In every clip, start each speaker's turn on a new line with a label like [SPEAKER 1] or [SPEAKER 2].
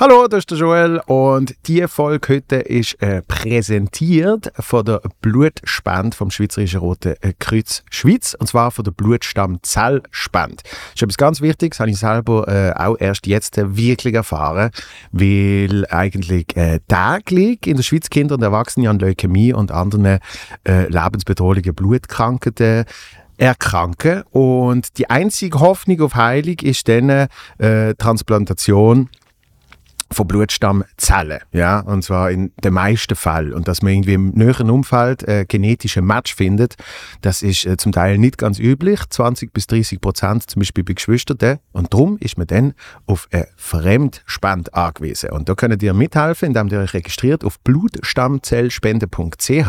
[SPEAKER 1] Hallo, das ist der Joel und die Folge heute ist äh, präsentiert von der Blutspende vom Schweizerischen Roten Kreuz Schweiz und zwar von der Blutstammzellspende. Das ist etwas ganz Wichtiges, habe ich selber äh, auch erst jetzt äh, wirklich erfahren, weil eigentlich äh, täglich in der Schweiz Kinder und Erwachsene an Leukämie und anderen äh, lebensbedrohlichen Blutkrankheiten erkranken und die einzige Hoffnung auf Heilung ist dann äh, Transplantation von Blutstammzellen, ja, und zwar in den meisten Fällen. Und dass man irgendwie im näheren Umfeld äh, genetische Match findet, das ist äh, zum Teil nicht ganz üblich, 20 bis 30 Prozent zum Beispiel bei Geschwistern. Und darum ist man dann auf eine Fremdspende angewiesen. Und da könnt ihr mithelfen, indem ihr euch registriert auf blutstammzellspende.ch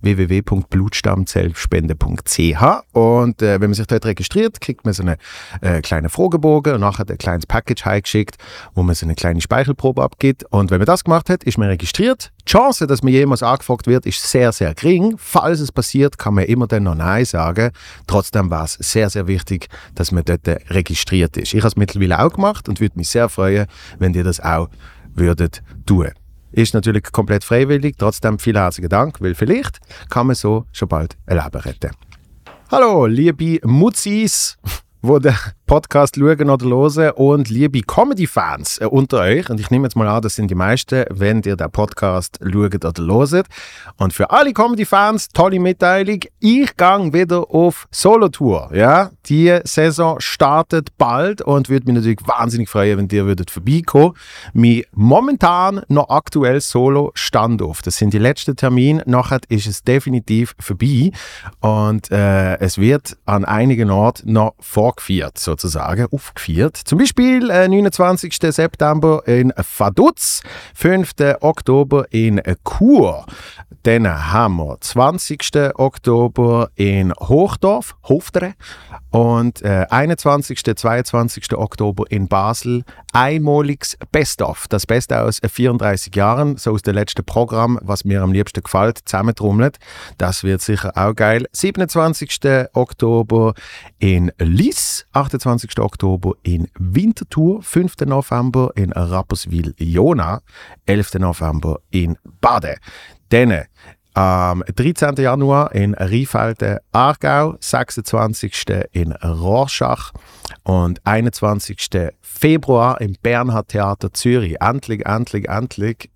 [SPEAKER 1] www.blutstammzellspende.ch und äh, wenn man sich dort registriert, kriegt man so einen äh, kleinen Fragebogen und nachher ein kleines Package heimgeschickt, wo man so eine kleine Speichel Lehrprobe abgibt. Und wenn man das gemacht hat, ist man registriert. Die Chance, dass man jemals angefragt wird, ist sehr, sehr gering. Falls es passiert, kann man immer dann noch Nein sagen. Trotzdem war es sehr, sehr wichtig, dass man dort registriert ist. Ich habe es mittlerweile auch gemacht und würde mich sehr freuen, wenn ihr das auch würdet tun. Ist natürlich komplett freiwillig, trotzdem vielen herzlichen Dank, weil vielleicht kann man so schon bald ein Leben retten. Hallo, liebe Mutzis, wo den Podcast schauen oder hören und liebe Comedy-Fans äh, unter euch, und ich nehme jetzt mal an, das sind die meisten, wenn ihr den Podcast schaut oder hört. Und für alle Comedy-Fans, tolle Mitteilung, ich gehe wieder auf Solo-Tour. Ja? Die Saison startet bald und würde mich natürlich wahnsinnig freuen, wenn ihr würdet vorbeikommen. Mein momentan noch aktuell Solo-Standoff. Das sind die letzten Termine, nachher ist es definitiv vorbei und äh, es wird an einigen Orten noch vorgeführt. So sozusagen aufgeführt. Zum Beispiel äh, 29. September in Vaduz, 5. Oktober in Chur, dann haben wir 20. Oktober in Hochdorf, Hoftere und äh, 21. 22. Oktober in Basel. Einmaliges Best-of, das Beste aus 34 Jahren, so aus dem letzten Programm, was mir am liebsten gefällt, zusammentrommelt. Das wird sicher auch geil. 27. Oktober in Liss, 28. Oktober in Winterthur, 5. November in Rapperswil-Jona, 11. November in Baden. Dann am 13. Januar in Rheinfelden, Aargau, 26. in Rorschach und 21. Februar im Bernhard Theater Zürich. Endlich, endlich, endlich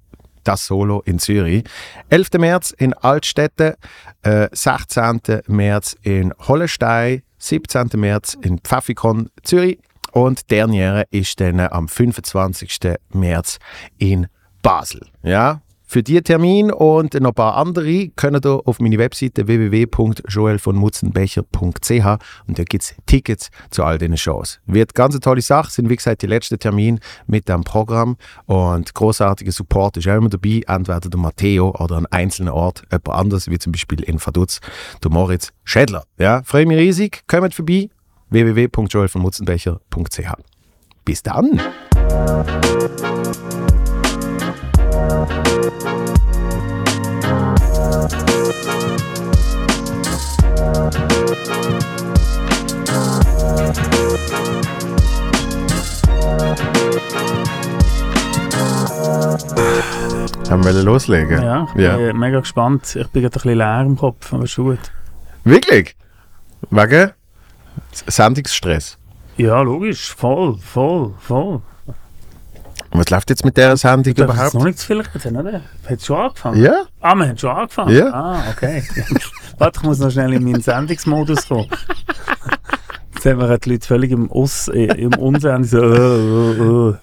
[SPEAKER 1] das Solo in Zürich. 11. März in Altstädte, äh, 16. März in Hollestein, 17. März in Pfaffikon, Zürich und derniere ist dann am 25. März in Basel. Ja, für diesen Termin und noch ein paar andere könnt ihr auf meine Webseite www.joelvonmutzenbecher.ch und da gibt es Tickets zu all diesen Shows. Wird ganz eine tolle Sache, sind wie gesagt die letzten Termine mit dem Programm und großartiger Support ist auch immer dabei, entweder der Matteo oder an einzelnen Ort jemand anders, wie zum Beispiel in Vaduz, der Moritz Schädler. Ja, freue mich riesig, kommt vorbei, www.joelvonmutzenbecher.ch. Bis dann! Haben wir loslegen?
[SPEAKER 2] Ja, ich bin ja. mega gespannt. Ich bin gerade ein bisschen leer im Kopf, aber schon gut.
[SPEAKER 1] Wirklich? Wegen Sendungsstress?
[SPEAKER 2] Ja, logisch. Voll, voll, voll.
[SPEAKER 1] Was läuft jetzt mit dieser Sendung
[SPEAKER 2] du
[SPEAKER 1] überhaupt?
[SPEAKER 2] noch nicht zu viel reden, oder? Hat schon angefangen?
[SPEAKER 1] Ja.
[SPEAKER 2] Ah, wir haben schon angefangen?
[SPEAKER 1] Ja.
[SPEAKER 2] Ah, okay. Warte, ich muss noch schnell in meinen Sendungsmodus kommen. Jetzt haben wir die Leute völlig im, Us, äh, im Unsinn so, uh, uh, uh.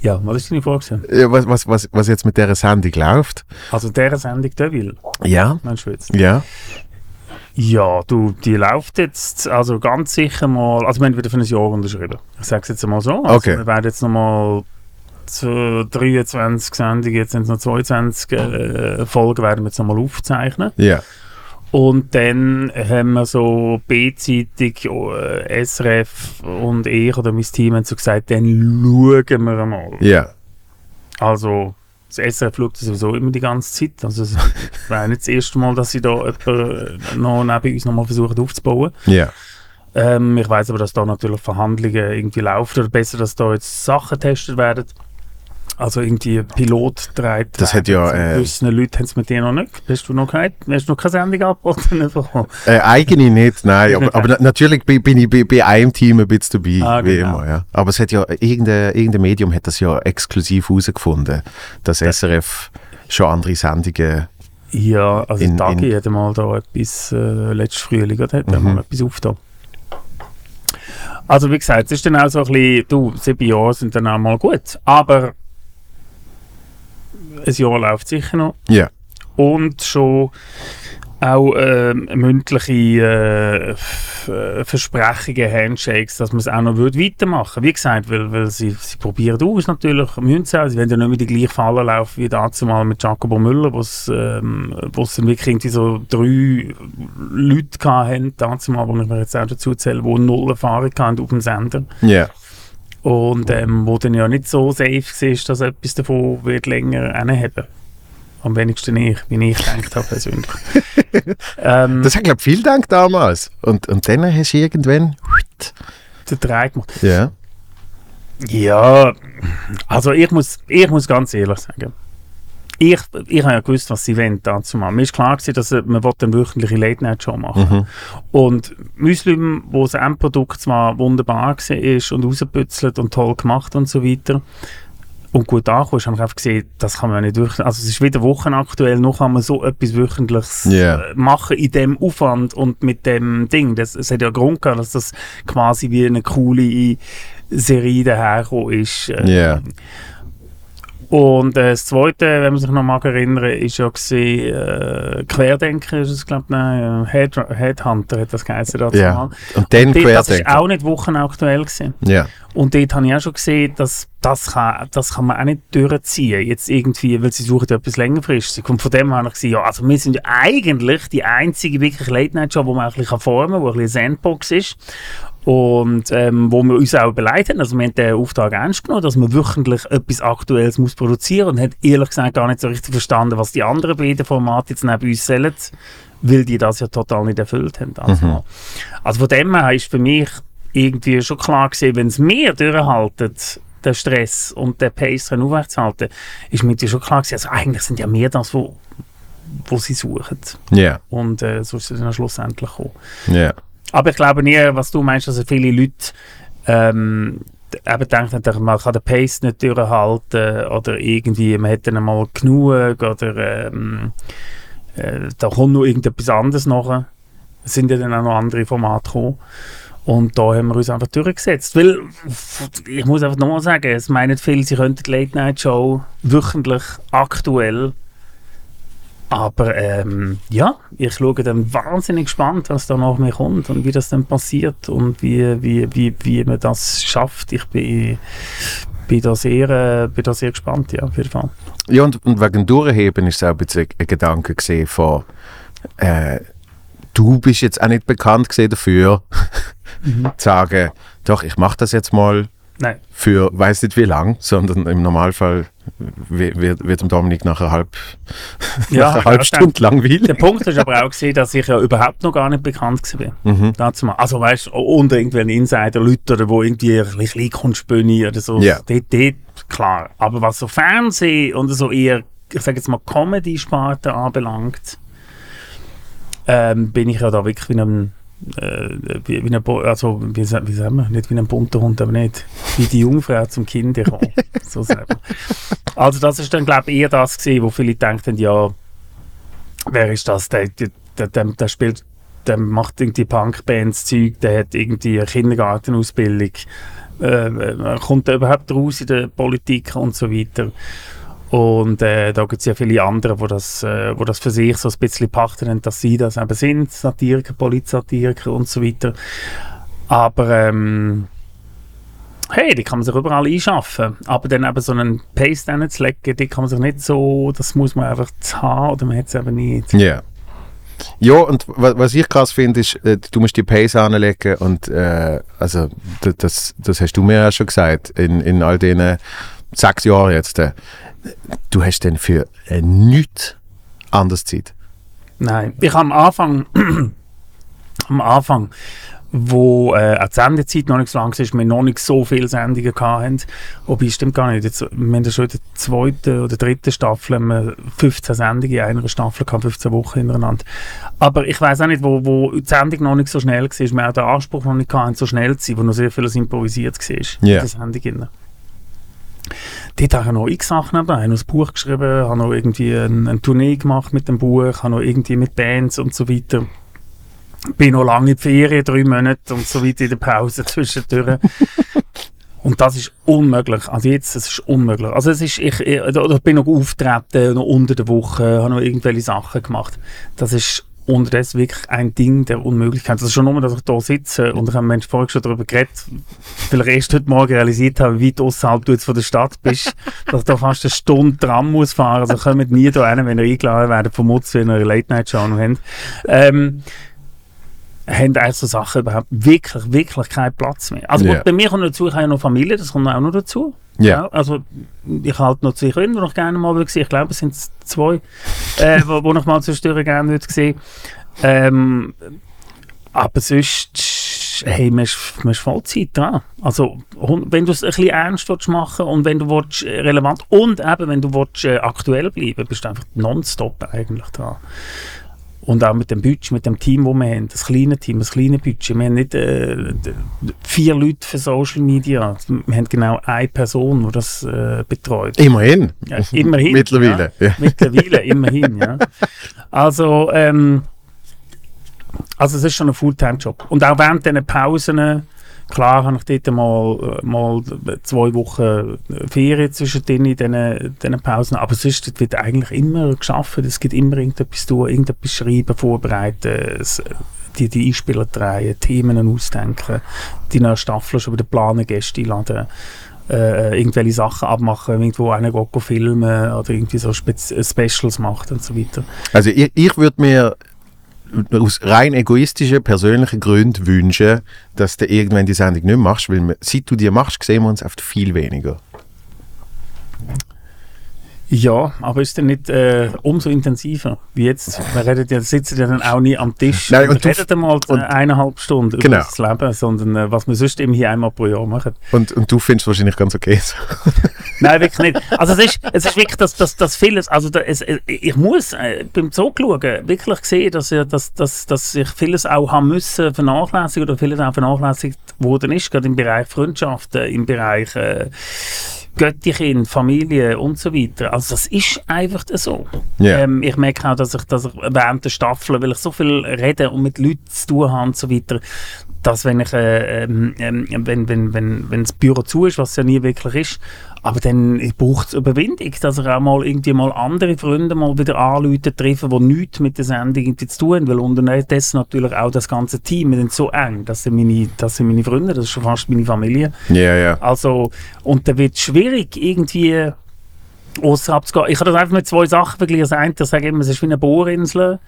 [SPEAKER 2] Ja, was ist deine Frage?
[SPEAKER 1] Ja, was, was, was, was jetzt mit dieser Sendung läuft?
[SPEAKER 2] Also dieser Sendung Deville?
[SPEAKER 1] Ja.
[SPEAKER 2] Meinst du jetzt?
[SPEAKER 1] Ja.
[SPEAKER 2] Ja, du, die läuft jetzt also ganz sicher mal, also wir haben wieder für ein Jahr unterschrieben. Ich sage es jetzt mal so. Also
[SPEAKER 1] Okay.
[SPEAKER 2] Wir werden jetzt nochmal zu 23 Sendungen, jetzt sind es noch 22 äh, Folgen, werden wir jetzt nochmal aufzeichnen.
[SPEAKER 1] Ja.
[SPEAKER 2] Und dann haben wir so B-Zeitung, äh, SRF und ich oder mein Team haben so gesagt, dann schauen wir mal.
[SPEAKER 1] Ja.
[SPEAKER 2] Also, das SRF schaut sowieso immer die ganze Zeit. Also, es wäre nicht das erste Mal, dass sie da jemanden noch neben uns nochmal versuchen aufzubauen.
[SPEAKER 1] Ja.
[SPEAKER 2] Ähm, ich weiß aber, dass da natürlich Verhandlungen irgendwie laufen oder besser, dass da jetzt Sachen getestet werden. Also irgendwie Pilot trägt.
[SPEAKER 1] Das hat ja, äh,
[SPEAKER 2] Gewissen Leute haben es mit dir noch nicht. Hast du noch keine, hast du noch keine Sendung angeboten bekommen?
[SPEAKER 1] Äh, eigene nicht, nein. aber, aber na- natürlich bin, ich bei, bei einem Team ein bisschen dabei,
[SPEAKER 2] Ah,
[SPEAKER 1] wie
[SPEAKER 2] genau.
[SPEAKER 1] immer. Ja. Aber es hat ja, irgendein, irgendein Medium hat das ja exklusiv herausgefunden, dass SRF schon andere Sendungen.
[SPEAKER 2] Ja, also
[SPEAKER 1] In-
[SPEAKER 2] Dagi
[SPEAKER 1] in-
[SPEAKER 2] hat mal da etwas, äh, letztes Frühling, oder? Hat
[SPEAKER 1] Mhm.
[SPEAKER 2] mal etwas aufgetan. Also wie gesagt, es ist dann auch so ein bisschen, du, sieben Jahre sind dann auch mal gut. Aber ein Jahr läuft sicher noch.
[SPEAKER 1] Ja.
[SPEAKER 2] und schon auch ähm, mündliche äh, äh, Versprechungen, Handshakes, dass man es auch noch würde weitermachen Wie gesagt, weil, weil sie, sie probieren aus natürlich, müssen sie auch. Sie werden ja nicht mehr die gleiche Falle laufen wie dazu mal mit Jacobo Müller, wo es ähm, wo's dann wirklich irgendwie so drei Leute hatten, dazu mal, wo ich mir jetzt auch dazu zähle, die null Erfahrung hatten auf dem Sender.
[SPEAKER 1] Ja.
[SPEAKER 2] Und ähm, wo dann ja nicht so safe war, dass etwas davon wird länger haben Am wenigsten ich, wie ich gedacht habe persönlich. ähm,
[SPEAKER 1] Das hat, glaube ich, viel Dank damals. Und, und dann hast du irgendwann.
[SPEAKER 2] der Dreieck gemacht.
[SPEAKER 1] Ja.
[SPEAKER 2] Ja, also ich muss, ich muss ganz ehrlich sagen, ich, ich habe ja gewusst, was sie wollen dazu machen. Mir ist klar gewesen, dass man eine wöchentliche Late-Night-Show machen
[SPEAKER 1] Mhm.
[SPEAKER 2] Und Muslim, wo das Endprodukt zwar wunderbar war ist und rausgeputzelt und toll gemacht und so weiter und gut angekommen ist, habe ich einfach gesehen, das kann man nicht durch. Also es ist weder wochenaktuell, noch kann man so etwas Wöchentliches
[SPEAKER 1] Ja.
[SPEAKER 2] äh, machen in dem Aufwand und mit dem Ding. Das, es hat ja Grund gehabt, dass das quasi wie eine coole Serie dahergekommen ist. Äh,
[SPEAKER 1] Ja.
[SPEAKER 2] Und äh, das Zweite, wenn man sich noch mal erinnern, ist ja gesehen, äh, Querdenker ist es, glaube ich, nein, äh, Head, Headhunter hat das geheißen dazu mal.
[SPEAKER 1] Und dann
[SPEAKER 2] Dort, das ist auch nicht wochenaktuell gewesen.
[SPEAKER 1] Ja.
[SPEAKER 2] Und dort habe ich auch schon gesehen, dass das kann, das kann man auch nicht durchziehen. Jetzt irgendwie, weil sie suchen ja etwas längerfristig. Und von dem habe ich gesehen, ja, also wir sind ja eigentlich die einzige wirklich Late-Night-Show, wo man auch ein bisschen formen kann, wo ein bisschen Sandbox ist. Und ähm, wo wir uns auch beleidigt haben. Also wir haben den Auftrag ernst genommen, dass man wöchentlich etwas Aktuelles muss produzieren und hat ehrlich gesagt gar nicht so richtig verstanden, was die anderen beiden Formate jetzt neben uns sollen, weil die das ja total nicht erfüllt haben. Also, also von dem her ist für mich irgendwie schon klar gesehen, wenn es mehr durchhaltet, der Stress und der Pace aufrechtzuerhalten, ist mir schon klar gewesen, also eigentlich sind ja mehr das, wo, wo sie suchen.
[SPEAKER 1] Ja.
[SPEAKER 2] Und äh, so ist es dann schlussendlich gekommen.
[SPEAKER 1] Ja.
[SPEAKER 2] Aber ich glaube nie, was du meinst, dass viele Leute ähm, eben denken, man kann den Pace nicht durchhalten oder irgendwie, man hätte mal genug oder ähm, äh, da kommt noch irgendetwas anderes nach. Es sind ja dann auch noch andere Formate gekommen. Und da haben wir uns einfach durchgesetzt. Weil, ich muss einfach nochmal sagen, es meinen viele, sie könnten die Late Night Show wöchentlich aktuell aber ähm, ja, ich schaue dann wahnsinnig gespannt, was da nach mir kommt und wie das dann passiert und wie, wie, wie, wie man das schafft. Ich bin, bin, da sehr, äh, bin da sehr gespannt, ja, auf jeden Fall.
[SPEAKER 1] Ja, und, und wegen Durchheben ist es auch ein bisschen ein Gedanke gesehen von, äh, du bist jetzt auch nicht bekannt gewesen dafür, zu sagen, doch, ich mache das jetzt mal
[SPEAKER 2] Nein,
[SPEAKER 1] für weiß nicht wie lang, sondern im Normalfall wi- wird, wird dem Dominik nach einer halb,
[SPEAKER 2] Ja,
[SPEAKER 1] nach einer
[SPEAKER 2] ja,
[SPEAKER 1] halb
[SPEAKER 2] stimmt.
[SPEAKER 1] Stunde langweilig.
[SPEAKER 2] der Punkt ist aber auch gesehen, dass ich ja überhaupt noch gar nicht bekannt war.
[SPEAKER 1] Mhm.
[SPEAKER 2] Dazu mal. Also weißt du, unter irgendwelchen Insider-Leuten oder wo irgendwie ein bisschen Kleinkunstbühne oder so,
[SPEAKER 1] Ja.
[SPEAKER 2] dort, dort, klar. Aber was so Fernsehen und so eher, ich sage jetzt mal Comedy-Sparte anbelangt, ähm, bin ich ja da wirklich wie ein, äh, wie, wie ein, also wie, wie sagen wir, nicht wie ein bunter Hund, aber nicht wie die Jungfrau zum Kind so sagen. Also das ist dann glaube ich eher das gewesen, wo viele denken, ja, wer ist das? Der, der, der, der, spielt, der macht irgendwie Punkbands Zeug, der hat irgendwie eine Kindergartenausbildung, äh, äh, kommt er überhaupt raus in der Politik und so weiter. Und äh, da gibt es ja viele andere, wo das, äh, wo das für sich so ein bisschen pachten dass sie das eben sind, Satiriker, Politsatiriker und so weiter. Aber ähm, hey, die kann man sich überall einschaffen. Aber dann eben so einen Pace zu legen, die kann man sich nicht so, das muss man einfach haben oder man hat es eben nicht.
[SPEAKER 1] Ja. Ja, und wa- was ich krass finde, ist, äh, du musst die Pace anlegen und äh, also das, das hast du mir ja schon gesagt, in, in all den sechs Jahren jetzt. Du hast dann für äh, nichts anders Zeit.
[SPEAKER 2] Nein, ich habe am Anfang, am Anfang, wo äh, auch die Sendezeit noch nicht so lang war, wir noch nicht so viele Sendungen hatten. Wobei, stimmt gar nicht. Jetzt, wir haben schon in der zweiten oder dritten Staffel haben wir 15 Sendungen in einer Staffel gehabt, 15 Wochen hintereinander. Aber ich weiß auch nicht, wo, wo die Sendung noch nicht so schnell war, wir auch den Anspruch noch nicht hatten, so schnell zu sein, wo noch sehr vieles improvisiert war
[SPEAKER 1] Yeah.
[SPEAKER 2] in der Sendung. Dort habe ich noch x Sachen gemacht, habe noch ein Buch geschrieben, habe noch irgendwie eine, eine Tournee gemacht mit dem Buch, habe noch irgendwie mit Bands und so weiter. Bin noch lange in die Ferien, drei Monate und so weiter in der Pause zwischendurch. Und das ist unmöglich. Also jetzt, es ist unmöglich. Also es ist, ich, ich, ich bin noch auftreten, noch unter der Woche, habe noch irgendwelche Sachen gemacht. Das ist unterdessen wirklich ein Ding der Unmöglichkeit. Das ist schon nur, dass ich da sitze und ich habe Menschen vorher schon darüber geredet, weil ich erst heute Morgen realisiert habe, wie weit außerhalb du jetzt von der Stadt bist, dass ich da fast eine Stunde Tram muss fahren. Also kommt nie da rein, wenn ihr eingeladen werdet vom Mutz, wenn ihr eine Late-Night-Show noch habt. Ähm, haben eigentlich so Sachen überhaupt wirklich, wirklich keinen Platz mehr. Also gut, bei mir kommt noch dazu, ich habe ja noch Familie, das kommt auch noch dazu.
[SPEAKER 1] Ja.
[SPEAKER 2] also ich halt noch zwei Kinder, die ich gerne mal will sehen. Ich glaube, es sind zwei, äh, wo, wo ich mal zwischendurch gerne würde sehen. Ähm, aber sonst, hey, man ist, man ist Vollzeit dran. Also, wenn du es ein bisschen ernst willst machen und wenn du willst, äh, relevant und eben, wenn du willst, äh, aktuell bleiben, bist du einfach nonstop eigentlich dran. Und auch mit dem Budget, mit dem Team, das wir haben, das kleine Team, das kleine Budget. Wir haben nicht äh, vier Leute für Social Media. Wir haben genau eine Person, die das äh, betreut.
[SPEAKER 1] Immerhin.
[SPEAKER 2] Ja, immerhin.
[SPEAKER 1] Mittlerweile.
[SPEAKER 2] Ja.
[SPEAKER 1] Ja.
[SPEAKER 2] Mittlerweile, immerhin, ja. Also, ähm, also es ist schon ein Fulltime-Job. Und auch während diesen Pausen, klar habe ich dort mal, äh, mal zwei Wochen Ferien zwischendrin in diesen, Pausen, aber sonst wird eigentlich immer geschafft. Es gibt immer irgendetwas tun, irgendetwas schreiben, vorbereiten, es, die, die Einspieler drehen, Themen ausdenken, die neue Staffel schon wieder planen, Gäste einladen äh, irgendwelche Sachen abmachen, irgendwo einen go go filmen oder irgendwie so Spez Specials macht und so weiter.
[SPEAKER 1] Also ich, ich würde mir aus rein egoistischen, persönlichen Gründen wünschen, dass du irgendwann die Sendung nicht machst, weil seit du die machst, sehen wir uns oft viel weniger.
[SPEAKER 2] Ja, aber ist denn nicht äh, umso intensiver wie jetzt? Wir reden ja, sitzen ja dann auch nie am Tisch
[SPEAKER 1] Nein, und
[SPEAKER 2] und
[SPEAKER 1] du-
[SPEAKER 2] reden mal äh,
[SPEAKER 1] und-
[SPEAKER 2] eineinhalb Stunden
[SPEAKER 1] Genau.
[SPEAKER 2] über das Leben, sondern äh, was wir sonst immer hier einmal pro Jahr machen.
[SPEAKER 1] Und, und du findest wahrscheinlich ganz okay. so.
[SPEAKER 2] Nein, wirklich nicht. Also es ist, es ist wirklich, dass, dass, dass vieles, also da, es, äh, ich muss äh, beim Zurückschauen wirklich sehen, dass, ich- dass, dass, dass ich vieles auch haben müssen vernachlässigen oder vieles auch vernachlässigt worden ist, gerade im Bereich Freundschaften, im Bereich äh, Göttichen, Familie und so weiter. Also das ist einfach so.
[SPEAKER 1] Ja.
[SPEAKER 2] Ähm, ich merke auch, dass ich, dass ich während der Staffel, weil ich so viel rede und mit Leuten zu tun habe und so weiter, dass wenn ich, äh, ähm, ähm, wenn, wenn, wenn, wenn das Büro zu ist, was es ja nie wirklich ist, aber dann braucht es Überwindung, dass ich auch mal irgendwie mal andere Freunde mal wieder anrufen, treffen, die nichts mit der Sendung irgendwie zu tun haben, weil unterdessen natürlich auch das ganze Team, wir sind so eng, das sind meine, das sind meine Freunde, das ist schon fast meine Familie.
[SPEAKER 1] Ja, ja.
[SPEAKER 2] Also, und da wird es schwierig, irgendwie außerhalb zu gehen. Ich kann das einfach mit zwei Sachen vergleichen. Das eine, ich sage immer, es ist wie eine Bohrinsel.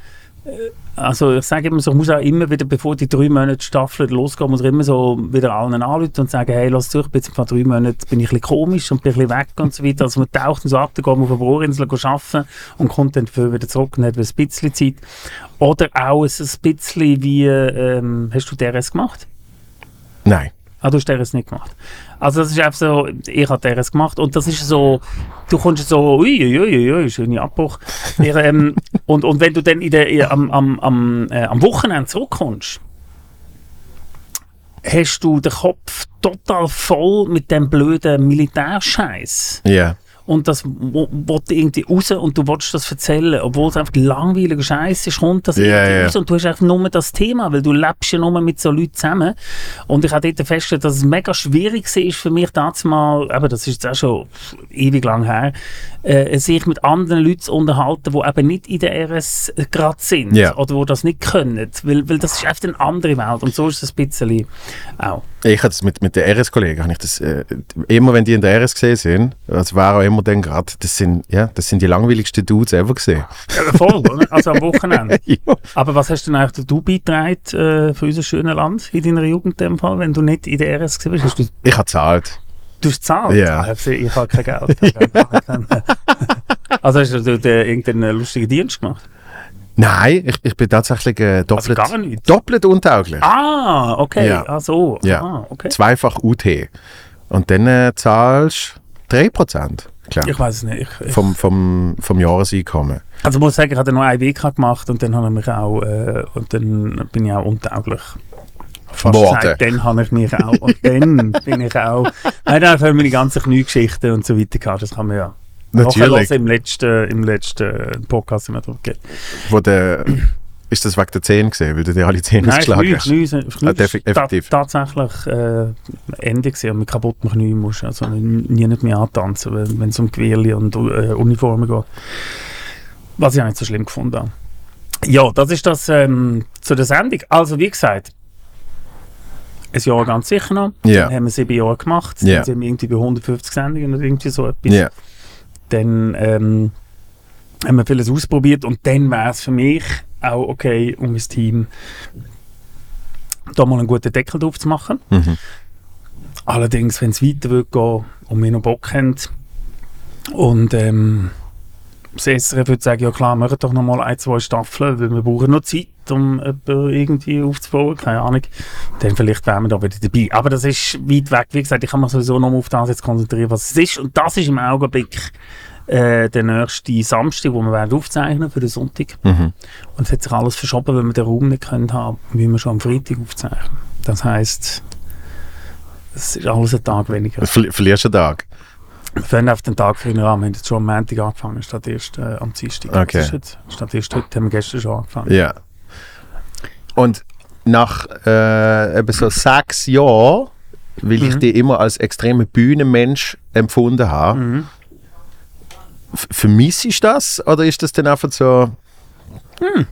[SPEAKER 2] Also ich sage immer so, ich muss auch immer wieder, bevor die drei Monate Staffel losgeht, muss ich immer so wieder allen anrufen und sagen, hey, lass zu, ich bin jetzt vor drei Monaten bin ich ein bisschen komisch und bin ein bisschen weg und so weiter. Also man taucht so ab, dann geht man auf eine Bohrinsel arbeiten und kommt dann dafür wieder zurück und hat ein bisschen Zeit. Oder auch ein bisschen wie, ähm, hast du DRS gemacht?
[SPEAKER 1] Nein.
[SPEAKER 2] Ah, du hast DRS nicht gemacht. Also das ist einfach so, ich habe DRS gemacht und das ist so, du kommst so, ui, ui, ui, ui, schöner Abbruch. Ich, ähm, und, und wenn du dann in der, in, am, am, am, äh, am Wochenende zurückkommst, hast du den Kopf total voll mit dem blöden Militärscheiß
[SPEAKER 1] Ja.
[SPEAKER 2] Und das wo- will irgendwie raus und du willst das erzählen, obwohl es einfach langweiliger Scheiß ist, kommt das irgendwie
[SPEAKER 1] ja.
[SPEAKER 2] raus und du hast einfach nur das Thema, weil du lebst ja nur mit so Leuten zusammen und ich habe dort festgestellt, dass es mega schwierig war für mich damals mal, aber das ist jetzt auch schon ewig lang her, äh, sich mit anderen Leuten zu unterhalten, die eben nicht in der RS gerade sind
[SPEAKER 1] Ja.
[SPEAKER 2] oder die das nicht können, weil, weil das ist einfach eine andere Welt und so ist es ein bisschen auch.
[SPEAKER 1] Ich hatte das mit, mit den RS-Kollegen, ich das, äh, immer wenn die in der RS gesehen sind, also war auch immer dann gerade, das sind, ja, das sind die langweiligsten Dudes ever gesehen.
[SPEAKER 2] Ja, voll, oder? Also am Wochenende.
[SPEAKER 1] ja.
[SPEAKER 2] Aber was hast denn eigentlich du beigetragen äh, für unser schönes Land in deiner Jugend in dem Fall, wenn du nicht in der RS gewesen bist? Hast du,
[SPEAKER 1] Ich habe gezahlt.
[SPEAKER 2] du hast gezahlt?
[SPEAKER 1] Ja.
[SPEAKER 2] Ah, Ich, habe kein Geld. Also hast du, du, du irgendeinen lustigen Dienst gemacht?
[SPEAKER 1] Nein, ich, ich bin tatsächlich äh, doppelt,
[SPEAKER 2] Also gar nicht?
[SPEAKER 1] doppelt untauglich.
[SPEAKER 2] Ah, okay.
[SPEAKER 1] Ja.
[SPEAKER 2] Ah, so.
[SPEAKER 1] Ja.
[SPEAKER 2] Ah, okay.
[SPEAKER 1] Zweifach UT. Und dann äh, zahlst du 3%. Klar.
[SPEAKER 2] Ich weiß es nicht. Ich, ich,
[SPEAKER 1] vom, vom, vom Jahreseinkommen.
[SPEAKER 2] also ich muss sagen, ich habe noch ein WK gemacht und dann habe ich mich auch, äh, und dann bin ich auch untauglich. Fast
[SPEAKER 1] Worden.
[SPEAKER 2] gesagt, dann habe ich mich auch, und dann bin ich auch, nein, dann haben wir die ganzen Kniegeschichten und so weiter gehabt, das kann man ja
[SPEAKER 1] Natürlich.
[SPEAKER 2] im letzten, im letzten Podcast immer drüber geht.
[SPEAKER 1] Wo der, ist das wegen der Zähne gesehen, weil du dir alle Zähne
[SPEAKER 2] Nein,
[SPEAKER 1] ausgeschlagen
[SPEAKER 2] Knie,
[SPEAKER 1] hast?
[SPEAKER 2] Knie, sind- Knie
[SPEAKER 1] Ah,
[SPEAKER 2] ist
[SPEAKER 1] defi-
[SPEAKER 2] ta tatsächlich äh, Ende gewesen, und mit kaputten Knie musst also nie nicht mehr antanzen, wenn wenn es um Gewirli und äh, Uniformen geht. Was ich auch nicht so schlimm gefunden habe. Ja, das ist das ähm, zu der Sendung. Also wie gesagt, ein Jahr ganz sicher noch.
[SPEAKER 1] Ja.
[SPEAKER 2] Dann haben wir sieben Jahre gemacht. Dann sind wir irgendwie bei 150 Sendungen oder irgendwie so etwas.
[SPEAKER 1] Ja.
[SPEAKER 2] Dann ähm, haben wir vieles ausprobiert und dann wäre es für mich auch okay, um mein Team da mal einen guten Deckel drauf zu machen.
[SPEAKER 1] Mhm.
[SPEAKER 2] Allerdings, wenn es weiter wird gehen und wir noch Bock haben und ähm, SRF würde sagen, ja klar, machen doch noch mal ein, zwei Staffeln, weil wir brauchen noch Zeit, um irgendwie aufzubauen, keine Ahnung. Dann vielleicht wären wir da wieder dabei. Aber das ist weit weg. Wie gesagt, ich kann mich sowieso noch mal auf das jetzt konzentrieren, was es ist. Und das ist im Augenblick äh, der nächste Samstag, wo wir werden aufzeichnen für den Sonntag.
[SPEAKER 1] Mhm.
[SPEAKER 2] Und es hat sich alles verschoben, weil wir den Raum nicht können haben, wie wir schon am Freitag aufzeichnen. Das heisst, es ist alles ein Tag weniger.
[SPEAKER 1] Du verli- verlierst einen Tag.
[SPEAKER 2] Wir fangen auf den Tag früher an. Wir haben jetzt schon am Montag angefangen, statt erst äh, am Dienstag.
[SPEAKER 1] Okay.
[SPEAKER 2] Das ist jetzt, statt erst heute haben wir gestern schon angefangen.
[SPEAKER 1] Ja. Und nach äh, eben so sechs Jahren, weil ich
[SPEAKER 2] Mhm.
[SPEAKER 1] dich immer als extremer Bühnenmensch empfunden habe,
[SPEAKER 2] Mhm.
[SPEAKER 1] vermisse ich das? Oder ist das dann einfach so.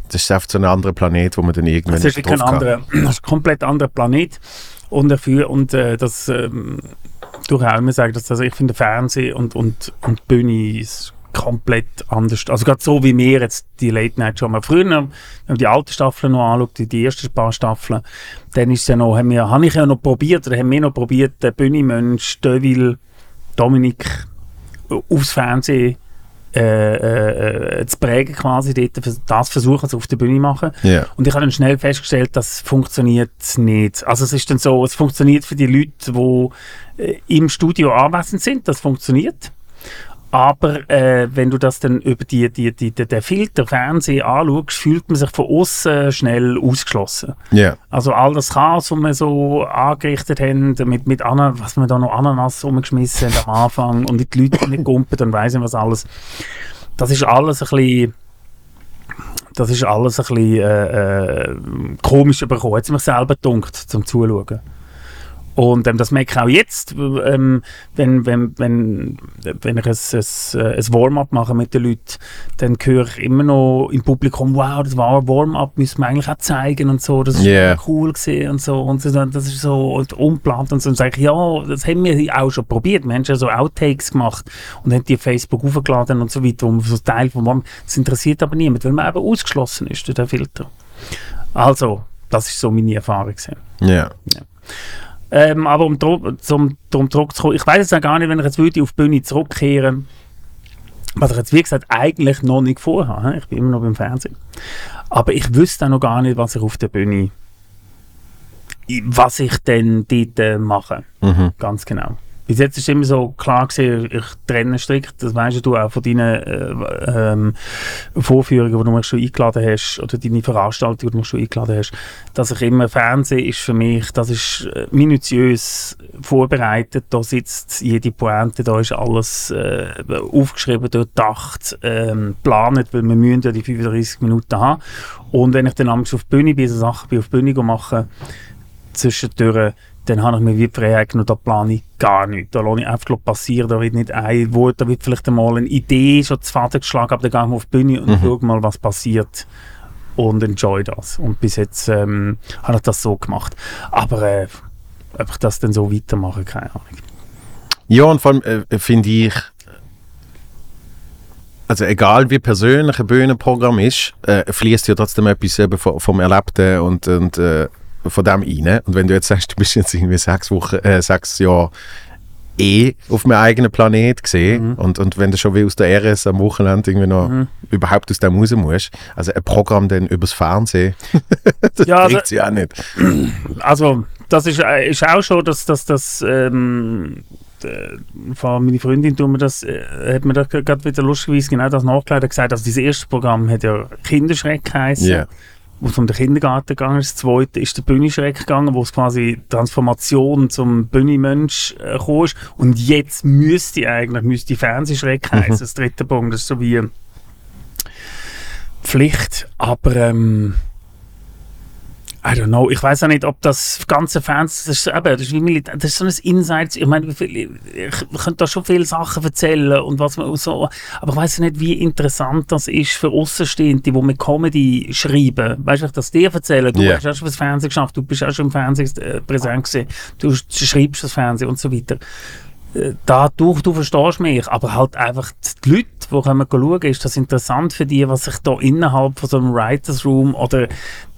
[SPEAKER 1] Das ist einfach so ein anderer Planet, wo man dann irgendwann
[SPEAKER 2] Das ist ein
[SPEAKER 1] drauf kann?
[SPEAKER 2] anderer, das ist ein komplett anderer Planet. Und dafür, und äh, das ähm, durch auch immer sagen, dass also ich finde Fernsehen und, und, und Bühne ist komplett anders. Also gerade so wie wir jetzt die Late Night Show mal früher, wenn man die alten Staffeln noch anschaut, die, die ersten paar Staffeln, dann ist ja noch, haben wir, habe ich ja noch probiert, oder haben wir noch probiert, den Bühnemensch, Deville, Dominik aufs Fernsehen äh, äh, äh, zu prägen quasi, dort, das versuchen sie auf der Bühne machen.
[SPEAKER 1] Ja.
[SPEAKER 2] Und ich habe dann schnell festgestellt, das funktioniert nicht. Also es ist dann so, es funktioniert für die Leute, die äh, im Studio anwesend sind, das funktioniert. Aber äh, wenn du das dann über die, die, die, die, den Filter Fernsehen anschaust, fühlt man sich von außen schnell ausgeschlossen.
[SPEAKER 1] Ja.
[SPEAKER 2] Also all das Chaos, was wir so angerichtet haben, mit, mit Ana was wir da noch Ananas rumgeschmissen haben am Anfang und die Leute nicht gumpet und weiss nicht was alles. Das ist alles ein bisschen das ist alles ein bisschen äh, äh, komisch bekommen. Hat es mich selber gedunkt, zum Zuschauen. Und ähm, das merke ich auch jetzt, ähm, wenn, wenn, wenn, wenn ich ein, ein, ein Warm-up mache mit den Leuten, dann höre ich immer noch im Publikum, wow, das war ein Warm-up, müssen wir eigentlich auch zeigen und so, das ist
[SPEAKER 1] Yeah.
[SPEAKER 2] cool gewesen und so, und so, das ist so und unplant und so, und sage ich, ja, das haben wir auch schon probiert, wir haben schon so Outtakes gemacht und haben die auf Facebook hochgeladen und so weiter, man so Teil von Warm das interessiert aber niemand, weil man eben ausgeschlossen ist durch den Filter. Also, das ist so meine Erfahrung gewesen.
[SPEAKER 1] Ja.
[SPEAKER 2] Ähm, aber um zum, drum zurückzukommen, ich weiß jetzt auch gar nicht, wenn ich jetzt würde auf die Bühne zurückkehren, was ich jetzt wie gesagt eigentlich noch nicht vorhabe. Ich bin immer noch beim Fernsehen. Aber ich wüsste auch noch gar nicht, was ich auf der Bühne, was ich denn dort äh, mache.
[SPEAKER 1] Mhm.
[SPEAKER 2] Ganz genau. Bis jetzt ist immer so klar gewesen, ich trenne strikt, das weißt du auch von deinen äh, ähm, Vorführungen, die du mich schon eingeladen hast, oder deine Veranstaltungen, die du mich schon eingeladen hast, dass ich immer Fernsehen ist für mich, das ist äh, minutiös vorbereitet, da sitzt jede Pointe, da ist alles äh, aufgeschrieben, durchdacht, ähm, geplant, weil wir müssen ja die 35 Minuten haben. Und wenn ich dann abends auf die Bühne bin, so Sachen auf die Bühne machen, zwischendurch, dann habe ich mir wie Freiheit genommen, da plane ich gar nichts. Da lasse ich einfach passieren, da wird nicht ein Wort, da wird vielleicht einmal eine Idee schon zu Faden geschlagen, aber dann gehe ich mal auf die Bühne und
[SPEAKER 1] Mhm.
[SPEAKER 2] schaue mal, was passiert und enjoy das. Und bis jetzt ähm, habe ich das so gemacht. Aber äh, ob ich das dann so weitermache, keine Ahnung.
[SPEAKER 1] Ja, und vor allem äh, finde ich, also egal wie persönlich ein Bühnenprogramm ist, äh, fließt ja trotzdem etwas eben vom, vom Erlebten und, und äh, von dem rein. Und wenn du jetzt sagst, du bist jetzt irgendwie sechs Wochen, äh, sechs Jahre eh auf meinem eigenen Planet gesehen. Mhm. Und, und wenn du schon wie aus der RS am Wochenende irgendwie noch mhm. überhaupt aus dem raus musst, also ein Programm dann übers Fernsehen, das ja, kriegt sie auch nicht.
[SPEAKER 2] Also, das ist, äh, ist auch schon, dass das, das ähm, von meiner Freundin tun wir das, äh, hat mir da gerade wieder lustigerweise genau das nachgelegt, gesagt, also dieses erste Programm hat ja Kinderschreck geheißen. Yeah wo es um den Kindergarten gegangen ist. Das zweite ist der Bühnenschreck gegangen, wo es quasi Transformation zum Bühnenmensch äh, kam. Und jetzt müsste eigentlich müsste Fernsehschreck mhm. heißen. Das dritte Punkt das ist so wie Pflicht. Aber ähm, I don't know. Ich weiß auch nicht, ob das ganze Fans, das ist, eben, das ist, wie das ist so ein Insight. Ich meine, ich, könnte da schon viele Sachen erzählen und was man so, aber ich weiß nicht, wie interessant das ist für Außenstehende, die mit Comedy schreiben. Weißt du, das dir erzählen? Du yeah. hast auch schon das Fernsehen geschafft, du bist auch schon im Fernsehen äh, präsent gewesen, du schreibst das Fernsehen und so weiter. Äh, dadurch, du verstehst mich, aber halt einfach die Leute, die kommen schauen, ist das interessant für die, was sich da innerhalb von so einem Writers Room oder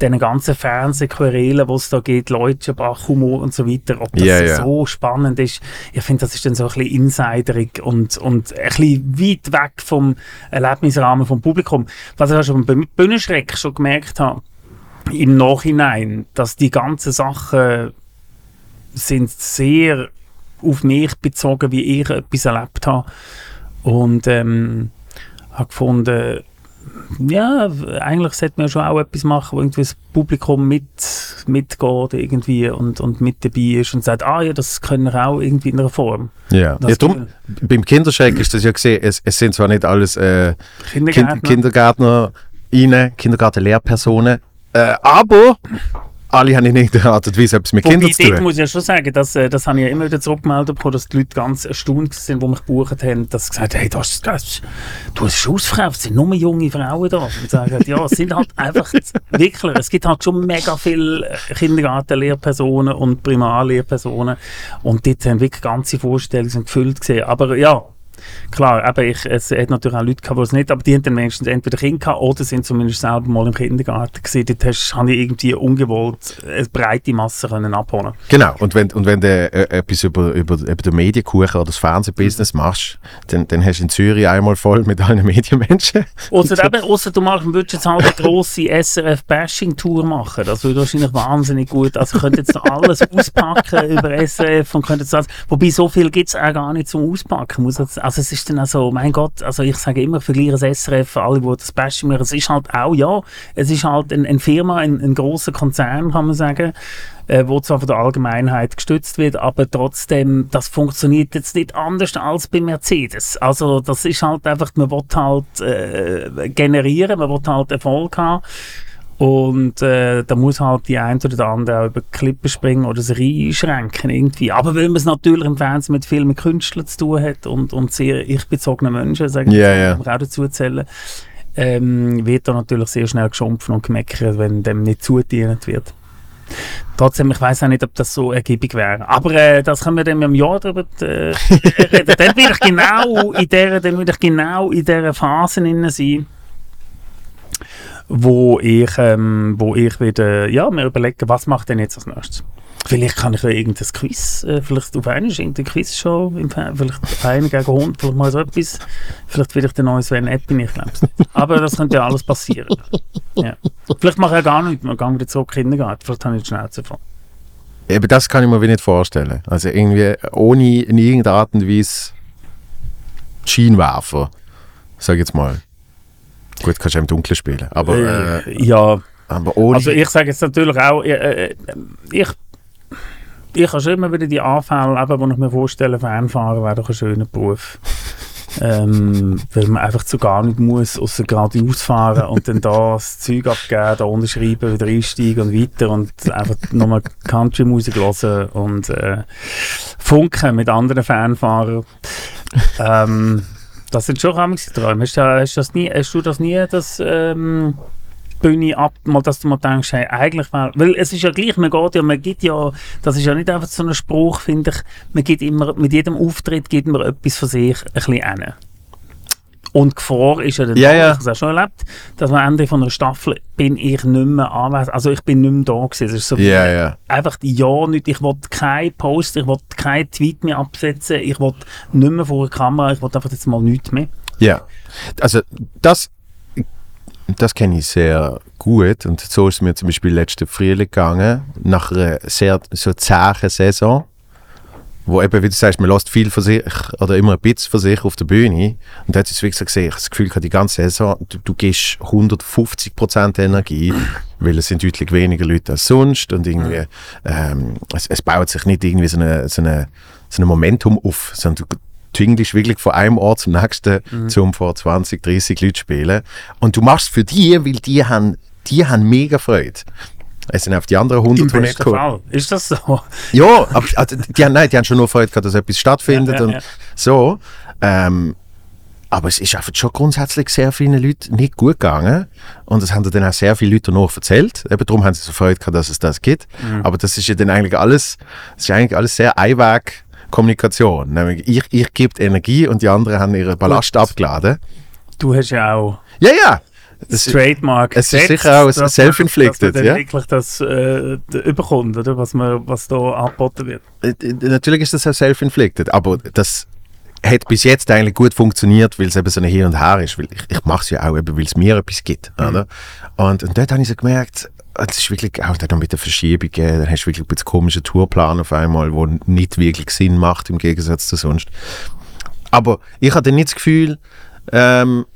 [SPEAKER 2] den ganzen Fernsehquerelen, wo es da geht, Leute, Bachhumor und so weiter, ob das yeah, yeah. so spannend ist. Ich finde, das ist dann so ein bisschen insiderig und, und ein bisschen weit weg vom Erlebnisrahmen vom Publikum. Was ich auch schon beim Bühnenschreck schon gemerkt habe, im Nachhinein, dass die ganzen Sachen sind sehr auf mich bezogen, wie ich etwas erlebt habe. Und ähm, habe gefunden, ja, eigentlich sollte man schon auch etwas machen, wo irgendwie das Publikum mit, mitgeht irgendwie und, und mit dabei ist und sagt, ah ja, das können wir auch irgendwie in einer Form.
[SPEAKER 1] Ja, ja drum, beim Kinderscheck ist das ja gesehen, es, es sind zwar nicht alles äh, Kindergärtner. Kind, Kindergärtner, Kindergartenlehrpersonen, äh, aber alle haben in irgendeiner Art und Weise etwas mit Kindern zu tun.
[SPEAKER 2] muss ich ja schon sagen, dass, äh, das habe ich ja immer wieder zurückgemeldet bekommen, dass die Leute ganz erstaunt sind, die mich gebucht haben, dass sie gesagt haben, hey, das, das, du hast es ausverkauft, es sind nur junge Frauen da. Und sagen, ja, es sind halt einfach wirklich, es gibt halt schon mega viele Kindergartenlehrpersonen und Primarlehrpersonen und dort haben wirklich ganze Vorstellungen gefüllt gesehen. Aber ja, Klar, eben, ich, es hat natürlich auch Leute gehabt, die es nicht, aber die haben dann wenigstens entweder Kinder gehabt oder sind zumindest selber mal im Kindergarten gesehen. Dort hast, habe ich irgendwie ungewollt eine breite Masse können abholen
[SPEAKER 1] Genau, und wenn, und wenn du äh, etwas über, über, über den Medienkuchen oder das Fernsehbusiness mhm. machst, dann, dann hast du in Zürich einmal voll mit allen Medienmenschen.
[SPEAKER 2] Außer, eben, außer du machst, würdest jetzt halt eine grosse SRF-Bashing-Tour machen. Das würde wahrscheinlich wahnsinnig gut. Also, ich könnte jetzt noch alles auspacken über SRF und könnte jetzt alles, wobei so viel gibt es auch gar nicht zum Auspacken. Muss jetzt, also es ist dann auch so, mein Gott, also ich sage immer, verliere das SRF, alle, die das Beste machen, es ist halt auch, ja, es ist halt eine ein Firma, ein, ein großer Konzern, kann man sagen, äh, wo zwar von der Allgemeinheit gestützt wird, aber trotzdem, das funktioniert jetzt nicht anders als bei Mercedes. Also das ist halt einfach, man will halt äh, generieren, man will halt Erfolg haben und äh, da muss halt die eine oder der andere auch über Klippen springen oder sich einschränken irgendwie. Aber weil man es natürlich im Fernsehen mit vielen Künstlern zu tun hat und, und sehr ich-bezogenen Menschen, sagen
[SPEAKER 1] wir, yeah, yeah.
[SPEAKER 2] auch dazu erzählen, ähm, wird da natürlich sehr schnell geschumpfen und gemeckert, wenn dem nicht zudient wird. Trotzdem, ich weiß auch nicht, ob das so ergiebig wäre. Aber äh, das können wir dann im Jahr darüber äh, reden. dann will ich genau in dieser, dann will ich genau in dieser Phase sein wo ich, ähm, wo ich wieder, ja, mir überlege, was macht denn jetzt als nächstes? Vielleicht kann ich ja irgendein Quiz, äh, vielleicht auf einmal irgendein Quiz schon, im vielleicht einen gegen Hund, vielleicht mal so etwas. Vielleicht will ich den neuen Sven Eppin, ich glaube. Aber das könnte ja alles passieren. Ja. Vielleicht mache ich ja gar nichts, wir gehen wieder zurück in den vielleicht habe ich die Schnauze davon.
[SPEAKER 1] Eben das kann ich mir nicht vorstellen. Also irgendwie ohne in irgendeiner Art und Weise Schienwerfer, sag ich jetzt mal. Gut, kannst du im Dunkeln spielen. Aber, äh,
[SPEAKER 2] äh, ja. Aber ohne also ich sage jetzt natürlich auch, äh, äh ich, ich habe schon immer wieder die Anfälle, eben, wo ich mir vorstelle, Fernfahren wäre doch ein schöner Beruf. ähm, weil man einfach zu gar nicht muss, außer geradeaus fahren und dann da das Zeug abgeben, da unterschreiben, wieder einsteigen und weiter und einfach nochmal Country-Musik hören und äh, funken mit anderen Fernfahrern. ähm, das sind schon Träume. Hast, hast, das nie, hast du das nie, das ähm, Bühne ab, mal, dass du mal denkst, hey, eigentlich wäre, weil es ist ja gleich, man geht ja, man gibt ja, das ist ja nicht einfach so ein Spruch, finde ich, man gibt immer, mit jedem Auftritt gibt man etwas von sich ein bisschen hin. Und die Gefahr ist ja dann,
[SPEAKER 1] Ja, ja.
[SPEAKER 2] ich habe es auch schon erlebt, dass am Ende von einer Staffel bin ich nicht mehr anwesend, also ich bin nicht mehr da gewesen. Es ist so
[SPEAKER 1] Ja, ja.
[SPEAKER 2] einfach ja nicht, ich will keinen Post, ich will keinen Tweet mehr absetzen, ich will nicht mehr vor der Kamera, ich will einfach jetzt mal nichts mehr.
[SPEAKER 1] Ja, also das, das kenne ich sehr gut und so ist es mir zum Beispiel letzten Frühling gegangen, nach einer sehr so zähen Saison, wo eben, wie du sagst, man lässt viel von sich oder immer ein bisschen von sich auf der Bühne und da hat es wirklich so gesehen, ich habe das Gefühl, die ganze Saison, du, du gibst 150% Energie, weil es sind deutlich weniger Leute als sonst und irgendwie, ähm, es, es baut sich nicht irgendwie so eine, so eine, so ein Momentum auf, sondern du tingelst wirklich von einem Ort zum nächsten, zum vor 20, 30 Leute spielen. Und du machst es für die, weil die haben, die haben mega Freude. Es sind auf die anderen 100,
[SPEAKER 2] Im
[SPEAKER 1] nicht
[SPEAKER 2] besten
[SPEAKER 1] kommen.
[SPEAKER 2] Fall. Ist das so?
[SPEAKER 1] Ja, aber also, die, haben, nein, die haben schon nur Freude gehabt, dass etwas stattfindet
[SPEAKER 2] Ja, ja,
[SPEAKER 1] und so. Ähm, aber es ist einfach schon grundsätzlich sehr vielen Leuten nicht gut gegangen. Und das haben dann auch sehr viele Leute noch erzählt. Eben darum haben sie so Freude gehabt, dass es das gibt.
[SPEAKER 2] Mhm.
[SPEAKER 1] Aber das ist ja dann eigentlich alles, das ist eigentlich alles sehr Einweg Kommunikation. Nämlich ich, ich gebe Energie und die anderen haben ihren Ballast
[SPEAKER 2] Gut.
[SPEAKER 1] abgeladen.
[SPEAKER 2] Du hast ja auch
[SPEAKER 1] Ja, ja.
[SPEAKER 2] Das Trademark
[SPEAKER 1] es ist sicher auch
[SPEAKER 2] man-
[SPEAKER 1] self-inflicted,
[SPEAKER 2] dass man
[SPEAKER 1] ja.
[SPEAKER 2] wirklich das äh, überkommt, oder? Was, man, was da angeboten wird.
[SPEAKER 1] äh, natürlich ist das auch self-inflicted, aber das hat bis jetzt eigentlich gut funktioniert, weil es eben so ein Hin und Her ist. Weil ich, ich mache es ja auch weil es mir etwas gibt. Oder? Und, und dort habe ich so gemerkt, es ist wirklich auch dann mit der Verschiebung, äh, dann hast du wirklich ein bisschen komischen Tourplan auf einmal, wo nicht wirklich Sinn macht im Gegensatz zu sonst. Aber ich hatte nicht das Gefühl, ähm,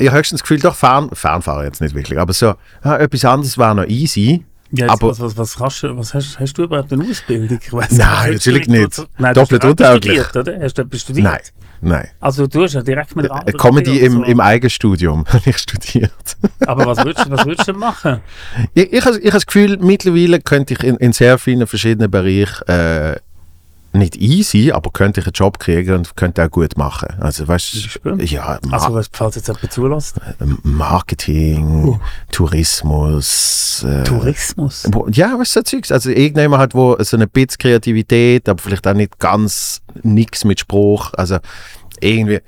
[SPEAKER 1] ich habe höchstens das Gefühl, doch, Fern, Fernfahren jetzt nicht wirklich, aber so, ja, etwas anderes war noch easy.
[SPEAKER 2] Ja, jetzt,
[SPEAKER 1] Aber-
[SPEAKER 2] was, was, was, du, was hast, hast du überhaupt eine Ausbildung? Ich weiss
[SPEAKER 1] Nein,
[SPEAKER 2] Hast du
[SPEAKER 1] natürlich
[SPEAKER 2] nicht so- Nein,
[SPEAKER 1] Doppelt
[SPEAKER 2] du hast
[SPEAKER 1] untauglich.
[SPEAKER 2] studiert, oder? Hast du etwas studiert?
[SPEAKER 1] Nein, nein.
[SPEAKER 2] Also du hast ja direkt mit
[SPEAKER 1] Äh,
[SPEAKER 2] anderen
[SPEAKER 1] Comedy im,
[SPEAKER 2] so.
[SPEAKER 1] im Eigenstudium habe ich studiert.
[SPEAKER 2] Aber was würdest, du- was würdest du denn machen?
[SPEAKER 1] Ich, ich, habe- ich habe das Gefühl, mittlerweile könnte ich in, in sehr vielen verschiedenen Bereichen äh, nicht easy, aber könnte ich einen Job kriegen und könnte auch gut machen. Also weißt du, ja, Ma
[SPEAKER 2] Also, was, falls jetzt jemand zulässt.
[SPEAKER 1] Marketing,
[SPEAKER 2] Uh.
[SPEAKER 1] Tourismus. Äh,
[SPEAKER 2] Tourismus.
[SPEAKER 1] Ja, was so Zeugs. Also irgendjemand hat, wo so eine bisschen Kreativität, aber vielleicht auch nicht ganz nichts mit Spruch. Also irgendwie.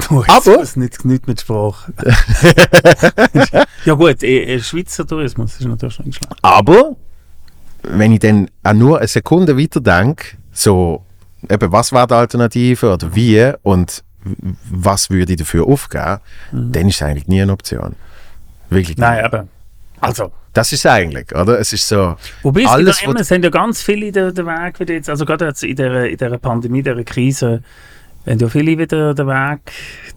[SPEAKER 2] Tourismus, nicht, nicht mit Sprache. ja gut, eh, eh, Schweizer Tourismus ist natürlich schon schlecht.
[SPEAKER 1] Aber wenn ich dann auch nur eine Sekunde weiterdenke, so eben, was wäre die Alternative oder wie und was würde ich dafür aufgeben, dann ist es eigentlich nie eine Option. Wirklich
[SPEAKER 2] Nein,
[SPEAKER 1] nie.
[SPEAKER 2] aber. Also,
[SPEAKER 1] Das ist es eigentlich, oder? Es ist so,
[SPEAKER 2] wobei es,
[SPEAKER 1] Alles,
[SPEAKER 2] ja immer, es sind ja ganz viele den, den Weg wieder jetzt, also gerade jetzt in der, in der Pandemie, in dieser Krise, haben ja viele wieder den Weg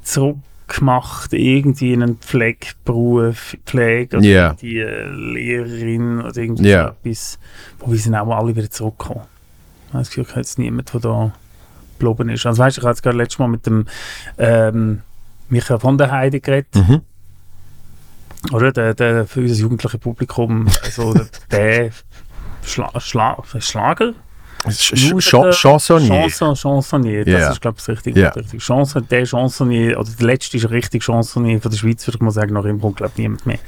[SPEAKER 2] zurück gemacht, irgendwie in einen Pflegeberuf, Pflege oder
[SPEAKER 1] Ja.
[SPEAKER 2] die Lehrerin oder irgendwie
[SPEAKER 1] Ja.
[SPEAKER 2] so etwas, wobei sind auch alle wieder zurückgekommen. Ich habe das Gefühl, ich jetzt niemand, der da geblieben ist. Also weißt ich habe jetzt gerade letztes Mal mit dem ähm, Michael von der Heide geredet,
[SPEAKER 1] mhm.
[SPEAKER 2] oder? Der, der für unser jugendliches Publikum, also der, der Schla Schla Schlager?
[SPEAKER 1] Chansonnier.
[SPEAKER 2] Chanson, Chansonnier, das
[SPEAKER 1] Ja.
[SPEAKER 2] ist glaube ich das richtige richtig. Chanson, der Chansonnier, oder der letzte ist richtig Chansonnier von der Schweiz, würde ich mal sagen, nach ihm kommt glaube ich niemand mehr.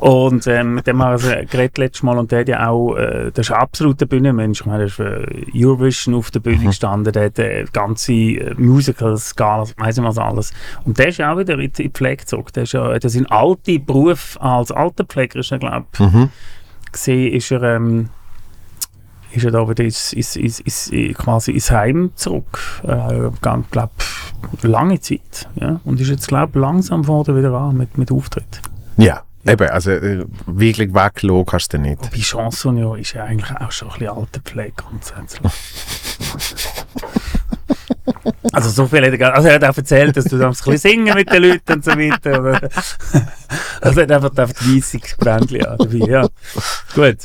[SPEAKER 2] Und ähm, mit dem haben wir also geredet letztes Mal und der hat ja auch, äh, das ist ein absoluter Bühnenmensch, ich meine, der ist für Eurovision auf der Bühne
[SPEAKER 1] Mhm.
[SPEAKER 2] gestanden, der hat äh, ganze äh, Musicals, Galas, weiss nicht was alles. Und der ist ja auch wieder in die Pflege zurück, der ist ja, der sein alter Beruf als Altenpfleger ist er glaube ich,
[SPEAKER 1] Mhm.
[SPEAKER 2] gesehen, ist er, ähm, ist er da wieder ins, ins, ins, ins, äh, quasi ins Heim zurück. Äh, glaube lange Zeit. Ja? Und ist jetzt, glaube langsam vor wieder an mit, mit Auftritt.
[SPEAKER 1] Ja, eben, also äh, wirklich weglassen kannst du nicht.
[SPEAKER 2] Wobei Chansonnier ist ja eigentlich auch schon ein bisschen alte Pflege grundsätzlich. Also so viel hat er, also er hat auch erzählt, dass du ein bisschen singen mit den Leuten und so weiter. aber- Also er hat einfach, einfach die an dabei, ja. Gut.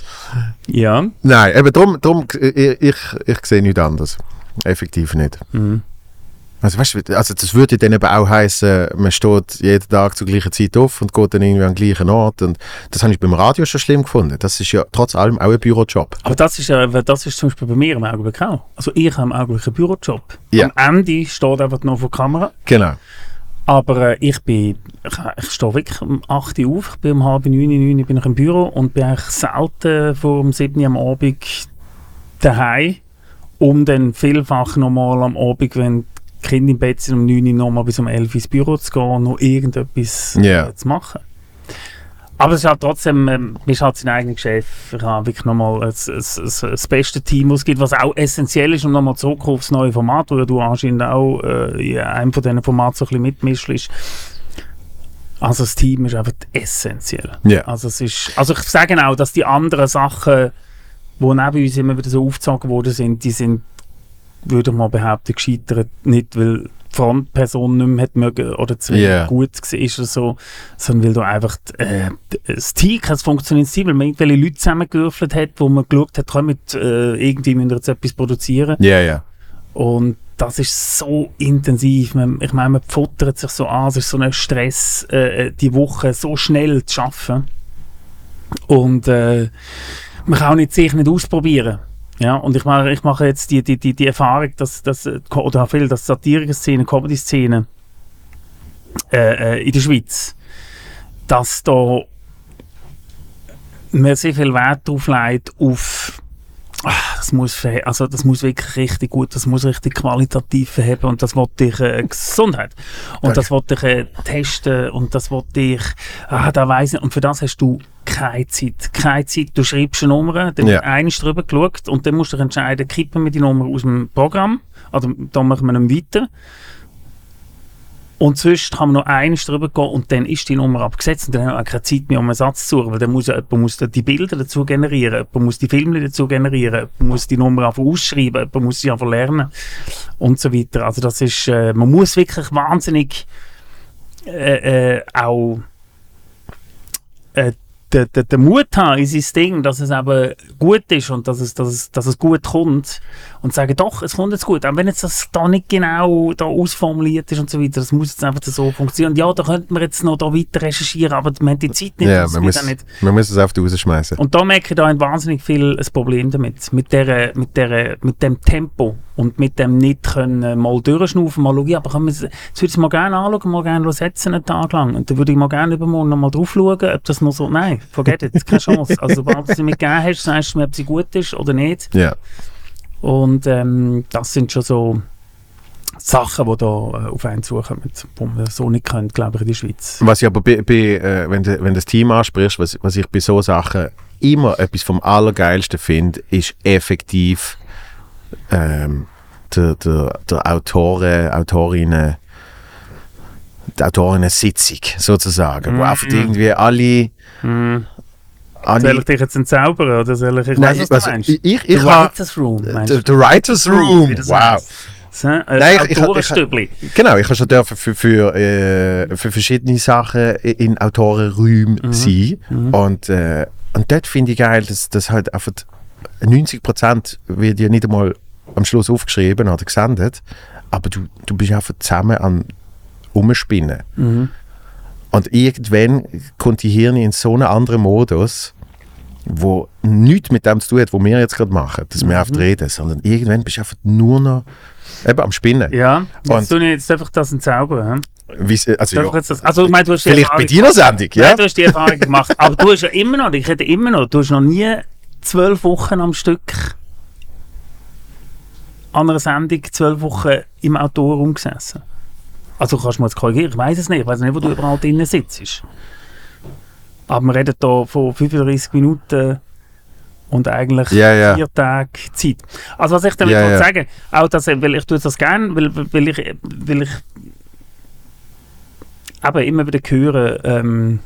[SPEAKER 2] Ja.
[SPEAKER 1] Nein, eben drum, drum ich, ich, ich sehe nichts anderes. Effektiv nicht.
[SPEAKER 2] Mhm.
[SPEAKER 1] Also, weißt, du, also das würde dann eben auch heißen, man steht jeden Tag zur gleichen Zeit auf und geht dann irgendwie an den gleichen Ort. Und das habe ich beim Radio schon schlimm gefunden. Das ist ja trotz allem auch ein Bürojob.
[SPEAKER 2] Aber das ist, ja, das ist zum Beispiel bei mir im Augenblick auch. Also ich habe im Augenblick einen Bürojob.
[SPEAKER 1] Ja.
[SPEAKER 2] Am Ende steht einfach noch vor der Kamera.
[SPEAKER 1] Genau.
[SPEAKER 2] Aber äh, ich bin, ich, ich stehe wirklich um 8 Uhr auf, ich bin um halb 9, 9 bin ich im Büro und bin eigentlich selten vor um 7 Uhr am Abend daheim, um dann vielfach nochmal am Abend, wenn Kind im Bett sind, um 9 Uhr nochmal bis um 11 Uhr ins Büro zu gehen und noch irgendetwas
[SPEAKER 1] Ja.
[SPEAKER 2] äh, zu machen. Aber es ist halt trotzdem, ähm, ist halt sein eigener Chef. Ich habe wirklich nochmal das, das, das, beste Team, was es gibt, was auch essentiell ist, um nochmal zurück aufs neue Format, wo du anscheinend auch äh, in einem von diesen Formaten so ein bisschen mitmischst. Also das Team ist einfach essentiell.
[SPEAKER 1] Ja.
[SPEAKER 2] Also es ist, also ich sage auch, dass die anderen Sachen, die neben uns immer wieder so aufgezogen worden sind, die sind, würde ich mal behaupten, gescheitert. Nicht, weil die Frontperson nicht mehr hat mögen oder zu
[SPEAKER 1] Ja.
[SPEAKER 2] gut war oder so, sondern weil da einfach äh, das Team, das funktionierendes Team, weil man irgendwelche Leute zusammengewürfelt hat, wo man geschaut hat, können wir äh, irgendwie müssen wir jetzt etwas produzieren.
[SPEAKER 1] Ja, ja.
[SPEAKER 2] Und das ist so intensiv. Man, ich meine, man futtert sich so an. Es ist so ein Stress, äh, die Woche so schnell zu schaffen. Und äh, man kann auch nicht, sich nicht ausprobieren. Ja, und ich mache, ich mache jetzt die, die, die, die Erfahrung, dass, dass äh, oder viel, dass Satiriker-Szene, Comedy-Szene äh, äh, in der Schweiz, dass da man sehr viel Wert drauf legt auf Ah, das muss, also das muss wirklich richtig gut, das muss richtig qualitativ verheben und das wollte ich äh, Gesundheit. Und das wollte ich äh, testen und das wollte ich, ah, da weiss ich, und für das hast du keine Zeit, keine Zeit, du schreibst eine Nummer, dann
[SPEAKER 1] Ja.
[SPEAKER 2] einmal drüber geschaut und dann musst du entscheiden, kippen wir die Nummer aus dem Programm, also da machen wir ihn weiter und sonst kann man noch eines drüber gehen und dann ist die Nummer abgesetzt und dann haben wir auch keine Zeit mehr, um einen Satz zu suchen, weil dann muss ja jemand muss dann die Bilder dazu generieren, jemand muss die Filme dazu generieren, jemand muss die Nummer einfach ausschreiben, jemand muss sie einfach lernen und so weiter. Also das ist, äh, man muss wirklich wahnsinnig äh, äh, auch den, den, den Mut haben in sein Ding, dass es eben gut ist und dass es, dass es, dass es gut kommt und sagen, doch, es kommt jetzt gut, auch wenn jetzt das da nicht genau da ausformuliert ist und so weiter, das muss jetzt einfach so funktionieren. Ja, da könnte man jetzt noch da weiter recherchieren, aber wir haben die Zeit nicht.
[SPEAKER 1] Ja, man muss,
[SPEAKER 2] nicht.
[SPEAKER 1] man muss es auf die rausschmeißen.
[SPEAKER 2] Und da merke ich da ein wahnsinnig viel ein Problem damit. Mit, der, mit, der, mit dem Tempo und mit dem nicht können mal durchschnaufen, mal schauen, aber können wir, würde ich es mal gerne anschauen, mal gerne setzen einen Tag lang. Und dann würde ich mal gerne übermorgen noch mal drauf schauen, ob das noch so, nein, forget it, keine Chance. Also sobald du sie mir gegeben hast, sagst du mir, ob sie gut ist oder nicht.
[SPEAKER 1] Ja.
[SPEAKER 2] Und ähm, das sind schon so Sachen, die da äh, auf einen zukommen, die man so nicht kennt, glaube ich, in der Schweiz.
[SPEAKER 1] Was ich aber bei, bei, äh, wenn, du, wenn das Team ansprichst, was, was ich bei so Sachen immer etwas vom Allergeilsten finde, ist effektiv ähm, der, der, der Autoren, Autorinnen, die Autorinnen-Sitzung sozusagen, wo
[SPEAKER 2] Mhm.
[SPEAKER 1] einfach irgendwie alle,
[SPEAKER 2] Mhm.
[SPEAKER 1] alle
[SPEAKER 2] Soll ich dich jetzt entzaubern oder soll ich, ich
[SPEAKER 1] Nein,
[SPEAKER 2] weiss, was
[SPEAKER 1] also,
[SPEAKER 2] du meinst.
[SPEAKER 1] ich, ich,
[SPEAKER 2] The
[SPEAKER 1] ich
[SPEAKER 2] Writers Room, meinst
[SPEAKER 1] the, the Writers Room, wow.
[SPEAKER 2] So, äh,
[SPEAKER 1] Nein, ich- ich-
[SPEAKER 2] Autorenstübli.
[SPEAKER 1] Genau, ich habe schon dürfen für, für, äh, für verschiedene Sachen in Autorenräumen
[SPEAKER 2] Mhm.
[SPEAKER 1] sein. Und, äh, und dort finde ich geil, dass, dass halt einfach 90% wird ja nicht einmal am Schluss aufgeschrieben oder gesendet, aber du, du bist einfach zusammen am Umspinnen.
[SPEAKER 2] Mhm.
[SPEAKER 1] Und irgendwann kommt die Hirn in so einen anderen Modus, wo nichts mit dem zu tun hat, was wir jetzt gerade machen, dass wir einfach reden, sondern irgendwann bist du einfach nur noch eben am Spinnen.
[SPEAKER 2] Ja, jetzt ich jetzt einfach das entzaubern. He?
[SPEAKER 1] Wie's- Also, ja,
[SPEAKER 2] das, also, ich meine, du hast die
[SPEAKER 1] vielleicht bei
[SPEAKER 2] Erfahrung-
[SPEAKER 1] deiner Sendung, ja?
[SPEAKER 2] Nein, du hast die Erfahrung gemacht. Aber du hast ja immer noch, ich rede immer noch, du hast noch nie zwölf Wochen am Stück an einer Sendung zwölf Wochen im Autorenraum gesessen. Also kannst du mal jetzt korrigieren, ich weiß es nicht, ich weiß nicht, wo du überall drinnen sitzt. Aber wir reden hier von 35 Minuten und eigentlich
[SPEAKER 1] Ja, ja.
[SPEAKER 2] vier Tage Zeit. Also was ich damit wollte
[SPEAKER 1] ja.
[SPEAKER 2] sagen, auch das, weil ich tue das gerne, weil, weil ich, weil ich aber immer wieder höre, ähm,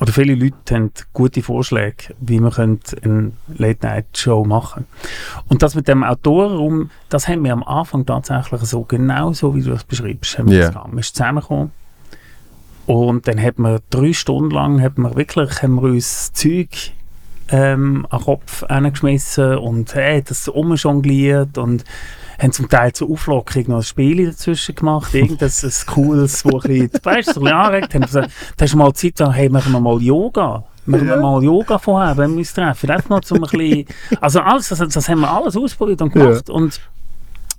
[SPEAKER 2] oder viele Leute haben gute Vorschläge, wie man könnte eine Late-Night-Show machen Und das mit dem Autorenraum, das haben wir am Anfang tatsächlich so, genau so, wie du das beschreibst, haben wir
[SPEAKER 1] Ja.
[SPEAKER 2] das gehabt. Wir sind zusammengekommen und dann hat man drei Stunden lang, hat man wirklich, haben wir uns Zeug ähm, an den Kopf geschmissen und hey, das umjongliert und haben zum Teil zur Auflockerung noch ein Spiel dazwischen gemacht, irgendwas ein cooles, wo ein bisschen, bisschen anregt. Haben gesagt, da hast du mal Zeit, gesagt, hey, machen wir mal Yoga. Machen wir mal Yoga vorher, wenn wir uns treffen. Einfach mal zum ein bisschen, also alles, das, das haben wir alles ausprobiert und gemacht und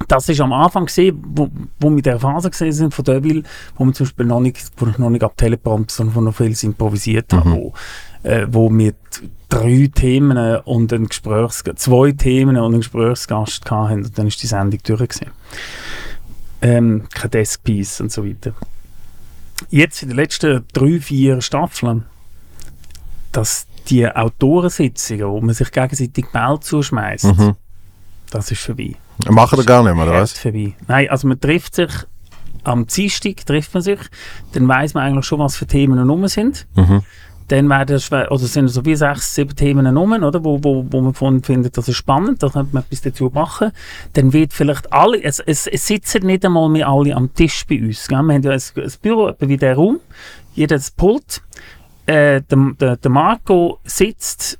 [SPEAKER 2] das ist am Anfang gesehen, wo, wo wir in der Phase gesehen sind von Deville, wo wir zum Beispiel noch nicht, wo ich noch nicht ab Teleprompter, sondern wo noch vieles improvisiert haben, wo, äh, wo wir drei Themen und ein Gesprächs zwei Themen und einen Gesprächsgast hatten und dann ist die Sendung durch gewesen. ähm, kein Deskpiece und so weiter. Jetzt in den letzten drei, vier Staffeln, dass die Autorensitzungen, wo man sich gegenseitig Ball zuschmeißt,
[SPEAKER 1] Mhm.
[SPEAKER 2] das ist vorbei.
[SPEAKER 1] Machen wir gar nicht mehr, oder was?
[SPEAKER 2] Vorbei. Nein, also man trifft sich am Dienstag, trifft man sich, dann weiß man eigentlich schon, was für Themen rum sind.
[SPEAKER 1] Mhm.
[SPEAKER 2] Dann werden oder sind so wie sechs, sieben Themen rum, oder, wo, wo, wo man findet, das ist spannend, da könnte man etwas dazu machen. Dann wird vielleicht alle, es, es, es sitzen nicht einmal mehr alle am Tisch bei uns. Gell? Wir haben ja ein, ein Büro, wie der Raum, das Pult. Äh, der, der, der Marco sitzt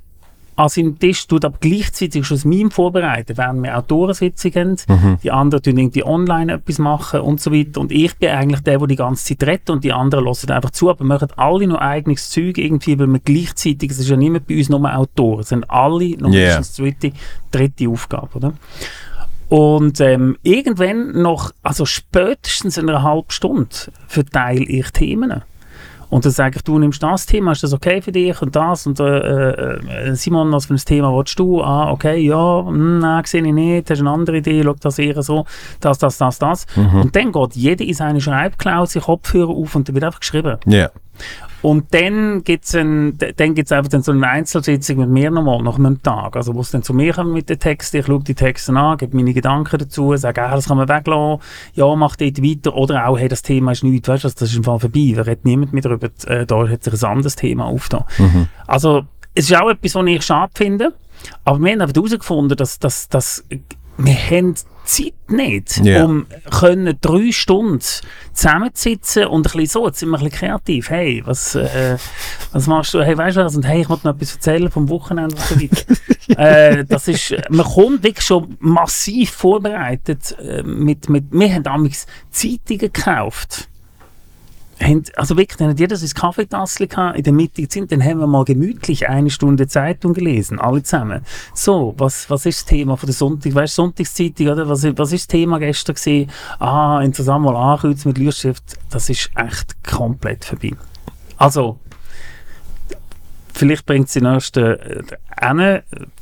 [SPEAKER 2] an seinem Tisch, tut aber gleichzeitig schon das Meme vorbereiten, während wir Autorensitzungen haben. Die anderen tun irgendwie online etwas machen und so weiter. Und ich bin eigentlich der, der die ganze Zeit redet und die anderen hören einfach zu, aber machen alle noch eigenes Zeug irgendwie, weil wir gleichzeitig, es ist ja niemand bei uns nur Autoren, es sind alle noch
[SPEAKER 1] Yeah.
[SPEAKER 2] mindestens dritte, dritte Aufgabe, oder? Und ähm, irgendwann noch, also spätestens in einer halben Stunde, verteile ich Themen. Und dann sage ich, du nimmst das Thema, ist das okay für dich und das und äh, äh, Simon, was für ein Thema willst du? Ah, okay, ja, hm, nein, sehe ich nicht, hast eine andere Idee, schau das eher so, das, das, das, das. Und dann geht jeder in seine Schreibklause, Kopfhörer auf und dann wird einfach geschrieben.
[SPEAKER 1] Ja.
[SPEAKER 2] Und dann gibt's ein, d- dann gibt's einfach dann so eine Einzelsitzung mit mir nochmal nach einem Tag. Also, wo es dann zu mir kommt mit den Texten, ich schaue die Texte an, gebe meine Gedanken dazu, sage, ah, das kann man weglassen, ja, mach dort weiter. Oder auch, hey, das Thema ist nichts, weißt du, das ist im Fall vorbei, da redet niemand mehr darüber, äh, da hat sich ein anderes Thema aufgetan. Also, es ist auch etwas, was ich schade finde, aber wir haben einfach herausgefunden, dass, dass, dass wir haben Zeit nicht,
[SPEAKER 1] Ja.
[SPEAKER 2] um können drei Stunden zusammensitzen und ein bisschen so, jetzt sind wir ein bisschen kreativ. Hey, was, äh, was machst du? Hey, weißt du was? Und hey, ich wollte noch etwas erzählen vom Wochenende und so weiter. äh, das ist, man kommt wirklich schon massiv vorbereitet äh, mit, mit, wir haben damals Zeitungen gekauft. Haben, also wirklich, dann hat jeder sein Kaffeetassel in der Mitte sind, dann haben wir mal gemütlich eine Stunde Zeitung gelesen, alle zusammen. So, was, was ist das Thema von der Sonntag, weißt Sonntagszeitung, oder? Was, was ist das Thema gestern gewesen? Ah, interessant mal ankreuzen mit Leuchtschrift. Das ist echt komplett vorbei. Also, vielleicht bringt es die nächsten äh,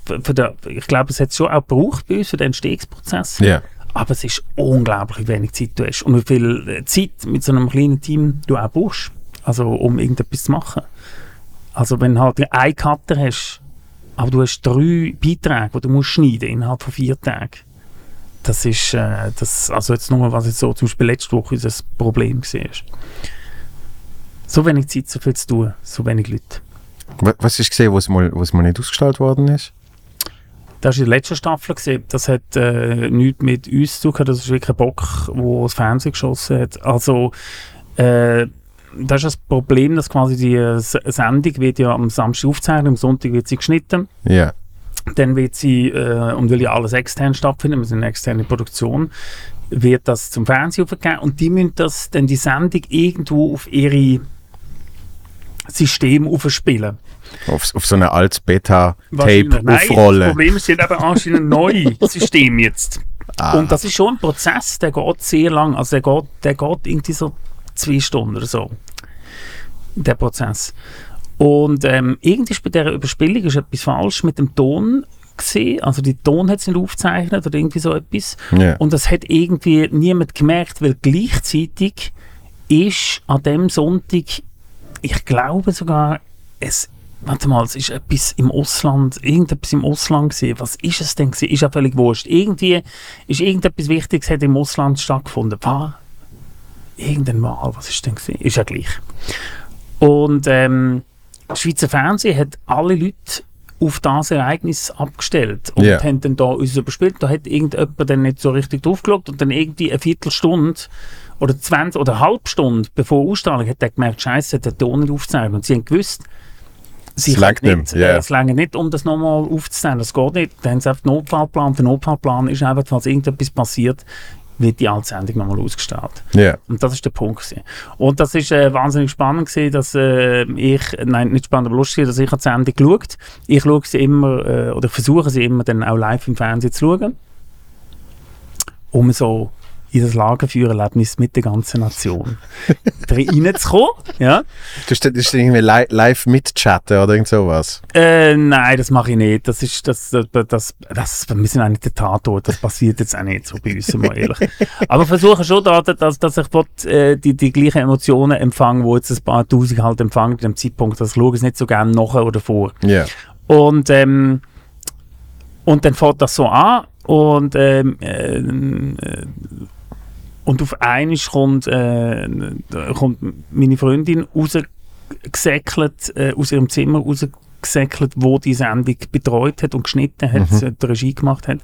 [SPEAKER 2] den, ich glaube, es hat schon auch gebraucht bei uns für den Entstehungsprozess.
[SPEAKER 1] Ja.
[SPEAKER 2] Aber es ist unglaublich, wie wenig Zeit du hast. Und wie viel äh, Zeit mit so einem kleinen Team du auch brauchst. Also, um irgendetwas zu machen. Also, wenn du halt einen Cutter hast, aber du hast drei Beiträge, die du musst schneiden innerhalb von vier Tagen. Das ist, äh, das, also jetzt nur, was jetzt so zum Beispiel letzte Woche unser Problem war. So wenig Zeit, so viel zu tun, so wenig Leute.
[SPEAKER 1] Wa- Was ist gesehen, was mal, was mal nicht ausgestellt worden ist?
[SPEAKER 2] Das war in der letzten Staffel. Gewesen. Das hat äh, nichts mit uns zu tun. Das ist wirklich ein Bock, der das Fernsehen geschossen hat. Also, äh, das ist das Problem, dass quasi die äh, S- Sendung wird ja am Samstag aufgezeichnet, am Sonntag wird sie geschnitten.
[SPEAKER 1] Ja.
[SPEAKER 2] Dann wird sie, äh, und weil ja alles extern stattfindet, wir sind eine externe Produktion, wird das zum Fernsehen aufgegeben und die müssen das dann die Sendung irgendwo auf ihre System aufspielen.
[SPEAKER 1] Auf, auf so eine altes Beta-Tape
[SPEAKER 2] Wahrscheinlich. Nein, das. Problem ist, sie haben eben anscheinend ein neues System jetzt.
[SPEAKER 1] Ah.
[SPEAKER 2] Und das ist schon ein Prozess, der geht sehr lang. Also der geht, der geht irgendwie so zwei Stunden oder so. Der Prozess. Und ähm, irgendwie ist bei dieser Überspielung ist etwas falsch mit dem Ton gesehen. Also die Ton hat es nicht aufgezeichnet oder irgendwie so etwas.
[SPEAKER 1] Ja.
[SPEAKER 2] Und das hat irgendwie niemand gemerkt, weil gleichzeitig ist an dem Sonntag, ich glaube sogar, es, warte mal, es ist etwas im Ausland, irgendetwas im Ausland gesehen. Was ist es denn gewesen? Ist ja völlig wurscht. Irgendwie ist irgendetwas Wichtiges hat im Ausland stattgefunden. War irgendein Mal, was ist denn gewesen? Ist ja gleich. Und ähm, Schweizer Fernsehen hat alle Leute auf das Ereignis abgestellt und
[SPEAKER 1] Ja.
[SPEAKER 2] haben dann da uns überspielt. Da hat irgendjemand dann nicht so richtig draufgeschaut und dann irgendwie eine Viertelstunde oder 20 oder eine halbe Stunde bevor Ausstrahlung hat er gemerkt, Scheiße, der Ton nicht aufzeichnet. Und sie haben gewusst, sie
[SPEAKER 1] Es langt nicht,
[SPEAKER 2] äh, es lange nicht, um das nochmal aufzuzeichnen. Das geht nicht. Dann haben sie einfach den Notfallplan. Der Notfallplan ist einfach, falls irgendetwas passiert, wird die alte Sendung nochmal ausgestrahlt.
[SPEAKER 1] Ja.
[SPEAKER 2] Und das ist der Punkt. Gewesen. Und das ist äh, wahnsinnig spannend gewesen, dass äh, ich, nein, nicht spannend, aber lustig, dass ich habe die Sendung geschaut. Ich schaue sie immer, äh, oder versuche sie immer dann auch live im Fernsehen zu schauen. Um so in das Lagerfeuererlebnis mit der ganzen Nation reinzukommen. Ja.
[SPEAKER 1] Du hast das irgendwie li live mitchatten oder irgend sowas?
[SPEAKER 2] Äh, nein, das mache ich nicht. Das ist, das, das, das, das, wir sind eigentlich der Tatort. Das passiert jetzt auch nicht so bei uns, mal ehrlich. Aber versuche schon da, dass, dass ich will, äh, die, die gleichen Emotionen empfange, wo jetzt ein paar Tausend halt empfangen dem Zeitpunkt. Das schaue ich nicht so gerne nachher oder vor.
[SPEAKER 1] Yeah.
[SPEAKER 2] Und, ähm, und dann fährt das so an und, ähm, äh, und auf einmal kommt, äh, kommt meine Freundin rausgesäckelt, äh, aus ihrem Zimmer rausgesäckelt gesäckelt, wo die Sendung betreut hat und geschnitten hat, mhm. die Regie gemacht hat.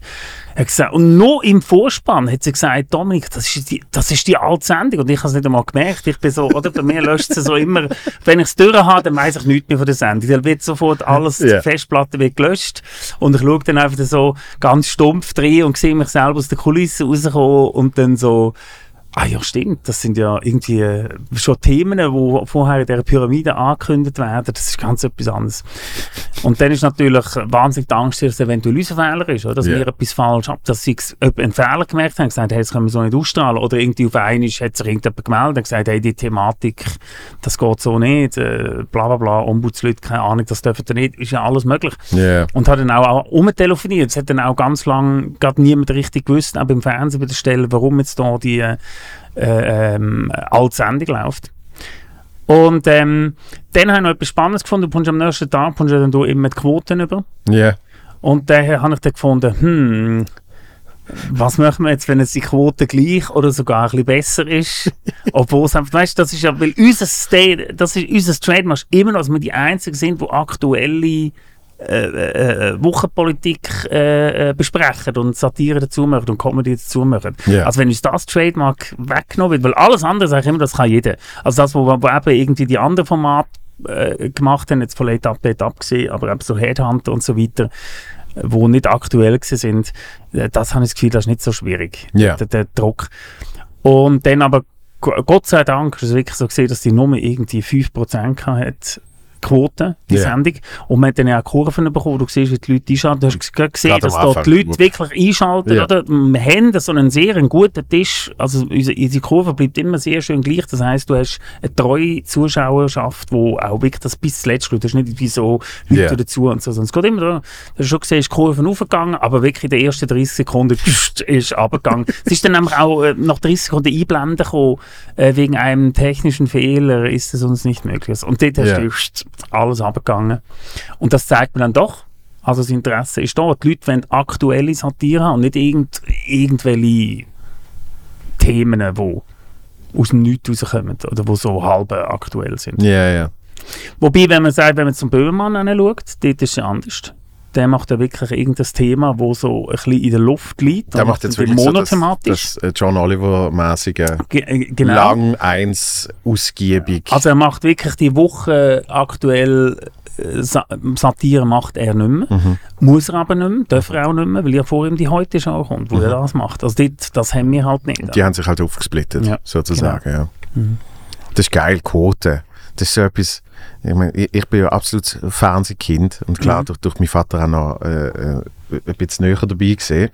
[SPEAKER 2] hat gesagt, und nur im Vorspann hat sie gesagt, Dominik, das ist die, das ist die alte Sendung. Und ich habe es nicht einmal gemerkt. Ich bin so, oder bei mir löscht sie so immer, wenn ich es durch habe, dann weiß ich nichts mehr von der Sendung. Dann wird sofort alles, yeah. die Festplatte wird gelöscht. Und ich schaue dann einfach so ganz stumpf drin und sehe mich selber aus der Kulisse rauskommen und dann so, Ah ja, stimmt. Das sind ja irgendwie äh, schon Themen, die vorher in dieser Pyramide angekündigt werden. Das ist ganz etwas anderes. Und dann ist natürlich wahnsinnig die Angst, dass es eventuell unser Fehler ist, oder? dass yeah. wir etwas falsch haben, dass sie einen Fehler gemerkt haben, gesagt, hey, das können wir so nicht ausstrahlen. Oder irgendwie auf einmal hat sich irgendjemand gemeldet und gesagt, hey, die Thematik, das geht so nicht, äh, bla bla bla, Ombudsleute, keine Ahnung, das dürfen wir nicht, ist ja alles möglich.
[SPEAKER 1] Yeah.
[SPEAKER 2] Und hat dann auch umtelefoniert. Es hat dann auch ganz lange gerade niemand richtig gewusst, auch beim Fernsehen bei der Stelle, warum jetzt da die äh, äh, ähm, als Sendung läuft. Und ähm, dann habe ich noch etwas Spannendes gefunden. Du am nächsten Tag kommst dann du immer die Quoten über.
[SPEAKER 1] Ja. Yeah.
[SPEAKER 2] Und daher habe ich dann gefunden, hm, was machen wir jetzt, wenn es die Quote gleich oder sogar ein bisschen besser ist? Obwohl es einfach, weißt du, das ist ja, weil unser State, das ist unser Trademark immer noch, dass wir die Einzigen sind, die aktuelle äh, äh, äh, Wochenpolitik äh, äh, besprechen und Satire dazu machen und Comedy dazu machen.
[SPEAKER 1] Yeah.
[SPEAKER 2] Also wenn uns das Trademark weggenommen wird, weil alles andere sage ich immer, das kann jeder. Also das, wo, wo eben irgendwie die anderen Formate gemacht haben, jetzt von Late Update abgesehen, aber eben so Headhunter und so weiter, wo nicht aktuell sind, das habe ich das Gefühl, das ist nicht so schwierig,
[SPEAKER 1] yeah.
[SPEAKER 2] der, der Druck. Und dann aber Gott sei Dank ist es wirklich so gesehen, dass die Nummer irgendwie 5% hat Quote, die yeah. Sendung. Und man hat dann auch Kurven bekommen, du siehst, wie die Leute einschalten. Du hast gesehen, Gerade dass dort die Leute wirklich einschalten. Yeah. Oder? Wir haben so einen sehr guten Tisch. Also unsere, Kurve bleibt immer sehr schön gleich. Das heisst, du hast eine treue Zuschauerschaft, die auch wirklich das bis zuletzt schaut. Du hast nicht wie so Leute yeah. dazu und so. Sondern es geht immer da. Du hast schon gesehen, ist die Kurve aufgegangen, aber wirklich in den ersten 30 Sekunden ist abgegangen. es ist dann nämlich auch äh, nach 30 Sekunden einblenden gekommen, äh, wegen einem technischen Fehler ist es uns nicht möglich. Und dort hast du alles abgegangen. Und das zeigt mir dann doch, also das Interesse ist da. Die Leute wollen aktuelle Satire haben und nicht irgend, irgendwelche Themen, die aus dem Nichts rauskommen oder die so halb aktuell sind.
[SPEAKER 1] Ja, yeah, ja. Yeah.
[SPEAKER 2] Wobei, wenn man sagt, wenn man zum Böhmermann anschaut, dort ist es anders der macht ja wirklich irgendein Thema, wo so ein bisschen in der Luft liegt.
[SPEAKER 1] Der macht jetzt wirklich monothematisch. So das, das John Oliver-mäßige
[SPEAKER 2] äh, genau.
[SPEAKER 1] lang eins ausgiebig.
[SPEAKER 2] Also er macht wirklich die Woche aktuell äh, Satire macht er nicht mehr. Mhm. Muss er aber nicht mehr, darf er auch nicht mehr, weil ja vor ihm die heute schon kommt, wo mhm. er das macht. Also das, das haben wir halt nicht.
[SPEAKER 1] Die haben sich halt aufgesplittet, ja. sozusagen. Genau. Ja. Mhm. Das ist geil, Quote. Das ist so etwas ich, meine, ich, ich bin ja absolut Fernsehkind und klar mhm. durch, durch meinen Vater auch noch äh, äh, ein bisschen näher dabei gesehen.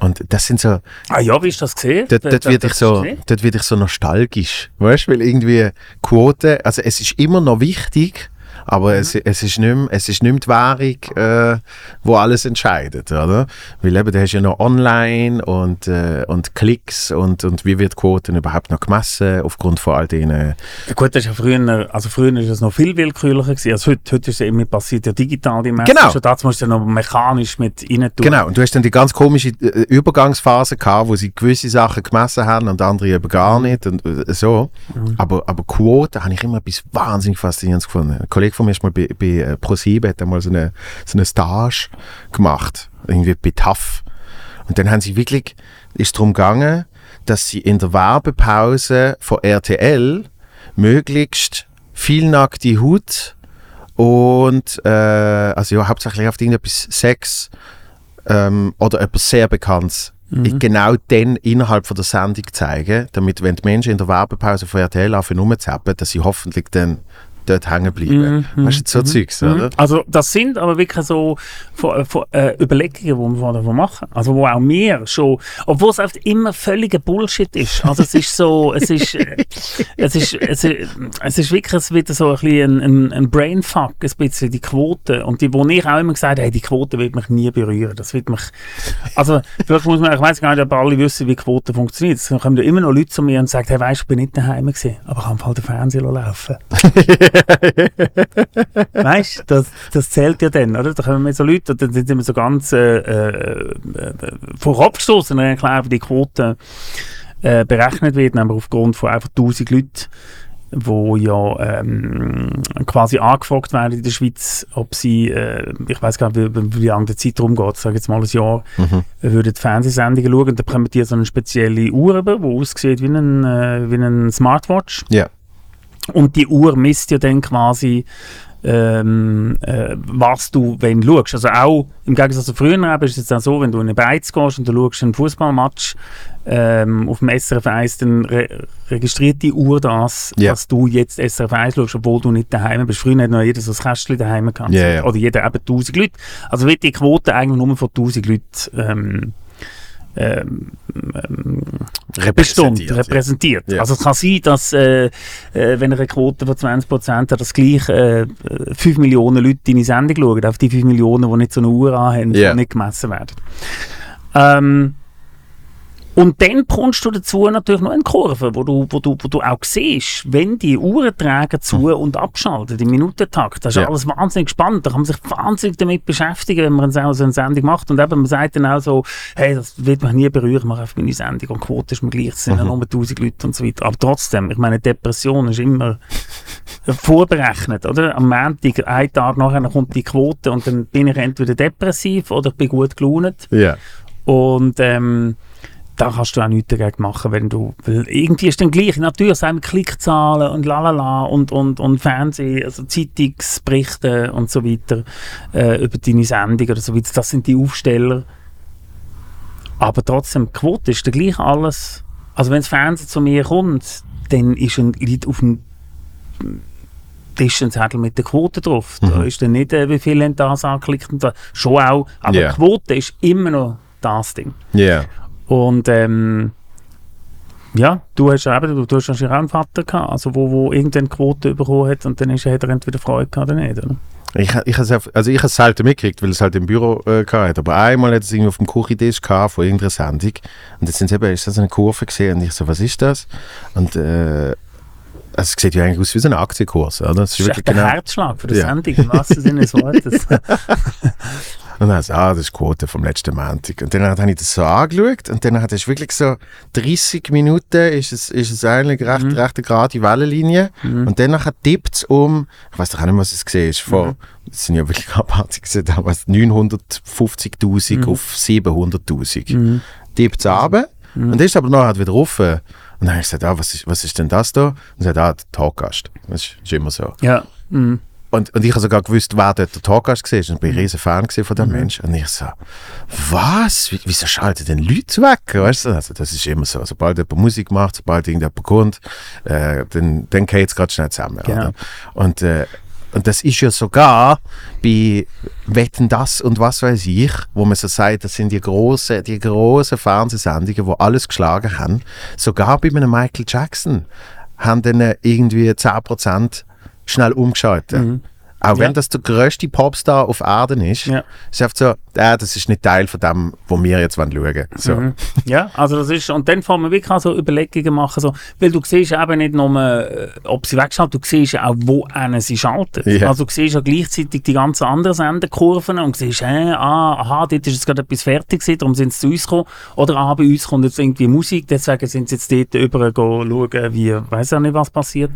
[SPEAKER 1] Und das sind so...
[SPEAKER 2] Ah ja, wie ist das gesehen?
[SPEAKER 1] Dort, dort, wird ich so, wird ich so nostalgisch, weißt du, weil irgendwie Quote, also es ist immer noch wichtig, aber mhm. es, es, ist nicht mehr, es ist nicht die Währung, äh, wo alles entscheidet, oder? Weil eben, du hast ja noch Online und, äh, und Klicks und, und wie wird Quoten überhaupt noch gemessen aufgrund von all diesen... Ja,
[SPEAKER 2] gut, das ist ja früher, also früher ist es noch viel willkürlicher gewesen, also heute, heute ist es immer passiert ja digital die Messe.
[SPEAKER 1] Genau.
[SPEAKER 2] Schon das musst du noch mechanisch mit rein tun.
[SPEAKER 1] Genau, und du hast dann die ganz komische äh, Übergangsphase gehabt, wo sie gewisse Sachen gemessen haben und andere eben gar nicht und äh, so. Mhm. Aber, aber Quoten habe ich immer etwas wahnsinnig faszinierendes gefunden. Ein Kollege von mir ist mal bei, bei äh, ProSieben, hat einmal so eine, so eine Stage gemacht, irgendwie bei TAF. Und dann haben sie wirklich, ist darum gegangen, dass sie in der Werbepause von RTL möglichst viel nackte Haut und äh, also ja, hauptsächlich auf irgendetwas Sex ähm, oder etwas sehr Bekanntes mhm. genau dann innerhalb von der Sendung zeigen, damit wenn die Menschen in der Werbepause von RTL anfangen rumzuzappen, dass sie hoffentlich dann dort hängen bleiben.
[SPEAKER 2] Mhm,
[SPEAKER 1] Weißt du, so
[SPEAKER 2] mhm,
[SPEAKER 1] Zeugs,
[SPEAKER 2] mhm.
[SPEAKER 1] oder?
[SPEAKER 2] Also das sind aber wirklich so von, von, äh, Überlegungen, die wir von davon machen. Also wo auch wir schon, obwohl es oft immer völliger Bullshit ist. Also es ist so, es ist, äh, es ist, es ist, es ist wirklich es wieder so ein bisschen ein, ein, Brainfuck, ein bisschen die Quote. Und die, wo ich auch immer gesagt habe, die Quote wird mich nie berühren. Das wird mich, also vielleicht muss man, ich weiß gar nicht, ob alle wissen, wie Quote funktioniert. Es kommen ja immer noch Leute zu mir und sagen, hey, weißt du, ich bin nicht daheim gewesen, aber ich habe halt den Fernseher laufen. Weißt du, das, das zählt ja dann, oder? Da kommen so Leute und dann sind immer so ganz äh, äh, äh, vor Kopf gestoßen, wenn klar wie die Quote äh, berechnet wird, nämlich aufgrund von einfach 1000 Leuten, wo ja ähm, quasi angefragt werden in der Schweiz, ob sie, äh, ich weiß gar nicht, wie, wie lange der Zeitraum geht, sage jetzt mal ein Jahr,
[SPEAKER 1] Mhm.
[SPEAKER 2] würden die Fernsehsendungen schauen und dann bekommen die so eine spezielle Uhr über, die aussieht wie ein, äh, wie ein Smartwatch.
[SPEAKER 1] Ja.
[SPEAKER 2] Und die Uhr misst ja dann quasi, ähm, äh, was du, wenn du schaust. Also auch im Gegensatz zu früher eben, ist es jetzt auch so, wenn du in eine Beiz gehst und du schaust einen Fußballmatch ähm, auf dem SRF 1, dann re registriert die Uhr das,
[SPEAKER 1] Ja.
[SPEAKER 2] dass du jetzt SRF 1 schaust, obwohl du nicht daheim bist. Früher hat noch jeder so ein Kästchen daheim gehabt.
[SPEAKER 1] Ja, ja.
[SPEAKER 2] Oder jeder eben 1000 Leute. Also wird die Quote eigentlich nur von 1000 Leuten ähm, ähm, ähm, bestimmt,
[SPEAKER 1] Repräsentiert, ja.
[SPEAKER 2] repräsentiert.
[SPEAKER 1] Ja.
[SPEAKER 2] Also es kann sein, dass äh, äh, wenn eine Quote von 20% hat, dass gleich äh, 5 Millionen Leute deine Sendung schauen, auf die 5 Millionen, die nicht so eine Uhr haben,
[SPEAKER 1] Ja.
[SPEAKER 2] die nicht gemessen werden. Ähm, und dann kommst du dazu natürlich noch eine Kurve, wo du, wo du, wo du auch siehst, wenn die Uhren tragen zu und abschalten, im Minutentakt. Das ist
[SPEAKER 1] Mhm. Ja.
[SPEAKER 2] alles wahnsinnig spannend. Da kann man sich wahnsinnig damit beschäftigen, wenn man so eine Sendung macht. Und eben, man sagt dann auch so, hey, das wird mich nie berühren, ich mache einfach meine Sendung. Und Quote ist mir gleich, es sind ja
[SPEAKER 1] Mhm.
[SPEAKER 2] nur 1000 Leute und so weiter. Aber trotzdem, ich meine, Depression ist immer vorberechnet, oder? Am Montag, einen Tag nachher kommt die Quote und dann bin ich entweder depressiv oder ich bin gut gelaunt.
[SPEAKER 1] Ja.
[SPEAKER 2] Und ähm, da kannst du auch nichts dagegen machen, wenn du, weil irgendwie ist dann gleich, natürlich sind Klickzahlen und lalala und, und, und Fernseh, also Zeitungsberichte und so weiter äh, über deine Sendung oder so weiter, das sind die Aufsteller. Aber trotzdem, die Quote ist dann gleich alles, also wenn das Fernsehen zu mir kommt, dann ist ein liegt auf dem Tisch ein Zettel mit der Quote drauf. Da ist dann nicht, äh, wie viele haben das angeklickt und das. Schon auch, aber
[SPEAKER 1] Ja.
[SPEAKER 2] die Quote ist immer noch das Ding.
[SPEAKER 1] Ja.
[SPEAKER 2] Und ähm, ja, du hast ja eben, du, du hast wahrscheinlich auch einen Vater gehabt, also wo, wo irgendeine Quote bekommen hat und dann ist, hat er entweder Freude gehabt oder nicht, oder?
[SPEAKER 1] Ich, ich has also ich habe es selten mitgekriegt, weil es halt im Büro äh, gehabt. Aber einmal hat es irgendwie auf dem Küchentisch gehabt von irgendeiner Sendung. Und jetzt sind eben, ist das eine Kurve gesehen und ich so, was ist das? Und äh, also es sieht ja eigentlich aus wie so ein Aktienkurs, oder? Das
[SPEAKER 2] Das ist echt der Herzschlag für die
[SPEAKER 1] Ja.
[SPEAKER 2] Sendung, im wahrsten Sinne des Wortes.
[SPEAKER 1] Und dann so, ah, das ist die Quote vom letzten Montag. Und dann habe ich das so angeschaut und dann hat es wirklich so 30 Minuten ist es, ist es eigentlich recht,
[SPEAKER 2] Mhm.
[SPEAKER 1] recht eine gerade Wellenlinie. Und dann tippt es um, ich weiß doch auch nicht, was es gesehen ist, von,
[SPEAKER 2] Mhm.
[SPEAKER 1] das sind ja wirklich abartig gesehen, damals 950.000
[SPEAKER 2] Mhm.
[SPEAKER 1] auf 700.000. Tippt es runter und dann ist aber noch halt wieder offen. Und dann habe ich gesagt, ah, was ist, was ist denn das da? Und er sagt, ah, der Talkgast. Das ist, ist immer so.
[SPEAKER 2] ja. Mhm.
[SPEAKER 1] Und, und ich habe sogar gewusst, wer dort der Talkgast war. Und ich bin ein riesen Fan von dem Mensch. Und ich so, was? Wie, wieso schalten denn Leute weg? Weißt du? Also, das ist immer so. Sobald jemand Musik macht, sobald irgendjemand kommt, äh, dann, dann geht es gerade schnell zusammen.
[SPEAKER 2] Genau.
[SPEAKER 1] Und, äh, und das ist ja sogar bei Wetten das und was weiß ich, wo man so sagt, das sind die großen, die großen Fernsehsendungen, wo alles geschlagen haben. Sogar bei einem Michael Jackson haben dann irgendwie 10% schnell umgeschaltet. Auch wenn
[SPEAKER 2] Ja.
[SPEAKER 1] das der grösste Popstar auf Erden ist,
[SPEAKER 2] Ja.
[SPEAKER 1] ist einfach so, äh, das ist nicht Teil von dem, wo wir jetzt schauen wollen. So.
[SPEAKER 2] Mhm. Ja, also das ist, und dann fangen wir wirklich an so Überlegungen machen, so, weil du siehst eben nicht nur, äh, ob sie wegschalten, du siehst ja auch, wo einen sie schalten.
[SPEAKER 1] Ja.
[SPEAKER 2] Also du siehst ja gleichzeitig die ganzen anderen Senderkurven und siehst, äh, ah, aha, dort ist jetzt gerade etwas fertig gewesen, darum sind sie zu uns gekommen. Oder ah, bei uns kommt jetzt irgendwie Musik, deswegen sind sie jetzt dort über schauen, wie, weiß auch nicht, was passiert.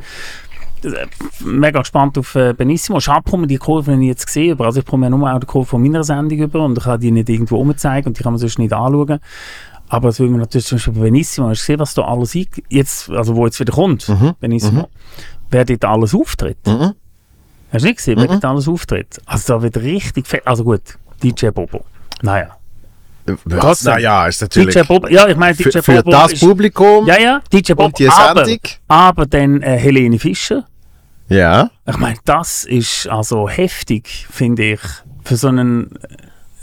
[SPEAKER 2] Mega gespannt auf äh, Benissimo. Dass man die Kurve nicht jetzt gesehen aber also ich bekomme ja nur auch die Kurve von meiner Sendung über und ich kann die nicht irgendwo umzeigen und die kann man sonst nicht anschauen. Aber das will man natürlich zum Beispiel bei Benissimo, hast du gesehen, was da alles ein, jetzt, also wo jetzt wieder kommt,
[SPEAKER 1] Mhm.
[SPEAKER 2] Benissimo, wer dort alles auftritt.
[SPEAKER 1] Mhm.
[SPEAKER 2] Hast du nicht gesehen, wer dort alles auftritt? Also da wird richtig fett, also gut, DJ Bobo. Naja.
[SPEAKER 1] Was?
[SPEAKER 2] Trotzdem.
[SPEAKER 1] Naja, ist natürlich
[SPEAKER 2] DJ Bobo, ja, ich meine, DJ
[SPEAKER 1] für, für
[SPEAKER 2] Bobo
[SPEAKER 1] das
[SPEAKER 2] ist,
[SPEAKER 1] Publikum
[SPEAKER 2] Ja, ja, DJ Bobo,
[SPEAKER 1] und die
[SPEAKER 2] aber,
[SPEAKER 1] Sendung.
[SPEAKER 2] aber dann äh, Helene Fischer,
[SPEAKER 1] Ja.
[SPEAKER 2] Ich meine, das ist also heftig, finde ich, für so eine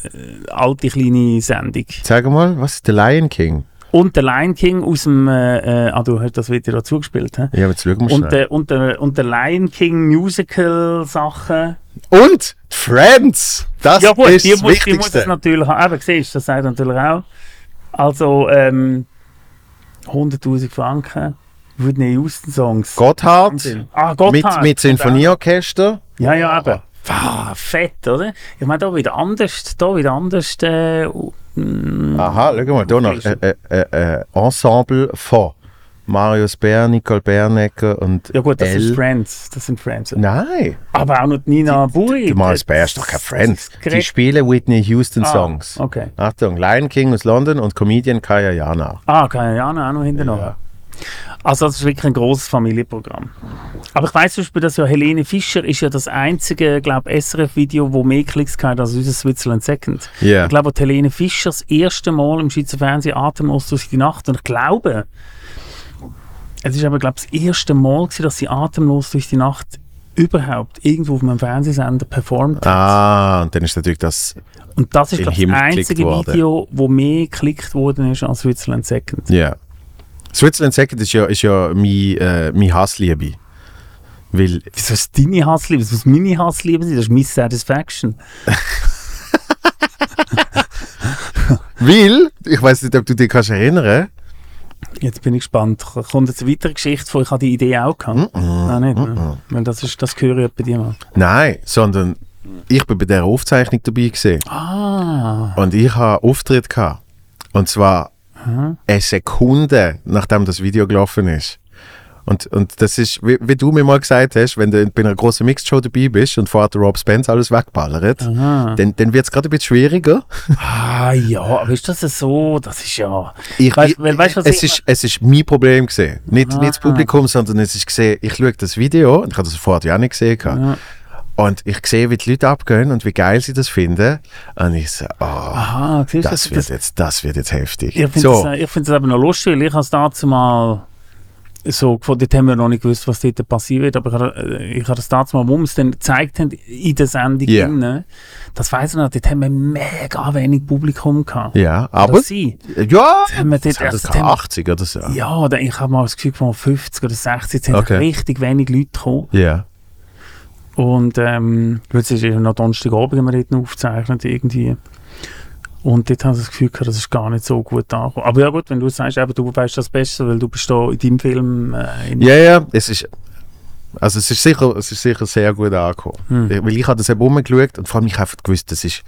[SPEAKER 2] äh, alte kleine Sendung.
[SPEAKER 1] Sag mal, was ist der Lion King?
[SPEAKER 2] Und der Lion King aus dem, äh, äh, ah, du hast das wieder dazu gespielt, hä?
[SPEAKER 1] Ja, jetzt schauen wir
[SPEAKER 2] Und der, und, der, und der Lion King Musical Sachen.
[SPEAKER 1] Und Friends! Das
[SPEAKER 2] ja gut,
[SPEAKER 1] ist
[SPEAKER 2] die
[SPEAKER 1] das
[SPEAKER 2] muss, die muss es
[SPEAKER 1] Wichtigste.
[SPEAKER 2] natürlich haben. Eben, siehst das sagt natürlich auch. Also, ähm, 100'000 Franken, Whitney Houston Songs.
[SPEAKER 1] Gotthard.
[SPEAKER 2] Ah, Gotthard.
[SPEAKER 1] mit, mit Sinfonieorchester.
[SPEAKER 2] Ja, ja, eben. Ah, fett, oder? Ich meine, da wieder anders, da wieder anders, äh, mm,
[SPEAKER 1] Aha, schau mal, hier noch äh, äh, äh, Ensemble von Marius Bär, Nicole Bernecker und
[SPEAKER 2] ja gut, das
[SPEAKER 1] Elle.
[SPEAKER 2] ist Friends, das sind Friends.
[SPEAKER 1] Nein,
[SPEAKER 2] Aber auch noch Nina Buri.
[SPEAKER 1] die Marius Bär ist doch kein Friend. Die spielen Whitney Houston
[SPEAKER 2] Ah,
[SPEAKER 1] Songs.
[SPEAKER 2] okay.
[SPEAKER 1] Achtung, Lion King aus London und Comedian Kaya Jana.
[SPEAKER 2] Ah, kann ja auch noch, hinten noch. Also das ist wirklich ein großes Familienprogramm. Aber ich weiß zum Beispiel, dass ja Helene Fischer ist ja das einzige, glaube SRF-Video, wo mehr Klicks hat als unser Switzerland Second.
[SPEAKER 1] Ja.
[SPEAKER 2] Ich glaube, Helene Fischer das erste Mal im Schweizer Fernsehen atemlos durch die Nacht und ich glaube, es ist aber glaube ich, das erste Mal gewesen, dass sie atemlos durch die Nacht überhaupt irgendwo auf einem Fernsehsender performt hat.
[SPEAKER 1] Ah, und dann ist natürlich das.
[SPEAKER 2] Und das ist das einzige. Video, wo mehr geklickt worden ist als Switzerland Second.
[SPEAKER 1] Ja. Switzerland Second ist ja, ist ja mein, äh, mein Hassliebe. Weil,
[SPEAKER 2] Wieso ist deine Hassliebe? Was muss meine Hassliebe sein? Das ist Miss Satisfaction.
[SPEAKER 1] weil, ich weiß nicht, ob du dich kannst erinnern
[SPEAKER 2] Jetzt bin ich gespannt. Kommt jetzt eine weitere Geschichte vor? Ich habe die Idee auch gehabt. Nein, nicht. ne? Weil das, ist, das höre ich bei dir mal.
[SPEAKER 1] Nein, sondern ich bin bei dieser Aufzeichnung dabei gewesen.
[SPEAKER 2] Ah.
[SPEAKER 1] Und ich einen Auftritt gehabt. Und zwar eine Sekunde, nachdem das Video gelaufen ist. Und, und das ist, wie, wie du mir mal gesagt hast, wenn du bei einer großen Mixed-Show dabei bist und vorher Rob Spence alles wegballert,
[SPEAKER 2] Aha.
[SPEAKER 1] dann, dann wird es gerade ein bisschen schwieriger.
[SPEAKER 2] Ah ja, aber ist das so? Das ist ja...
[SPEAKER 1] Ich,
[SPEAKER 2] Weißt-
[SPEAKER 1] ich,
[SPEAKER 2] weißt du, was
[SPEAKER 1] es,
[SPEAKER 2] ich-
[SPEAKER 1] ist, es ist mein Problem gesehen. Nicht,
[SPEAKER 2] Ah.
[SPEAKER 1] nicht das Publikum, sondern es ist gesehen, ich schaue das Video, und ich habe das vorher ja nicht gesehen.
[SPEAKER 2] Ja.
[SPEAKER 1] Und ich sehe, wie die Leute abgehen und wie geil sie das finden. Und ich so, oh,
[SPEAKER 2] Aha, siehst
[SPEAKER 1] das, wird jetzt, das wird jetzt heftig.
[SPEAKER 2] Ich finde
[SPEAKER 1] so,
[SPEAKER 2] es ich aber noch lustig, weil ich habe es dazu mal so gefunden, dort haben wir noch nicht gewusst, was dort passieren wird, aber ich habe, äh, ich habe das dazu mal, wo wir es dann gezeigt haben in der Sendung,
[SPEAKER 1] Ja.
[SPEAKER 2] drin, das weiss ich noch, dort haben wir mega wenig Publikum gehabt.
[SPEAKER 1] ja, aber,
[SPEAKER 2] sie.
[SPEAKER 1] ja,
[SPEAKER 2] haben wir
[SPEAKER 1] das
[SPEAKER 2] dort
[SPEAKER 1] hat
[SPEAKER 2] erst-
[SPEAKER 1] keine
[SPEAKER 2] haben wir-
[SPEAKER 1] 80 oder so.
[SPEAKER 2] Ja, ich habe mal das Gefühl von 50 oder 60, jetzt sind
[SPEAKER 1] Okay.
[SPEAKER 2] richtig wenig Leute gekommen.
[SPEAKER 1] Ja.
[SPEAKER 2] Und ähm, jetzt ist ja noch Donnerstagabend, haben wir dort noch aufgezeichnet irgendwie. Und dort habe ich das Gefühl gehabt, das ist gar nicht so gut angekommen. Aber ja gut, wenn du sagst, eben, du weißt das besser, weil du bist da in deinem Film äh, in
[SPEAKER 1] Ja, ja, es ist, also es ist sicher, es ist sicher sehr gut angekommen.
[SPEAKER 2] Hm.
[SPEAKER 1] Ich- Weil ich habe das eben rumgeschaut und vor allem ich habe einfach gewusst, das ist,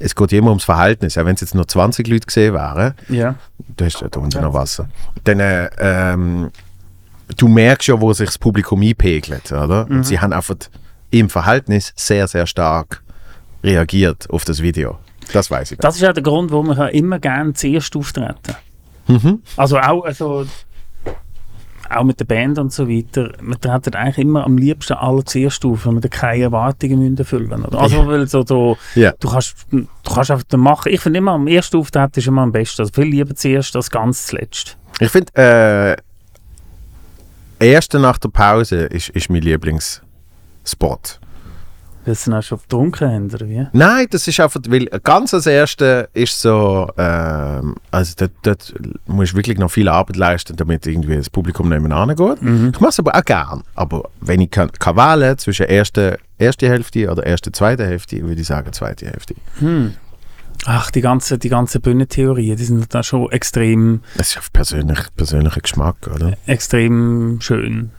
[SPEAKER 1] es geht immer ums Verhältnis. Auch wenn es jetzt nur 20 Leute gesehen wären,
[SPEAKER 2] Ja.
[SPEAKER 1] du hast ja da unten noch Wasser, dann, äh, ähm, du merkst ja, wo sich das Publikum einpegelt, oder?
[SPEAKER 2] Mhm.
[SPEAKER 1] Und sie haben einfach im Verhältnis sehr, sehr stark reagiert auf das Video. Das weiß ich.
[SPEAKER 2] Das ist auch der Grund, warum wir immer gerne zuerst auftreten.
[SPEAKER 1] Mhm.
[SPEAKER 2] Also auch, also auch mit der Band und so weiter, wir treten eigentlich immer am liebsten alle zuerst auf, weil dann keine Erwartungen erfüllen müssen. Also weil so, so
[SPEAKER 1] Ja.
[SPEAKER 2] du kannst, du kannst einfach machen, ich finde immer, am ersten Auftreten ist immer am besten, also viel lieber zuerst als ganz zuletzt.
[SPEAKER 1] Ich finde, äh, erste nach der Pause ist, ist mein Lieblingsspot.
[SPEAKER 2] Weil sie dann auch schon getrunken haben, oder wie?
[SPEAKER 1] Nein, das ist einfach, weil ganz als erste ist so, ähm, also dort, dort musst du wirklich noch viel Arbeit leisten, damit irgendwie das Publikum nebenan geht. Ich mache es aber auch gern. Aber wenn ich kann, kann wählen zwischen erste, erste Hälfte oder erste, zweite Hälfte, würde ich sagen zweite Hälfte.
[SPEAKER 2] Ach, die ganzen die ganze Bühnentheorien, die sind da schon extrem,
[SPEAKER 1] Das ist auf persönlich, persönlicher Geschmack, oder?
[SPEAKER 2] extrem schön.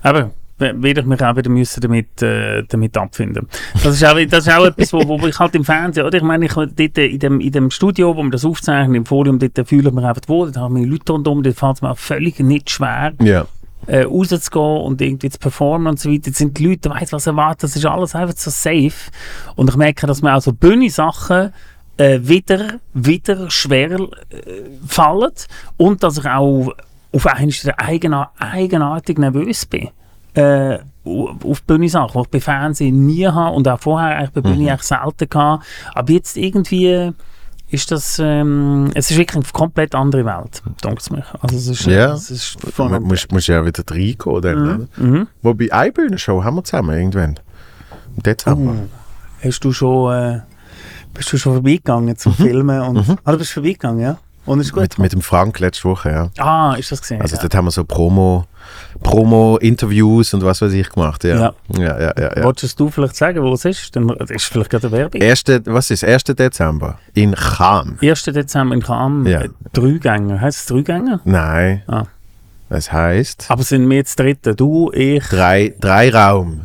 [SPEAKER 2] Aber werde ich mich auch wieder müssen damit, äh, damit abfinden. Das ist auch, das ist auch etwas, wo, wo ich halt im Fernsehen, oder? Ich meine, ich, dort in, dem, in dem Studio, wo wir das aufzeichnen, im Forum, dort fühle ich mich einfach wohl, da haben wir Leute rundherum, dort fällt es mir auch völlig nicht schwer,
[SPEAKER 1] Ja.
[SPEAKER 2] äh, rauszugehen und irgendwie zu performen und so weiter. Jetzt sind die Leute, weiss was erwartet, das ist alles einfach so safe. Und ich merke, dass mir auch so Bühne-Sachen äh, wieder, wieder schwer äh, fallen und dass ich auch auf einmal eigenartig nervös bin. Äh, auf Bühne-Sachen, die ich bei Fernsehen nie habe und auch vorher eigentlich bei Bühne eigentlich selten hatte. Aber jetzt irgendwie ist das, ähm, es ist wirklich eine komplett andere Welt, denkt mich. Also es ist,
[SPEAKER 1] Ja.
[SPEAKER 2] es ist
[SPEAKER 1] Du
[SPEAKER 2] von,
[SPEAKER 1] musst, musst ja wieder reinkommen. Dann, oder?
[SPEAKER 2] mhm.
[SPEAKER 1] Wobei, eine Bühnenshow haben wir zusammen irgendwann. Im Dezember.
[SPEAKER 2] Uh, hast du schon, äh, bist du schon vorbeigegangen zum
[SPEAKER 1] Mhm.
[SPEAKER 2] Filmen? Und, Ah, du bist vorbeigegangen, ja? Und ist gut?
[SPEAKER 1] Mit, mit dem Frank letzte Woche, ja.
[SPEAKER 2] ah, ist das gesehen?
[SPEAKER 1] Also
[SPEAKER 2] ja.
[SPEAKER 1] dort haben wir so Promo, Promo-Interviews und was weiß ich gemacht. Ja,
[SPEAKER 2] Ja.
[SPEAKER 1] ja, ja. ja, ja.
[SPEAKER 2] Wolltest du vielleicht sagen, wo es ist? Dann ist vielleicht gerade eine Werbung.
[SPEAKER 1] Erste, was ist 1. Dezember? In Cham.
[SPEAKER 2] 1. Dezember in Cham,
[SPEAKER 1] Ja.
[SPEAKER 2] Dreigänger. Heißt es Dreigänger?
[SPEAKER 1] Nein.
[SPEAKER 2] Ah.
[SPEAKER 1] Das heißt
[SPEAKER 2] Aber sind wir jetzt Dritte? Du, ich,
[SPEAKER 1] drei, drei Raum.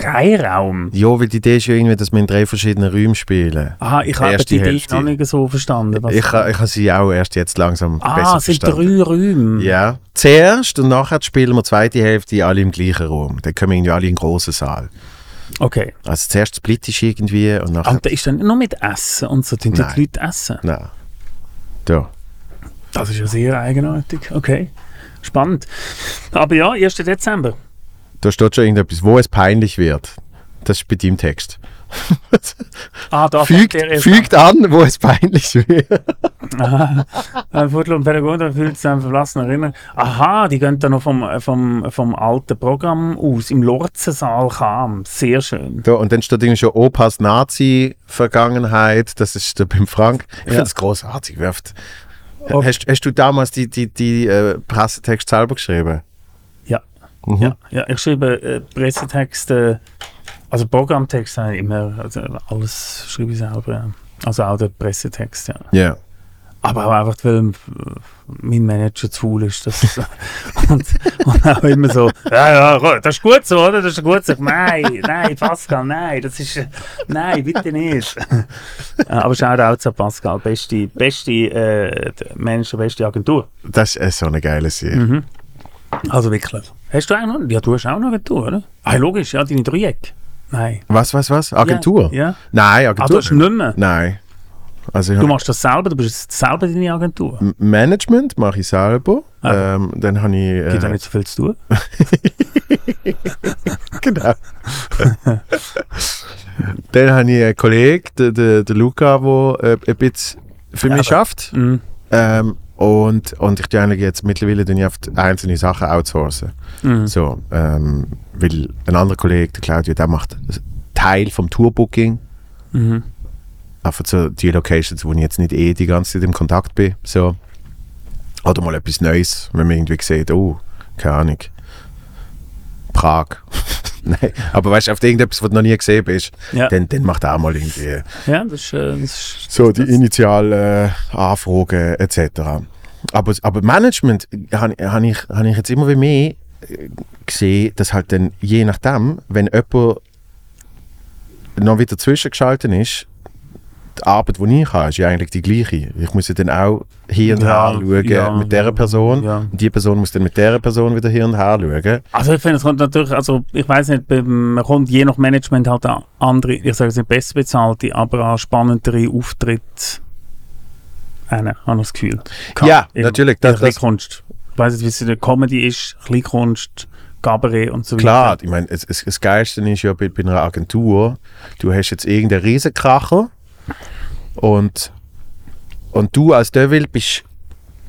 [SPEAKER 2] Dreiraum.
[SPEAKER 1] Ja, weil die Idee ist ja irgendwie, dass wir in drei verschiedenen Räumen spielen.
[SPEAKER 2] Aha, ich habe die Idee noch nicht so verstanden. Was
[SPEAKER 1] Ich, ich habe sie auch erst jetzt langsam
[SPEAKER 2] ah,
[SPEAKER 1] besser
[SPEAKER 2] es sind
[SPEAKER 1] verstanden.
[SPEAKER 2] drei Räume.
[SPEAKER 1] Ja. Zuerst und nachher spielen wir die zweite Hälfte alle im gleichen Raum. Dann kommen irgendwie alle in den grossen Saal.
[SPEAKER 2] Okay.
[SPEAKER 1] Also zuerst Split ist irgendwie und nachher...
[SPEAKER 2] Und da ist dann nur mit Essen und so, tun die. Leute essen.
[SPEAKER 1] Nein. Da.
[SPEAKER 2] Das ist ja sehr eigenartig. Okay. Spannend. Aber ja, 1. Dezember.
[SPEAKER 1] Da steht schon irgendetwas, wo es peinlich wird. Das ist bei deinem Text.
[SPEAKER 2] Ah, da
[SPEAKER 1] Fügt, fügt an, wo es peinlich wird.
[SPEAKER 2] Ein Viertel und Pädagoge fühlt sich an verlassen erinnern. Aha, die gehen da noch vom, vom, vom alten Programm aus, im Lorzensaal kam. Sehr schön.
[SPEAKER 1] Da, und dann steht irgendwie schon Opas Nazi-Vergangenheit. Das ist beim Frank. Ich
[SPEAKER 2] Ja.
[SPEAKER 1] finde es großartig. Werft.
[SPEAKER 2] Okay.
[SPEAKER 1] Hast, hast du damals die, die, die äh, Pressetext selber geschrieben? Mhm.
[SPEAKER 2] Ja, ja, ich schreibe äh, Pressetexte, also Programmtext habe ich immer, also alles schreibe ich selber. Ja. Also auch der Pressetext, ja.
[SPEAKER 1] Ja.
[SPEAKER 2] Aber auch einfach, weil mein Manager zu ist. Das, und, und auch immer so, ja, ja, das ist gut so, oder? Das ist gut so. Nein, nein, Pascal, nein, das ist, nein, bitte nicht. Aber schau auch zu Pascal, beste, beste äh, Manager, beste Agentur.
[SPEAKER 1] Das ist so eine geile Serie.
[SPEAKER 2] Mhm. Also wirklich. Hast du auch noch? Ja, du hast auch noch eine Agentur, oder? Ah, logisch, ja, deine Dreieck. Nein.
[SPEAKER 1] Was, was, was? Agentur?
[SPEAKER 2] Ja. ja.
[SPEAKER 1] Nein,
[SPEAKER 2] Ah, du
[SPEAKER 1] Agentur.
[SPEAKER 2] hast nicht mehr.
[SPEAKER 1] Nein. Also
[SPEAKER 2] Du machst das selber, du bist selber deine Agentur.
[SPEAKER 1] M- Management mache ich selber.
[SPEAKER 2] Ah.
[SPEAKER 1] Ähm, dann habe ich.
[SPEAKER 2] Gibt ja
[SPEAKER 1] Äh,
[SPEAKER 2] nicht so viel zu tun.
[SPEAKER 1] genau. dann habe ich einen Kollegen, den, den, den Luca, der äh, ein bisschen für mich schafft.
[SPEAKER 2] Mhm.
[SPEAKER 1] Ähm, und, und ich tue eigentlich jetzt mittlerweile ich oft einzelne Sachen outsourcen.
[SPEAKER 2] Mhm.
[SPEAKER 1] So, ähm, weil ein anderer Kollege, der Claudio, der macht Teil vom Tourbooking.
[SPEAKER 2] Mhm.
[SPEAKER 1] Einfach so die Locations, wo ich jetzt nicht eh die ganze Zeit im Kontakt bin. So. Oder mal etwas Neues, wenn man irgendwie sieht, oh, keine Ahnung. Prag. Nein, aber weißt du, auf irgendetwas, was du noch nie gesehen bist,
[SPEAKER 2] Ja.
[SPEAKER 1] dann, dann macht er auch mal irgendwie
[SPEAKER 2] ja, das ist, äh, das ist
[SPEAKER 1] so die initialen äh, Anfragen etc. Aber, aber Management habe hab ich, hab ich jetzt immer wie mehr äh, gesehen, dass halt dann je nachdem, wenn jemand noch wieder zwischengeschaltet ist, die Arbeit, die ich habe, ist ja eigentlich die gleiche. Ich muss ja dann auch hier und
[SPEAKER 2] Ja,
[SPEAKER 1] her schauen
[SPEAKER 2] ja,
[SPEAKER 1] mit dieser Person.
[SPEAKER 2] ja.
[SPEAKER 1] Und die Person muss dann mit dieser Person wieder hier und her schauen.
[SPEAKER 2] Also ich finde, es kommt natürlich, also ich weiß nicht, man kommt je nach Management halt an andere, ich sage es nicht besser bezahlte, aber an spannendere Auftritte hin, habe ich das Gefühl.
[SPEAKER 1] Ja,
[SPEAKER 2] Eben,
[SPEAKER 1] natürlich,
[SPEAKER 2] Das,
[SPEAKER 1] das-
[SPEAKER 2] das
[SPEAKER 1] das-
[SPEAKER 2] Kunst. Ich weiß nicht, wie es in der Comedy ist, Kleinkunst, Cabaret und so
[SPEAKER 1] Klar,
[SPEAKER 2] weiter.
[SPEAKER 1] ich meine, es, das Geilste ist ja bei, bei einer Agentur, du hast jetzt irgendeinen Riesenkracher und, und du als Devil bist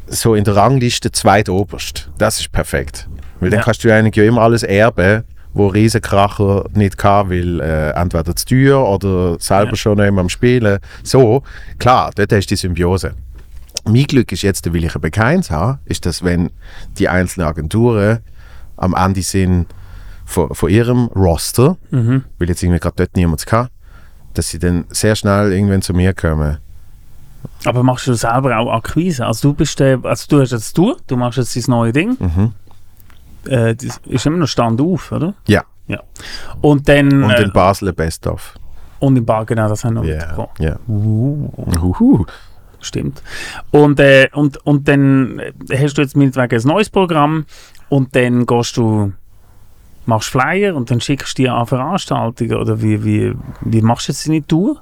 [SPEAKER 1] so in der Rangliste zweitoberst. Das ist perfekt. Weil dann
[SPEAKER 2] Ja.
[SPEAKER 1] kannst du eigentlich ja immer alles erben, wo Riesenkracher nicht kann, weil äh, entweder zu teuer oder selber
[SPEAKER 2] Ja.
[SPEAKER 1] schon immer am Spielen. So, klar, dort hast du die Symbiose. Mein Glück ist jetzt, weil ich ein Bekanntes habe, ist, dass wenn die einzelnen Agenturen am Ende sind von, von ihrem Roster,
[SPEAKER 2] Mhm.
[SPEAKER 1] weil jetzt irgendwie gerade dort niemand kann, dass sie dann sehr schnell irgendwann zu mir kommen.
[SPEAKER 2] Aber machst du selber auch Akquise? Also du bist der, also du hast jetzt du, du machst jetzt dein neue Ding.
[SPEAKER 1] Mhm.
[SPEAKER 2] Äh, das ist immer noch Stand auf, oder?
[SPEAKER 1] Ja,
[SPEAKER 2] Ja. Und dann
[SPEAKER 1] und
[SPEAKER 2] äh,
[SPEAKER 1] in Basel ein Best-of.
[SPEAKER 2] und in Bar, genau, das haben wir noch
[SPEAKER 1] Ja,
[SPEAKER 2] mitbekommen.
[SPEAKER 1] ja.
[SPEAKER 2] Uh. Stimmt. Und, äh, und, und dann äh, hast du jetzt meinetwegen ein neues Programm und dann gehst du, machst Flyer und dann schickst du die an Veranstaltungen oder wie, wie, wie machst du jetzt deine Tour?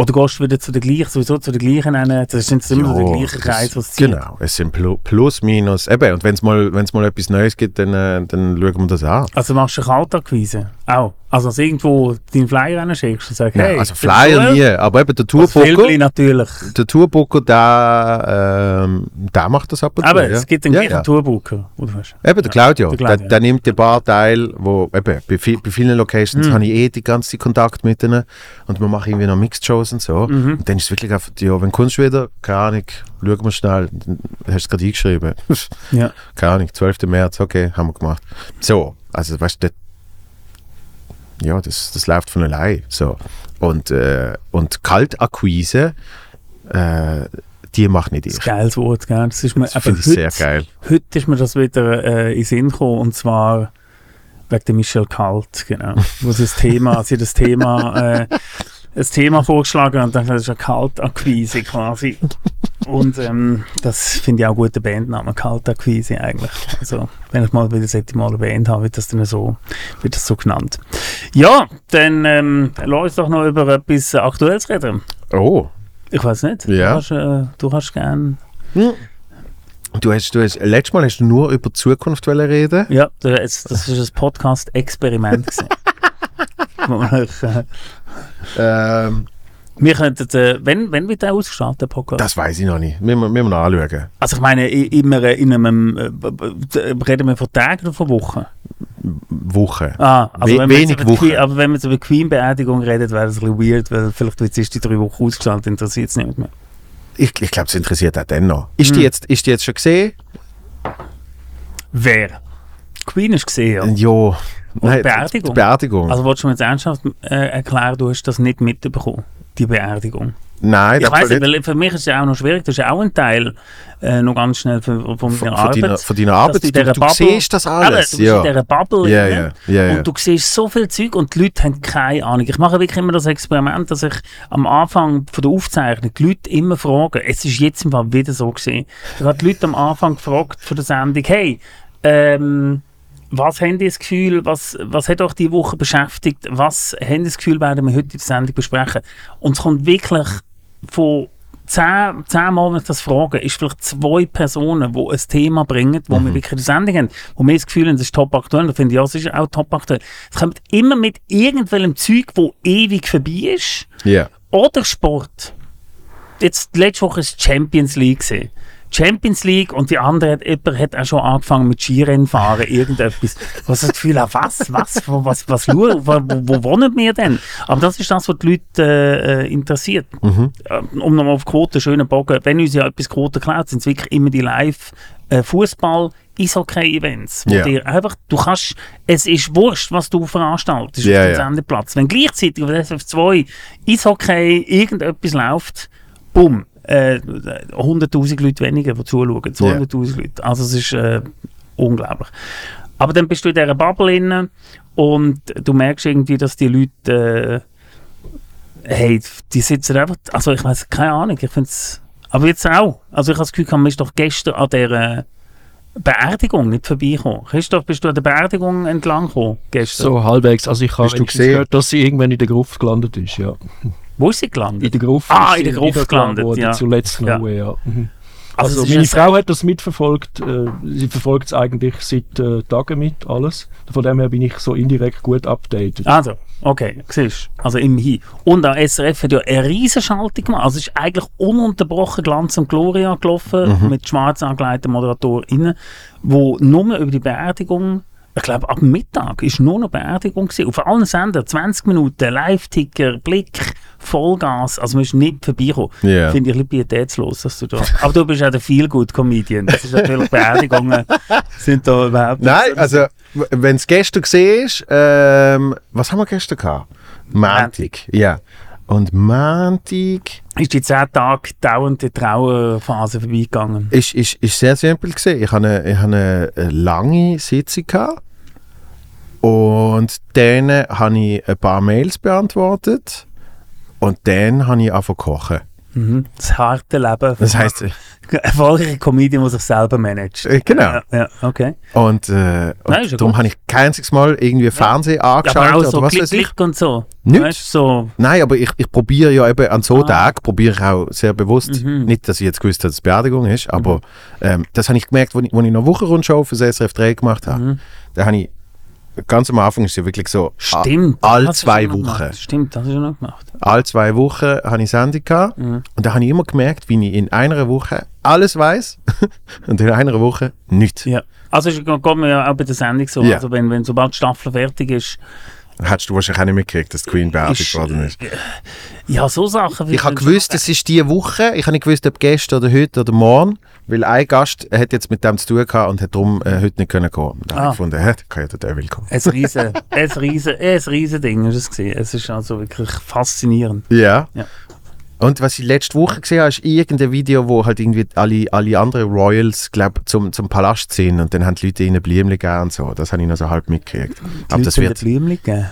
[SPEAKER 2] Oder gehst du wieder zu der gleichen, sowieso zu der gleichen, einen, das sind immer so
[SPEAKER 1] Ja,
[SPEAKER 2] der gleiche
[SPEAKER 1] das-
[SPEAKER 2] Kreis, was zieht.
[SPEAKER 1] Genau, es sind Plu- plus, minus, eben, und wenn es mal, wenn's mal etwas Neues gibt, dann, äh, dann schauen wir das an.
[SPEAKER 2] Also machst du eine Kaltakquise? Auch? Also dass du irgendwo deinen Flyer schickst und sagst,
[SPEAKER 1] Ja,
[SPEAKER 2] hey,
[SPEAKER 1] also Flyer nie, aber eben der
[SPEAKER 2] Filmchen
[SPEAKER 1] Tourbooker,
[SPEAKER 2] natürlich.
[SPEAKER 1] der Tourbooker, der, ähm, der macht das ab und zu.
[SPEAKER 2] Aber
[SPEAKER 1] ja.
[SPEAKER 2] es gibt einen
[SPEAKER 1] ja,
[SPEAKER 2] gleichen
[SPEAKER 1] ja.
[SPEAKER 2] Tourbooker. Oder was?
[SPEAKER 1] Eben, der Claudio,
[SPEAKER 2] der
[SPEAKER 1] der,
[SPEAKER 2] Claudio.
[SPEAKER 1] der nimmt die paar Teil, wo, eben, bei, bei vielen Locations
[SPEAKER 2] Mhm.
[SPEAKER 1] habe ich eh die ganze Kontakt mit ihnen und wir machen irgendwie noch Mixed-Shows und so.
[SPEAKER 2] Mhm.
[SPEAKER 1] Und dann ist es wirklich einfach, ja, wenn du wieder, keine Ahnung, schauen wir schnell, dann hast du es gerade eingeschrieben.
[SPEAKER 2] Ja.
[SPEAKER 1] keine Ahnung, 12. März, okay, haben wir gemacht. So, also weißt du, das- ja, das, das läuft von allein. So. Und, äh, und Kaltakquise, äh, die macht nicht
[SPEAKER 2] Das
[SPEAKER 1] ich.
[SPEAKER 2] ist ein geiles Wort, gell? Das ist mir,
[SPEAKER 1] Das finde ich
[SPEAKER 2] heute,
[SPEAKER 1] sehr geil.
[SPEAKER 2] heute ist mir das wieder äh, in den Sinn gekommen, und zwar wegen der Michelle Kalt, genau. Wo sie das Thema, sie das Thema, äh, das Thema vorgeschlagen und dann das ist eine Kaltakquise quasi. Und ähm, das finde ich auch ein guter Bandname, Kaltakquise eigentlich. Also, wenn ich mal wieder sollte mal eine Band habe, wird das dann so, wird das so genannt. Ja, dann ähm, lass uns doch noch über etwas Aktuelles reden.
[SPEAKER 1] Oh,
[SPEAKER 2] Ich weiß nicht.
[SPEAKER 1] Ja.
[SPEAKER 2] Du hast, äh, du hast gern.
[SPEAKER 1] du hast, du hast, letztes Mal hast du nur über die Zukunft reden.
[SPEAKER 2] Ja, das, das ist ein Podcast-Experiment. Wo äh,
[SPEAKER 1] Ähm,
[SPEAKER 2] wir könnten, äh, wenn, wenn wird der ausgestrahlt, der Podcast?
[SPEAKER 1] das weiß ich noch nicht. Müssen wir, müssen wir noch anschauen.
[SPEAKER 2] Also ich meine, immer in einem, äh, reden wir von Tagen oder von Wochen?
[SPEAKER 1] Woche.
[SPEAKER 2] Ah, also
[SPEAKER 1] We-
[SPEAKER 2] wenn
[SPEAKER 1] wenig
[SPEAKER 2] über die
[SPEAKER 1] Wochen.
[SPEAKER 2] Queen, aber wenn wir jetzt über Queen-Beerdigung reden, wäre das ein bisschen weird, weil vielleicht wird es die drei Wochen ausgestrahlt, interessiert es nicht mehr.
[SPEAKER 1] Ich, ich glaube, es interessiert auch den noch. Ist,
[SPEAKER 2] Hm.
[SPEAKER 1] die jetzt, ist die jetzt schon gesehen?
[SPEAKER 2] Wer? Queen ist gesehen, ja.
[SPEAKER 1] Ja. Nein,
[SPEAKER 2] Beerdigung?
[SPEAKER 1] Die Beerdigung.
[SPEAKER 2] Also wolltest du mir jetzt ernsthaft äh, erklären, du hast das nicht mitbekommen, die Beerdigung?
[SPEAKER 1] Nein,
[SPEAKER 2] Ich
[SPEAKER 1] das
[SPEAKER 2] weiß nicht, weil für mich ist es ja auch noch schwierig, das ist ja auch ein Teil, äh, noch ganz schnell von, von
[SPEAKER 1] von,
[SPEAKER 2] Arbeit.
[SPEAKER 1] deiner, von deiner Arbeit. Du, du
[SPEAKER 2] Bubble-
[SPEAKER 1] siehst das alles.
[SPEAKER 2] du bist
[SPEAKER 1] ja.
[SPEAKER 2] in dieser Bubble
[SPEAKER 1] ja, ja, ja.
[SPEAKER 2] und du siehst so viel Zeug und die Leute haben keine Ahnung. Ich mache wirklich immer das Experiment, dass ich am Anfang von der Aufzeichnung die Leute immer frage, es ist jetzt im Fall wieder so gesehen, ich habe die Leute am Anfang gefragt von der Sendung, hey, ähm, was haben die das Gefühl, was, was hat euch die Woche beschäftigt, was haben die das Gefühl, werden wir heute in der Sendung besprechen? Und es kommt wirklich von zehn, zehn Mal, wenn ich das frage, ist vielleicht zwei Personen, die ein Thema bringen, wo wir wirklich in der Sendung haben, wo wir das Gefühl haben, das ist top aktuell, da finde ich, ja, es ist auch top aktuell. Es kommt immer mit irgendwelchem Zeug, wo ewig vorbei ist,
[SPEAKER 1] Ja.
[SPEAKER 2] oder Sport. Jetzt, letzte Woche ist die Champions League gewesen. Champions League und die andere hat, jemand hat auch schon angefangen mit Skirennen fahren, irgendetwas. Was das Gefühl hat, was, was, wo- was, was, wo, wo, wo wohnen wir denn? Aber das ist das, was die Leute äh, interessiert. Äh, Um nochmal auf Quote, schönen Bogen, wenn uns ja etwas Quote klaut, sind es wirklich immer die live äh, Fußball Eishockey-Events, wo
[SPEAKER 1] Ja.
[SPEAKER 2] dir einfach, du kannst, es ist wurscht, was du veranstaltest
[SPEAKER 1] Ja,
[SPEAKER 2] auf dem. Sendeplatz. Wenn gleichzeitig auf SF2 Eishockey irgendetwas läuft, bumm, äh, 100'000 Leute weniger, die zuschauen, 200'000 Leute. Also es ist äh, unglaublich. Aber dann bist du in dieser Bubble inne und du merkst irgendwie, dass die Leute, äh, hey, die sitzen einfach, also ich weiß keine Ahnung, ich finde es, aber jetzt auch. Also ich habe das Gefühl, man ist doch gestern an der Beerdigung nicht vorbeigekommen. Christoph, bist du an der Beerdigung entlang gekommen gestern?
[SPEAKER 3] So halbwegs. Also ich habe
[SPEAKER 1] Hast du
[SPEAKER 3] wenigstens
[SPEAKER 1] gesehen?
[SPEAKER 3] gehört, dass sie irgendwann in der Gruft gelandet ist, ja.
[SPEAKER 2] Wo ist sie gelandet?
[SPEAKER 3] In der Gruft
[SPEAKER 2] Ah, in der Gruft gelandet,
[SPEAKER 3] worden,
[SPEAKER 2] ja.
[SPEAKER 3] Zuletzt
[SPEAKER 2] Ja.
[SPEAKER 3] noch, ja. Mhm.
[SPEAKER 2] Also
[SPEAKER 3] Also, meine
[SPEAKER 2] ein-
[SPEAKER 3] Frau hat das mitverfolgt. Äh, sie verfolgt es eigentlich seit äh, Tagen mit, alles. Von dem her bin ich so indirekt gut updated.
[SPEAKER 2] Also, okay, siehst du. Also immerhin. Und auch SRF hat ja eine riesen Schaltung gemacht. Also es ist eigentlich ununterbrochen Glanz und Gloria gelaufen mit schwarz angeleiteten ModeratorInnen, wo nur über die Beerdigung, ich glaube ab Mittag ist nur noch Beerdigung gewesen. Auf allen Sendern, 20 Minuten, Live-Ticker, Blick, Vollgas. Also man ist nicht vorbeigekommen.
[SPEAKER 1] Ja.
[SPEAKER 2] Finde ich ein bisschen pietätslos, dass du da... Aber du bist ja der Feel-Good-Comedian. Das ist natürlich Beerdigungen sind da überhaupt
[SPEAKER 1] Nein, also, wenn es gestern gesehen ist, ähm, was haben wir gestern gehabt? Montag. Ja. Und Montag
[SPEAKER 2] ist die 10 Tage dauernde Trauerphase vorbeigegangen.
[SPEAKER 1] ist, ist, ist sehr simpel gesehen. Ich hatte eine, ich hatte eine lange Sitzung gehabt. und dann habe ich ein paar Mails beantwortet und dann habe ich angefangen zu kochen.
[SPEAKER 2] Mhm. Das harte Leben.
[SPEAKER 1] Das heisst, äh,
[SPEAKER 2] Erfolgreiche Comedian, die sich selber managt.
[SPEAKER 1] äh, genau.
[SPEAKER 2] Ja, ja, okay.
[SPEAKER 1] Und, äh,
[SPEAKER 2] Nein,
[SPEAKER 1] und darum habe ich kein einziges Mal irgendwie Fernsehen
[SPEAKER 2] Ja, aber
[SPEAKER 1] angeschaut
[SPEAKER 2] auch so
[SPEAKER 1] oder was
[SPEAKER 2] Klick,
[SPEAKER 1] weiß ich.
[SPEAKER 2] Klick und so.
[SPEAKER 1] Nicht.
[SPEAKER 2] Weißt du, so.
[SPEAKER 1] Nein, aber ich, ich probiere ja eben an so
[SPEAKER 2] Ah.
[SPEAKER 1] Tagen, probiere ich auch sehr bewusst,
[SPEAKER 2] Mhm.
[SPEAKER 1] nicht, dass ich jetzt gewusst habe, dass es Beerdigung ist, aber ähm, das habe ich gemerkt, als ich, als ich noch Wochenrundschau für SRF 3 gemacht habe.
[SPEAKER 2] Mhm.
[SPEAKER 1] Da habe ich, ganz am Anfang ist es ja wirklich so,
[SPEAKER 2] Stimmt.
[SPEAKER 1] a- alle
[SPEAKER 2] das hast du
[SPEAKER 1] zwei Wochen.
[SPEAKER 2] Stimmt, das hast du noch gemacht.
[SPEAKER 1] alle zwei Wochen habe ich Sendung gehabt
[SPEAKER 2] Mhm.
[SPEAKER 1] und da habe ich immer gemerkt, wie ich in einer Woche alles weiß und in einer Woche nichts.
[SPEAKER 2] Ja. Also es geht mir ja auch bei der Sendung so.
[SPEAKER 1] Ja.
[SPEAKER 2] Also wenn, wenn sobald die Staffel fertig ist,
[SPEAKER 1] Hättest du wahrscheinlich auch nicht mitgekriegt, dass die Queen beerdigt
[SPEAKER 2] Ist,
[SPEAKER 1] worden ist.
[SPEAKER 2] ja, so Sachen. wie-
[SPEAKER 1] Ich habe gewusst, es ist diese Woche. Ich habe nicht gewusst, ob gestern oder heute oder morgen. Weil ein Gast hat jetzt mit dem zu tun gehabt und hat darum äh, heute nicht können kommen. Da habe
[SPEAKER 2] Ah.
[SPEAKER 1] ich gefunden, hä, kann ja der Devil kommen.
[SPEAKER 2] Ein riesen, ein riesen, ein riesen Ding ist es gewesen. Es ist also wirklich faszinierend.
[SPEAKER 1] Ja.
[SPEAKER 2] Ja.
[SPEAKER 1] Und was ich letzte Woche gesehen habe, ist irgendein Video, wo halt irgendwie alle, alle anderen Royals, glaub, zum, zum Palast sind und dann haben die Leute ihnen Blümchen gegeben und so. Das habe ich noch so halb mitgekriegt. Aber das wird...
[SPEAKER 2] Blümchen gegeben.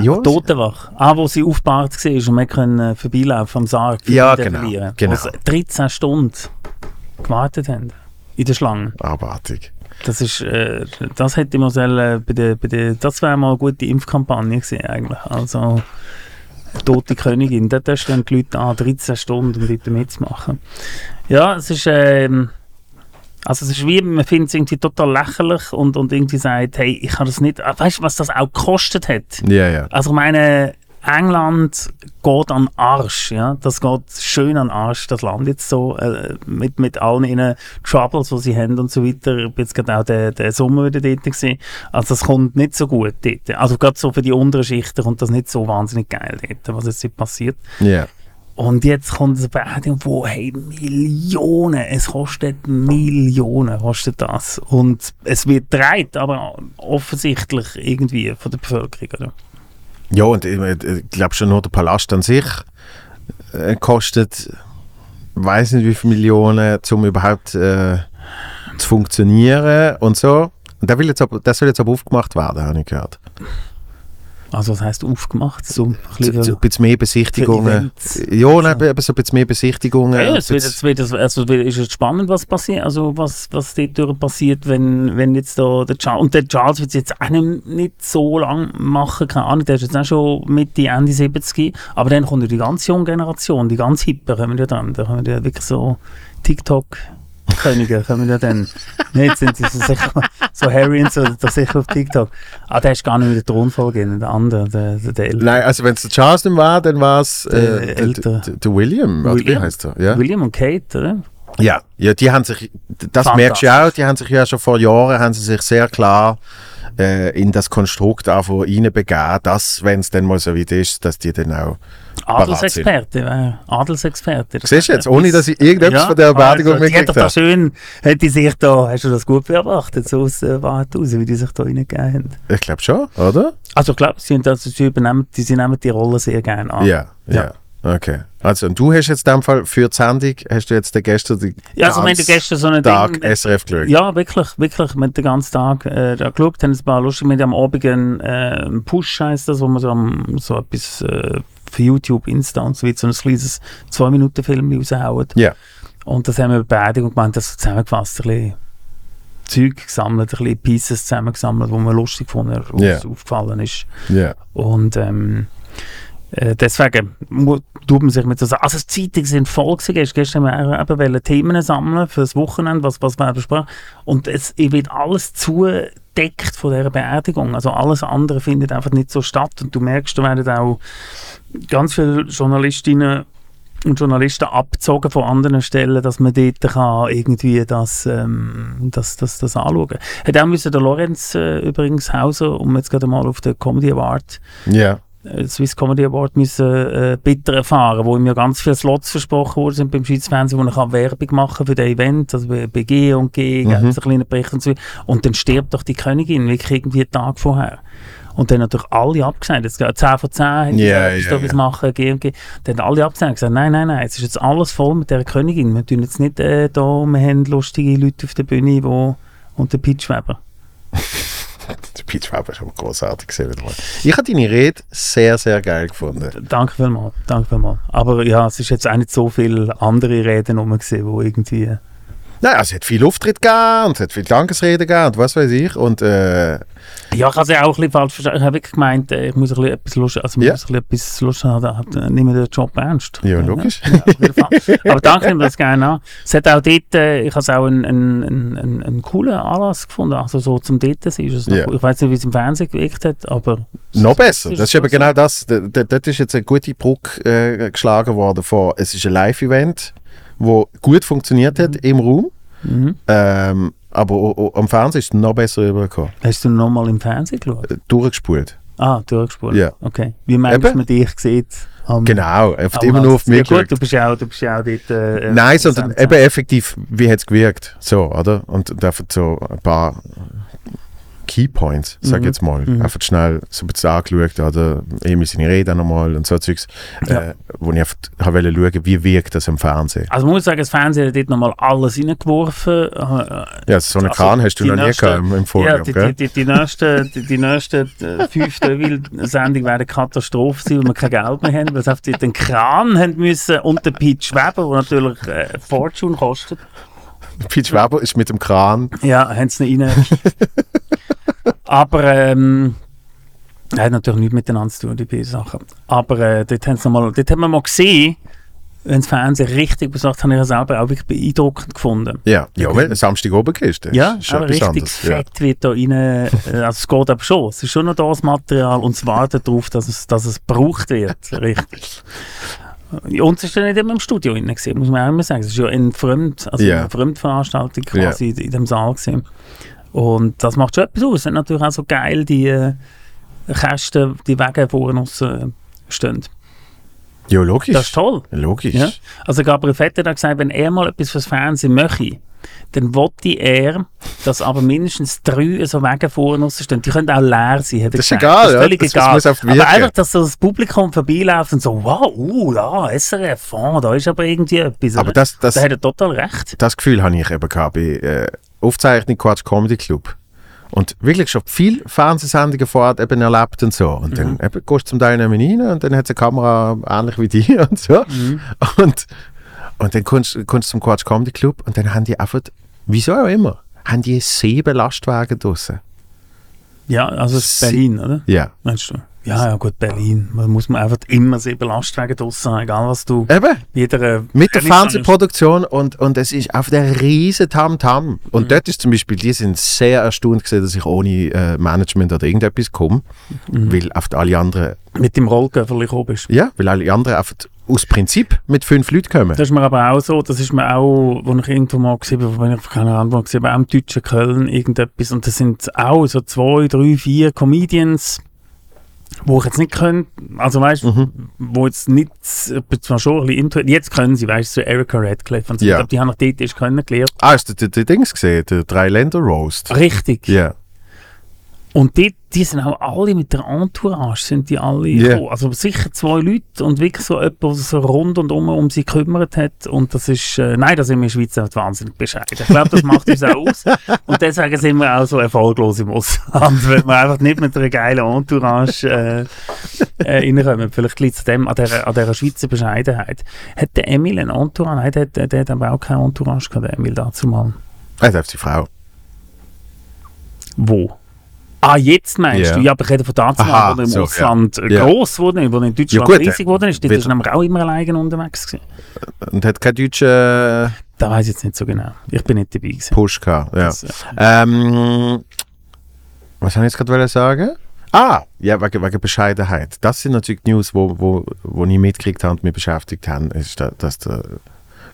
[SPEAKER 1] Ja,
[SPEAKER 2] Totenwach. Ah, wo sie aufgebahrt war und wir können äh, vorbeilaufen am Sarg.
[SPEAKER 1] Ja,
[SPEAKER 2] die
[SPEAKER 1] genau, genau.
[SPEAKER 2] Sie 13 Stunden gewartet haben. In der Schlange.
[SPEAKER 1] abartig.
[SPEAKER 2] Das ist, äh, das hätte man sollen, bei der, bei der, das wäre mal eine gute Impfkampagne gewesen eigentlich. Also, Tote Königin, du dann die Leute an, 13 Stunden, um dort mitzumachen. Ja, es ist, ähm, also es ist wie, man findet es irgendwie total lächerlich und, und irgendwie sagt, hey, ich kann das nicht, äh, weißt du, was das auch gekostet hat?
[SPEAKER 1] Ja, ja.
[SPEAKER 2] Also ich meine, England geht an Arsch, ja. Das geht schön an Arsch, das Land jetzt so, äh, mit, mit allen ihren Troubles, die sie haben und so weiter. Ich bin jetzt gerade auch der, der Sommer wieder dort gewesen. Also das kommt nicht so gut dort. Also gerade so für die unteren Schichten kommt das nicht so wahnsinnig geil dort, was jetzt passiert.
[SPEAKER 1] Ja.
[SPEAKER 2] Und jetzt kommt eine Beerdigung, wo hey, Millionen, es kostet Millionen, kostet das. Und es wird dreit, aber offensichtlich irgendwie von der Bevölkerung, oder?
[SPEAKER 1] Ja, und ich, ich glaube schon nur der Palast an sich äh, kostet, weiß nicht wie viele Millionen, um überhaupt äh, zu funktionieren und so. Und der will jetzt aber, das soll jetzt aber aufgemacht werden, habe ich gehört.
[SPEAKER 2] Also was heisst aufgemacht? So ein
[SPEAKER 1] So,
[SPEAKER 2] bisschen,
[SPEAKER 1] so ein bisschen mehr Besichtigungen. Ja, nein, aber so ein bisschen mehr Besichtigungen.
[SPEAKER 2] ja,
[SPEAKER 1] ein
[SPEAKER 2] es wird,
[SPEAKER 1] bisschen-
[SPEAKER 2] es wird, es- also ist jetzt spannend, was passiert, also was, was dort passiert, wenn, wenn jetzt da der Charles, und der Charles wird es jetzt auch nicht, nicht so lang machen, keine Ahnung, der ist jetzt auch schon Mitte, Ende 70, aber dann kommt ja die ganz junge Generation, die ganz hippen kommen ja dann, da kommen ja wirklich so TikTok Könige kommen ja dann. Jetzt sind sie so sicher, so Harry und so, doch sicher auf TikTok. Ah, der ist gar nicht mehr der Thronfolger, der andere, der, der, der Ältere.
[SPEAKER 1] Nein, also wenn es der Charles nicht war, dann war es
[SPEAKER 2] Der
[SPEAKER 1] äh, der, der, der William, oder wie
[SPEAKER 2] William.
[SPEAKER 1] heißt er? Ja.
[SPEAKER 2] William und Kate, oder?
[SPEAKER 1] Ja, ja, die haben sich, das merkst du ja auch, die haben sich ja schon vor Jahren, haben sie sich sehr klar äh, in das Konstrukt einfach reinbegeben, dass, wenn es dann mal so weit ist, dass die dann auch
[SPEAKER 2] Adelsexperte, äh, Adelsexperte.
[SPEAKER 1] Siehst du jetzt, ohne dass ich irgendetwas von der Beerdigung
[SPEAKER 2] also,
[SPEAKER 1] mitgekriegt habe?
[SPEAKER 2] schön, hat die sich da, hast du das gut beobachtet, so aus Wahrheit raus, wie die sich da reingegeben haben.
[SPEAKER 1] Ich glaube schon, oder?
[SPEAKER 2] Also ich glaube, sie, sind also, sie, übernehmen, die, sie nehmen die Rolle sehr gerne an.
[SPEAKER 1] Ja, ja.
[SPEAKER 2] Ja.
[SPEAKER 1] Okay. Also, und du hast jetzt in dem Fall für die Sendung, hast du jetzt den gestern den
[SPEAKER 2] Ja, also wir gestern so einen
[SPEAKER 1] Tag
[SPEAKER 2] Ding,
[SPEAKER 1] SRF geschaut?
[SPEAKER 2] Ja, wirklich, wirklich. Wir haben den ganzen Tag äh, da geschaut, haben ein paar lustig mit am Abend einen, äh, einen Push heisst das, wo man so, am- so etwas äh, für YouTube, Insta und so weiter, so ein kleines 2-Minuten-Film raushauen.
[SPEAKER 1] Ja.
[SPEAKER 2] Und das haben wir bei Beerdigung gemacht, das zusammengefasst, ein bisschen Zeug gesammelt, ein bisschen Pieces zusammengesammelt, wo man lustig
[SPEAKER 1] Ja.
[SPEAKER 2] uns aufgefallen ist.
[SPEAKER 1] Ja.
[SPEAKER 2] Und ähm, äh, deswegen tut man sich mit so Sachen. Also die Zeitungen sind voll gewesen. Gest- Gestern haben wir eben Themen sammeln für das Wochenende, was, was wir besprochen Und es wird alles zudeckt von dieser Beerdigung. Also alles andere findet einfach nicht so statt. Und du merkst, da werden auch ganz viele Journalistinnen und Journalisten abgezogen von anderen Stellen, dass man dort kann irgendwie das, ähm, das, das, das anschauen kann. Hat auch müssen der Lorenz äh, übrigens Hauser, um jetzt gerade mal auf den Comedy Award
[SPEAKER 1] Ja.
[SPEAKER 2] Äh, Swiss Comedy Award müssen äh, bitter erfahren, wo ja ganz viele Slots versprochen worden sind beim Schweizer Fernsehen, wo er kann Werbung machen für das Event, also bei, G und G,
[SPEAKER 1] Mhm.
[SPEAKER 2] einen kleinen Bericht und so. Und dann stirbt doch die Königin, wirklich irgendwie einen Tag vorher. Und dann natürlich alle abgesagt. Jetzt geht 10 von 10 haben
[SPEAKER 1] Ja,
[SPEAKER 2] gesagt, was
[SPEAKER 1] ja.
[SPEAKER 2] machen, G und G. Dann haben alle abgesagt und gesagt, nein, nein, nein, es ist jetzt alles voll mit der Königin. Wir tun jetzt nicht äh, da, wir haben lustige Leute auf der Bühne, wo und der Pitchweber.
[SPEAKER 1] Peach Weber ist aber großartig gesehen. Ich habe deine Rede sehr, sehr geil gefunden.
[SPEAKER 2] Danke vielmals, danke vielmals. Aber ja, es ist jetzt auch nicht so viele andere Reden wo irgendwie...
[SPEAKER 1] Nein, also es hat viel Auftritt gegeben und es hat viel Dankesreden gegeben und was weiß ich. Und äh,
[SPEAKER 2] Ja, ich habe es ja auch ein bisschen falsch verstanden. Ich habe wirklich gemeint, äh, ich muss ein bisschen etwas Lust, also
[SPEAKER 1] Ja.
[SPEAKER 2] muss ein bisschen etwas Lust haben, nimm den Job ernst.
[SPEAKER 1] Ja, logisch.
[SPEAKER 2] Ja. Aber danke, ich nehme das gerne an. Es hat auch dort, äh, ich habe es auch einen, einen, einen, einen, coolen Anlass gefunden, also so zum dort sein.
[SPEAKER 1] Ja.
[SPEAKER 2] Ich weiß nicht, wie es im Fernsehen gewirkt hat, aber...
[SPEAKER 1] noch besser.
[SPEAKER 2] ist
[SPEAKER 1] Das ist eben genau das. Dort ist jetzt eine gute Brücke äh, geschlagen worden von, es ist ein Live-Event, wo gut funktioniert hat im Raum.
[SPEAKER 2] Mhm.
[SPEAKER 1] Ähm, aber o- o- am Fernsehen ist es noch besser rübergekommen.
[SPEAKER 2] Hast du nochmal im Fernsehen geschaut?
[SPEAKER 1] Äh, Durchgespult.
[SPEAKER 2] Ah, durchgespult.
[SPEAKER 1] Ja.
[SPEAKER 2] Okay. Wie meinst du, man dich sieht? am-
[SPEAKER 1] Genau,
[SPEAKER 2] am
[SPEAKER 1] immer nur auf mich
[SPEAKER 2] Ja gut, du bist ja auch, du bist ja auch dort... Äh,
[SPEAKER 1] Nein, sondern eben effektiv, wie hat es gewirkt? So, oder? Und einfach so ein paar Keypoints, sag ich
[SPEAKER 2] Mhm.
[SPEAKER 1] jetzt mal.
[SPEAKER 2] Mhm.
[SPEAKER 1] Einfach schnell so ein bisschen angeschaut, oder? Eben seine Rede nochmal und so Zeugs,
[SPEAKER 2] Ja.
[SPEAKER 1] äh, wo ich einfach habe wollte schauen, wie wirkt das im Fernsehen.
[SPEAKER 2] Also man muss sagen, das Fernsehen hat dort nochmal alles reingeworfen. Äh,
[SPEAKER 1] Ja, so einen
[SPEAKER 2] Also,
[SPEAKER 1] Kran hast du noch nie
[SPEAKER 2] nächste-
[SPEAKER 1] gehabt im, im
[SPEAKER 2] Ja,
[SPEAKER 1] Vorjahr,
[SPEAKER 2] die,
[SPEAKER 1] gell?
[SPEAKER 2] die, die, die nächsten, die, die nächsten äh, fünf Sendungen werden Katastrophe sein, weil wir kein Geld mehr haben, weil sie auf die- den Kran haben müssen und den Pitch Weber, der natürlich äh, Fortune kostet.
[SPEAKER 1] Peach Weber ist mit dem Kran.
[SPEAKER 2] Ja, haben sie ihn rein. Aber ähm, hat natürlich nichts miteinander zu tun, die beiden Sachen. Aber äh, dort, haben noch mal, dort haben wir mal gesehen, wenn das Fernsehen richtig besorgt, habe ich ja selber auch wirklich beeindruckend gefunden.
[SPEAKER 1] Ja, ja weil Samstag oben das
[SPEAKER 2] Ja,
[SPEAKER 1] ist
[SPEAKER 2] aber richtig
[SPEAKER 1] anderes, ja.
[SPEAKER 2] fett wird da rein. äh, Also es geht aber schon. Es ist schon noch das Material und es wartet darauf, dass es, dass es gebraucht wird. Richtig. Und es ist dann nicht immer im Studio gewesen, muss man auch immer sagen. Es ist ja eine, Fremd, also
[SPEAKER 1] Ja.
[SPEAKER 2] eine Fremdveranstaltung quasi in dem Saal gewesen. Und das macht schon etwas aus. Es sind natürlich auch so geil, die äh, Kästen, die Wege vorne raus äh, stehen.
[SPEAKER 1] Ja, logisch.
[SPEAKER 2] Das ist toll.
[SPEAKER 1] Logisch.
[SPEAKER 2] Ja. Also Gabriel Vetter hat gesagt, wenn er mal etwas fürs Fernsehen möchte, dann wollte er, dass aber mindestens drei so Wege vorne stehen. Die können auch leer sein,
[SPEAKER 1] Das ist
[SPEAKER 2] gesagt.
[SPEAKER 1] egal,
[SPEAKER 2] das ist
[SPEAKER 1] ja.
[SPEAKER 2] völlig
[SPEAKER 1] Das- das
[SPEAKER 2] egal.
[SPEAKER 1] die
[SPEAKER 2] aber
[SPEAKER 1] wirken.
[SPEAKER 2] einfach, dass so das Publikum vorbeiläuft und so, wow, uh, ja, SRF, oh, da ist aber irgendwie etwas.
[SPEAKER 1] Aber das, das,
[SPEAKER 2] da hat er total recht.
[SPEAKER 1] das Gefühl habe ich eben gehabt bei äh, Aufzeichnung Quatsch Comedy Club. Und wirklich schon viele Fernsehsendungen vorher eben erlebt und so. Und dann eben, gehst du zum Teil neben rein und dann hat sie eine Kamera ähnlich wie die und so. Und, und dann kommst, kommst du zum Quatsch Comedy Club und dann haben die einfach, wieso auch immer, haben die sieben Lastwagen draussen.
[SPEAKER 2] Ja, also es ist Berlin, oder?
[SPEAKER 1] Ja.
[SPEAKER 2] Meinst du? Ja, ja, gut, Berlin. Da muss man einfach immer sieben Lastwagen draussen haben, egal was du
[SPEAKER 1] Eben,
[SPEAKER 2] jeder äh,
[SPEAKER 1] mit der Fernsehproduktion und, und es ist auf der riesen Tam-Tam. Und dort ist zum Beispiel, die sind sehr erstaunt gewesen, dass ich ohne äh, Management oder irgendetwas komme, weil auf alle anderen,
[SPEAKER 2] mit dem Rollköfferli gekommen bist.
[SPEAKER 1] ja, weil alle anderen einfach aus Prinzip mit fünf Leuten kommen.
[SPEAKER 2] Das ist mir aber auch so, das ist mir auch, wo ich irgendwo mal gesehen habe, wo ich keine Ahnung, gesehen habe, auch im deutschen Köln irgendetwas und das sind auch so zwei, drei, vier Comedians, wo ich jetzt nicht können, also weißt du,
[SPEAKER 1] Mhm.
[SPEAKER 2] wo jetzt nicht, zwar schon ein bisschen into, jetzt können sie, weißt du, so Erika Radcliffe und so,
[SPEAKER 1] Ja.
[SPEAKER 2] ich glaube, die haben noch dort erst kennengelernt.
[SPEAKER 1] Ah, hast du die, die Dings gesehen? Der Drei-Länder-Roast?
[SPEAKER 2] Richtig.
[SPEAKER 1] Ja.
[SPEAKER 2] Und die, die sind auch alle mit der Entourage, sind die alle
[SPEAKER 1] Ja.
[SPEAKER 2] gekommen. Also sicher zwei Leute und wirklich so jemand, der so rund und um, um sie gekümmert hat. Und das ist, äh, nein, da sind wir in der Schweiz halt wahnsinnig bescheiden. Ich glaube, das macht uns auch aus. Und deswegen sind wir auch so erfolglos im Ausland, weil wir einfach nicht mit einer geilen Entourage äh, äh, reinkommen. Vielleicht liegt es an, dem, an, dieser, an dieser Schweizer Bescheidenheit. Hat der Emil ein Entourage? Nein, der, der, der hat aber auch kein Entourage gehabt, der Emil dazu mal.
[SPEAKER 1] Er darf die Frau.
[SPEAKER 2] Wo? Ah, jetzt meinst
[SPEAKER 1] Ja.
[SPEAKER 2] du? Ja, aber ich rede von dazu,
[SPEAKER 1] Aha,
[SPEAKER 2] wo im
[SPEAKER 1] so,
[SPEAKER 2] Ausland äh,
[SPEAKER 1] Ja.
[SPEAKER 2] gross wurde, wo in Deutschland
[SPEAKER 1] gut,
[SPEAKER 2] riesig geworden ist. Dort
[SPEAKER 1] wird-
[SPEAKER 2] ist nämlich auch immer alleine unterwegs gewesen.
[SPEAKER 1] Und hat keinen deutschen äh,
[SPEAKER 2] Da weiß ich jetzt nicht so genau. Ich bin nicht dabei gewesen.
[SPEAKER 1] Push gehabt. Ja.
[SPEAKER 2] Das, äh,
[SPEAKER 1] Ähm, was habe ich jetzt gerade sagen? Ah, ja, wegen, wegen Bescheidenheit. Das sind natürlich die News, wo, wo, wo ich mitgekriegt habe und mich beschäftigt haben, ist, da, dass der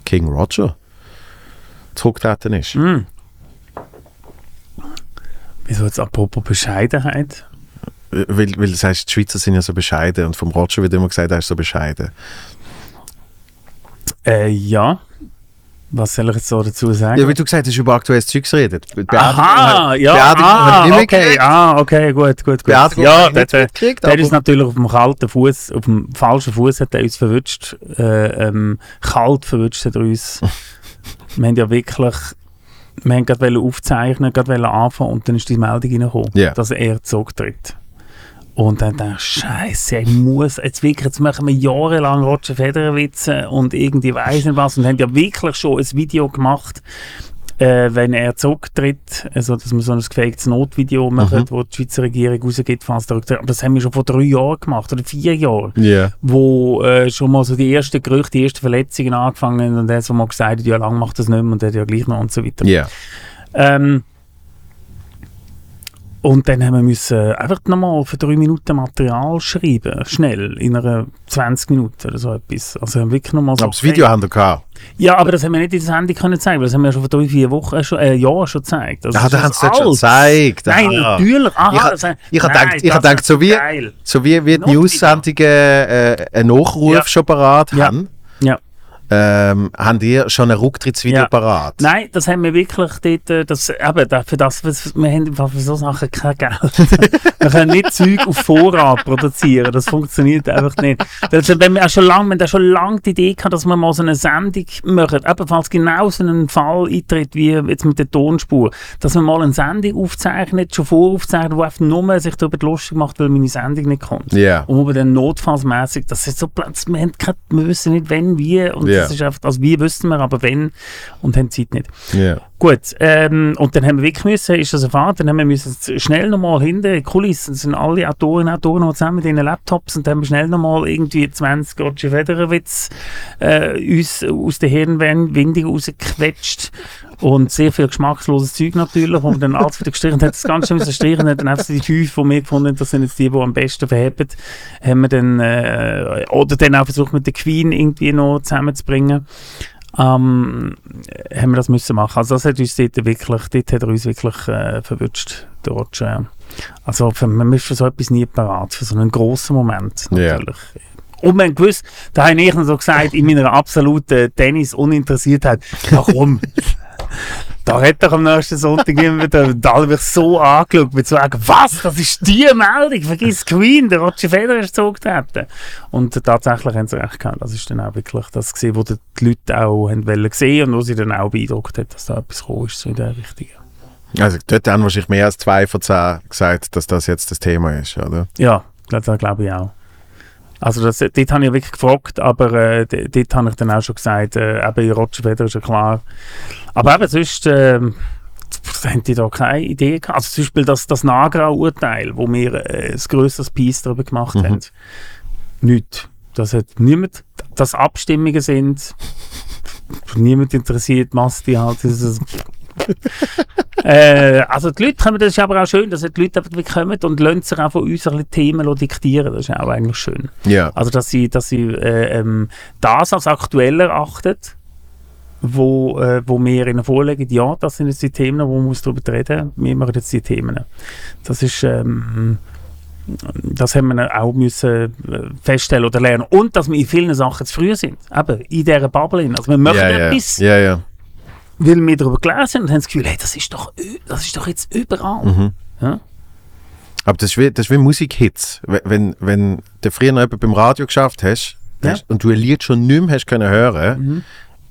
[SPEAKER 1] King Roger zurückgetreten ist.
[SPEAKER 2] mm. Wieso jetzt apropos Bescheidenheit?
[SPEAKER 1] Weil, weil das heißt, die Schweizer sind ja so bescheiden und vom Roger wird immer gesagt, er ist so bescheiden.
[SPEAKER 2] Äh, ja. Was soll ich jetzt so dazu sagen?
[SPEAKER 1] Ja, wie du gesagt hast, über aktuelles Zeugs redet.
[SPEAKER 2] Aha, ja,
[SPEAKER 1] Beerdigung
[SPEAKER 2] ah, okay,
[SPEAKER 1] mitgekriegt.
[SPEAKER 2] ah, okay, gut, gut, gut.
[SPEAKER 1] Beerdigung
[SPEAKER 2] ja, der, der, der ist natürlich auf dem kalten Fuß, auf dem falschen Fuß hat er uns verwünscht. Äh, ähm, kalt verwünscht hat er uns. Wir haben ja wirklich wir haben gerade aufzeichnen, gerade anfangen und dann ist die Meldung reingekommen,
[SPEAKER 1] Ja.
[SPEAKER 2] dass er zurücktritt. Und dann dachte ich, Scheiße, ich muss, jetzt wirklich, jetzt machen wir jahrelang Roger Federer Witze und irgendwie weiss nicht was und haben ja wirklich schon ein Video gemacht, äh, wenn er zurücktritt, also dass wir so ein gefaktes Notvideo machen, wo die Schweizer Regierung rausgeht, falls er zurücktritt. Aber das haben wir schon vor drei Jahren gemacht oder vier Jahren
[SPEAKER 1] Ja.
[SPEAKER 2] wo äh, schon mal so die ersten Gerüchte, die ersten Verletzungen angefangen haben und er so mal gesagt hat, ja, lang macht das nicht mehr und er hat ja gleich noch und so weiter.
[SPEAKER 1] Ja.
[SPEAKER 2] Ähm, und dann haben wir müssen einfach nochmal für drei Minuten Material schreiben, schnell, in einer 20 Minuten oder so etwas. Also haben wir wirklich nochmal so...
[SPEAKER 1] Aber das Video haben wir gehabt.
[SPEAKER 2] Ja, aber das haben wir nicht in der Sendung können zeigen, weil das haben wir ja schon vor drei, vier Wochen, äh, schon, äh, Jahren schon gezeigt. Also
[SPEAKER 1] Ah,
[SPEAKER 2] das
[SPEAKER 1] da haben sie das schon gezeigt.
[SPEAKER 2] Nein,
[SPEAKER 1] Ah.
[SPEAKER 2] natürlich. Aha,
[SPEAKER 1] Ich
[SPEAKER 2] das,
[SPEAKER 1] ich ha
[SPEAKER 2] nein,
[SPEAKER 1] gedacht- ich
[SPEAKER 2] das
[SPEAKER 1] gedacht, so wie-
[SPEAKER 2] Geil.
[SPEAKER 1] So wie, wie die. News-Sendungen äh, einen Nachruf
[SPEAKER 2] Ja.
[SPEAKER 1] schon parat
[SPEAKER 2] Ja.
[SPEAKER 1] haben,
[SPEAKER 2] Ja.
[SPEAKER 1] Ähm, haben die schon ein Rücktrittsvideo
[SPEAKER 2] Ja.
[SPEAKER 1] parat.
[SPEAKER 2] Nein, das haben wir wirklich dort, äh, das, eben, für das, wir haben für so Sachen kein Geld. wir können nicht Zeug auf Vorrat produzieren, das funktioniert einfach nicht. Das, wenn wir auch schon lange, wir haben schon lange die Idee gehabt, dass wir mal so eine Sendung machen, ebenfalls genau so einen Fall eintritt wie jetzt mit der Tonspur, dass wir mal eine Sendung aufzeichnet, schon voraufzeichnet, wo einfach nur sich darüber lustig macht, weil meine Sendung nicht kommt.
[SPEAKER 1] Ja.
[SPEAKER 2] Und wo wir dann notfallsmäßig, das ist so Platz, wir, haben keine, wir wissen nicht, wenn, wie, und
[SPEAKER 1] Ja.
[SPEAKER 2] das ist einfach, also wie wüssten wir, aber wenn, und haben Zeit nicht.
[SPEAKER 1] Ja.
[SPEAKER 2] Gut, ähm, und dann haben wir wirklich müssen, ist das erfahren, dann haben wir müssen schnell nochmal hinter die Kulissen, sind alle Autoren und Autoren noch zusammen mit ihren Laptops und dann haben wir schnell nochmal irgendwie 20 Roger Federerwitz äh, uns aus der Hirnwindung rausgequetscht und sehr viel geschmacksloses Zeug natürlich, wo wir dann alles wieder gestrichen haben, das Ganze müssen strichen, haben dann einfach die fünf, die wir gefunden haben, das sind jetzt die, die am besten verheben, haben wir dann, äh, oder dann auch versucht mit der Queen irgendwie noch zusammenzubringen ähm, haben wir das müssen machen. Also das hat uns dort wirklich, dort hat er uns wirklich äh, verwünscht, der Roger. Also für, man ist für so etwas nie parat, für so einen grossen Moment natürlich. Und man gewusst, da habe ich so gesagt, in meiner absoluten Tennis-Uninteressiertheit, komm, da hat doch am nächsten Sonntag immer wieder, da habe ich so angeschaut, mit so sagen, was, das ist die Meldung, vergiss Queen, der Roger Federer ist zugetreten. Und tatsächlich haben sie recht gehabt, das ist dann auch wirklich das gesehen, wo die Leute auch haben wollen sehen und wo sie dann auch beeindruckt hat, dass da etwas gekommen ist, so in der Richtung.
[SPEAKER 1] Also dort haben wahrscheinlich mehr als zwei von zehn gesagt, dass das jetzt das Thema ist, oder?
[SPEAKER 2] Ja, das glaube ich auch. Also das, dort habe ich wirklich gefragt, aber äh, dort habe ich dann auch schon gesagt, äh, eben Roger Federer ist ja klar. Aber eben sonst äh, haben die da keine Idee gehabt. Also zum Beispiel das, das Nagrau-Urteil, wo wir äh, ein grösseres Piece darüber gemacht
[SPEAKER 1] Mhm.
[SPEAKER 2] haben. Nichts. Das hat niemand, dass Abstimmungen sind, niemand interessiert, Masti halt. Das äh, also die Leute kommen, das ist aber auch schön, dass die Leute kommen und lassen sich auch von uns ein bisschen Themen diktieren. Das ist auch eigentlich schön.
[SPEAKER 1] Ja.
[SPEAKER 2] Also dass sie, dass sie äh, ähm, das als aktuell erachten, wo, äh, wo wir ihnen vorlegen, ja, das sind jetzt die Themen, wo man muss darüber reden wir machen jetzt die Themen. Das ist, ähm, das haben wir auch müssen äh, feststellen oder lernen. Und dass wir in vielen Sachen zu früh sind, eben in dieser Bubble. Also wir machen
[SPEAKER 1] ja, ja.
[SPEAKER 2] etwas,
[SPEAKER 1] ja, ja.
[SPEAKER 2] Weil wir darüber gelesen haben und haben das Gefühl, hey, das ist doch, das ist doch jetzt überall.
[SPEAKER 1] Mhm.
[SPEAKER 2] Ja?
[SPEAKER 1] Aber das ist wie, das ist wie Musikhits. Wenn- Wenn, du früher noch beim Radio geschafft hast
[SPEAKER 2] Ja.
[SPEAKER 1] hast und du ein Lied schon nicht mehr hast können hören,
[SPEAKER 2] Mhm.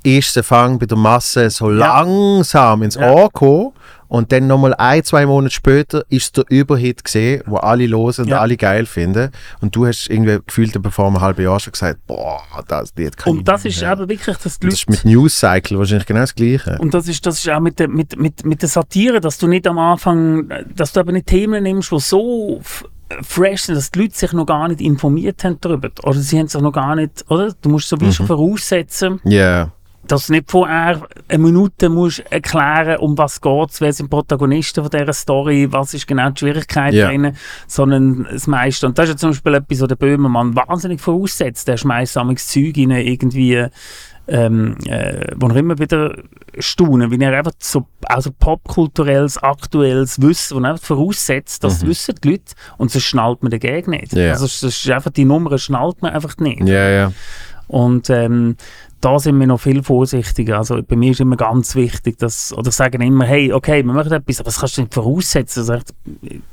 [SPEAKER 1] ist der Fang bei der Masse so langsam ins. Ohr gekommen und dann nochmal ein, zwei Monate später ist der Überhit gesehen, wo alle hören und
[SPEAKER 2] Ja.
[SPEAKER 1] alle geil finden. Und du hast irgendwie gefühlt vor einem halben Jahr schon gesagt, boah, das Lied kann
[SPEAKER 2] Und das ist
[SPEAKER 1] hören.
[SPEAKER 2] eben wirklich, dass die
[SPEAKER 1] Das
[SPEAKER 2] Leute
[SPEAKER 1] ist mit News Cycle wahrscheinlich genau das Gleiche.
[SPEAKER 2] Und das ist, das ist auch mit der, mit, mit, mit der Satire, dass du nicht am Anfang, dass du aber nicht Themen nimmst, die so fresh sind, dass die Leute sich noch gar nicht informiert haben darüber. Oder sie haben sich noch gar nicht, oder? Du musst so wie schon voraussetzen,
[SPEAKER 1] Ja,
[SPEAKER 2] dass du nicht vorher eine Minute musst erklären, um was geht wer sind die Protagonisten von dieser Story, was ist genau die Schwierigkeit
[SPEAKER 1] Ja.
[SPEAKER 2] drin, sondern das meiste. Und das ist ja zum Beispiel etwas, wo der Böhmermann wahnsinnig voraussetzt. Der schmeißt amigs Zeug rein, irgendwie, ähm, äh, wo er immer wieder staunen, wie er einfach so, also popkulturelles, aktuelles Wissen, wo er einfach voraussetzt, das wissen die Leute und sonst schnallt man dagegen nicht.
[SPEAKER 1] Ja.
[SPEAKER 2] Also das ist einfach, die Nummer schnallt man einfach nicht.
[SPEAKER 1] ja, ja.
[SPEAKER 2] Und ähm, da sind wir noch viel vorsichtiger. Also bei mir ist immer ganz wichtig, dass, oder sagen immer, hey, okay, wir machen etwas, aber das kannst du nicht voraussetzen, sagt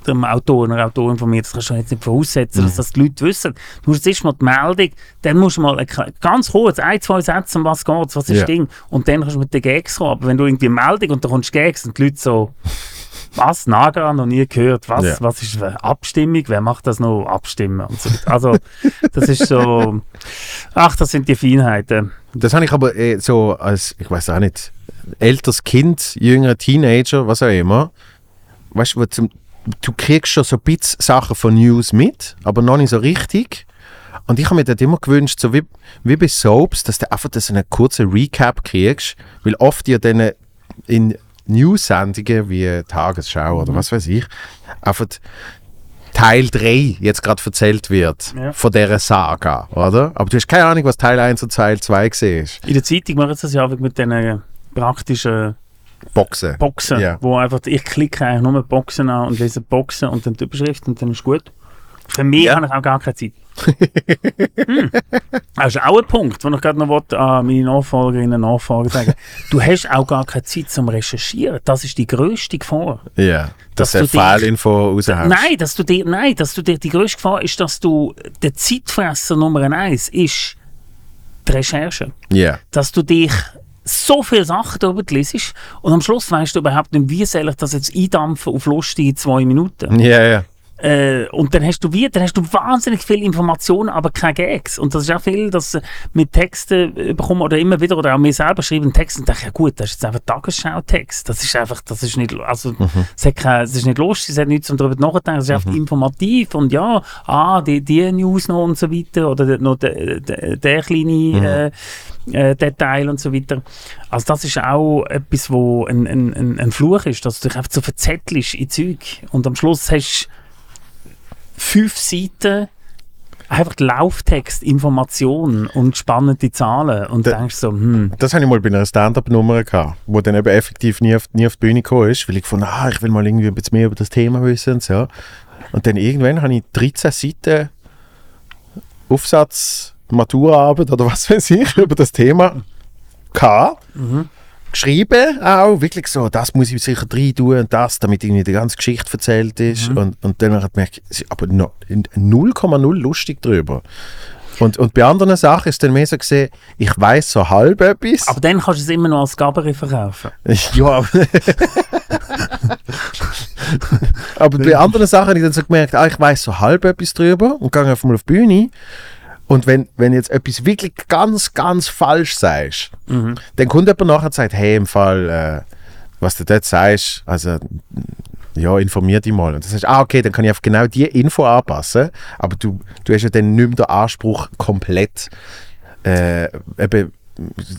[SPEAKER 2] der Autor oder Autorin von mir, das kannst du jetzt nicht voraussetzen, dass das die Leute wissen. Du musst erst mal die Meldung, dann musst du mal ganz kurz, ein, zwei Sätze, um was geht's, was ist
[SPEAKER 1] Ja.
[SPEAKER 2] das Ding, und dann kannst du mit den Gags kommen. Aber wenn du irgendwie eine Meldung und dann kommst du Gags und die Leute so, was, Nagra, noch nie gehört, was,
[SPEAKER 1] Ja.
[SPEAKER 2] was ist Abstimmung, wer macht das noch, abstimmen und so weiter. Also, das ist so, ach, das sind die Feinheiten.
[SPEAKER 1] Das habe ich aber eh so als, ich weiß auch nicht, älteres Kind, jüngerer Teenager, was auch immer. Weißt du, zum, du kriegst schon so ein bisschen Sachen von News mit, aber noch nicht so richtig. Und ich habe mir das immer gewünscht, so wie, wie bei Soaps, dass du einfach so einen kurzen Recap kriegst, weil oft ja dann in News-Sendungen wie Tagesschau oder was weiß ich, einfach Teil 3 jetzt gerade erzählt wird
[SPEAKER 2] Ja.
[SPEAKER 1] von dieser Saga, oder? Aber du hast keine Ahnung, was Teil 1 und Teil 2 gesehen ist.
[SPEAKER 2] In der Zeitung machen sie das ja mit diesen praktischen
[SPEAKER 1] Boxen.
[SPEAKER 2] Boxen,
[SPEAKER 1] Ja.
[SPEAKER 2] wo einfach, ich klicke eigentlich nur Boxen an und lese Boxen und dann die Überschrift und dann ist gut. Für mich
[SPEAKER 1] Ja.
[SPEAKER 2] habe ich auch gar keine Zeit. Hm. Das ist auch ein Punkt, den ich gerade noch wollte, an meine Nachfolgerinnen und Nachfolger sagen Du hast auch gar keine Zeit zum Recherchieren. Das ist die grösste Gefahr.
[SPEAKER 1] Ja, dass
[SPEAKER 2] Dass
[SPEAKER 1] du Fehlinfo raushaust.
[SPEAKER 2] Nein, dass du dir, nein, dass du dir, die grösste Gefahr ist, dass du, der Zeitfresser Nummer eins ist die Recherche.
[SPEAKER 1] Ja,
[SPEAKER 2] Dass du dich so viele Sachen darüber liest und am Schluss weißt du überhaupt nicht, wie soll ich das jetzt eindampfen auf lustige zwei Minuten.
[SPEAKER 1] ja, ja.
[SPEAKER 2] Äh, und dann hast du wie, dann hast du wahnsinnig viele Informationen, aber keine Gags. Und das ist auch viel, dass äh, mit Texten äh, bekommen oder immer wieder oder auch mir selber schreiben Texte und denke, ja gut, das ist jetzt einfach Tagesschau-Text. Das ist einfach, das ist nicht, also, es, hat kein, es ist nicht lustig, es hat nichts um darüber nachzudenken, es ist einfach informativ und ja, ah, die, die News noch und so weiter oder der, noch der, der, der kleine äh, äh, Detail und so weiter. Also das ist auch etwas, wo ein, ein, ein, ein Fluch ist, dass du dich einfach so verzettelst in Zeug und am Schluss hast fünf Seiten einfach Lauftext, Information und spannende Zahlen und
[SPEAKER 1] Da-
[SPEAKER 2] denkst so, hm,
[SPEAKER 1] Das hatte ich mal bei einer Stand-Up-Nummer gehabt, wo dann eben effektiv nie auf, nie auf die Bühne gekommen ist, weil ich gefunden ah, ich will mal irgendwie ein bisschen mehr über das Thema wissen und so. Und dann irgendwann habe ich 13 Seiten Aufsatz, Maturaarbeit oder was weiß ich über das Thema gehabt. Geschrieben auch, wirklich so, das muss ich sicher rein tun und das, damit irgendwie die ganze Geschichte erzählt ist. Und, und dann hat man gemerkt, aber noch 0,0 lustig drüber. Und, und bei anderen Sachen ist dann mehr so gesehen, ich weiß so halb etwas.
[SPEAKER 2] aber dann kannst du es immer noch als Gabaret verkaufen.
[SPEAKER 1] Ja, aber, aber bei anderen Sachen habe ich dann so gemerkt, ah, ich weiß so halb etwas drüber und gehe einfach mal auf die Bühne. Und wenn, wenn jetzt etwas wirklich ganz, ganz falsch sagst, dann kommt jemand nachher und sagt, hey, im Fall, äh, was du dort sagst, also ja, informier dich mal. Und das heißt, ah, okay, dann kann ich auf genau die Info anpassen, aber du, du hast ja dann nicht mehr den Anspruch, komplett äh, eben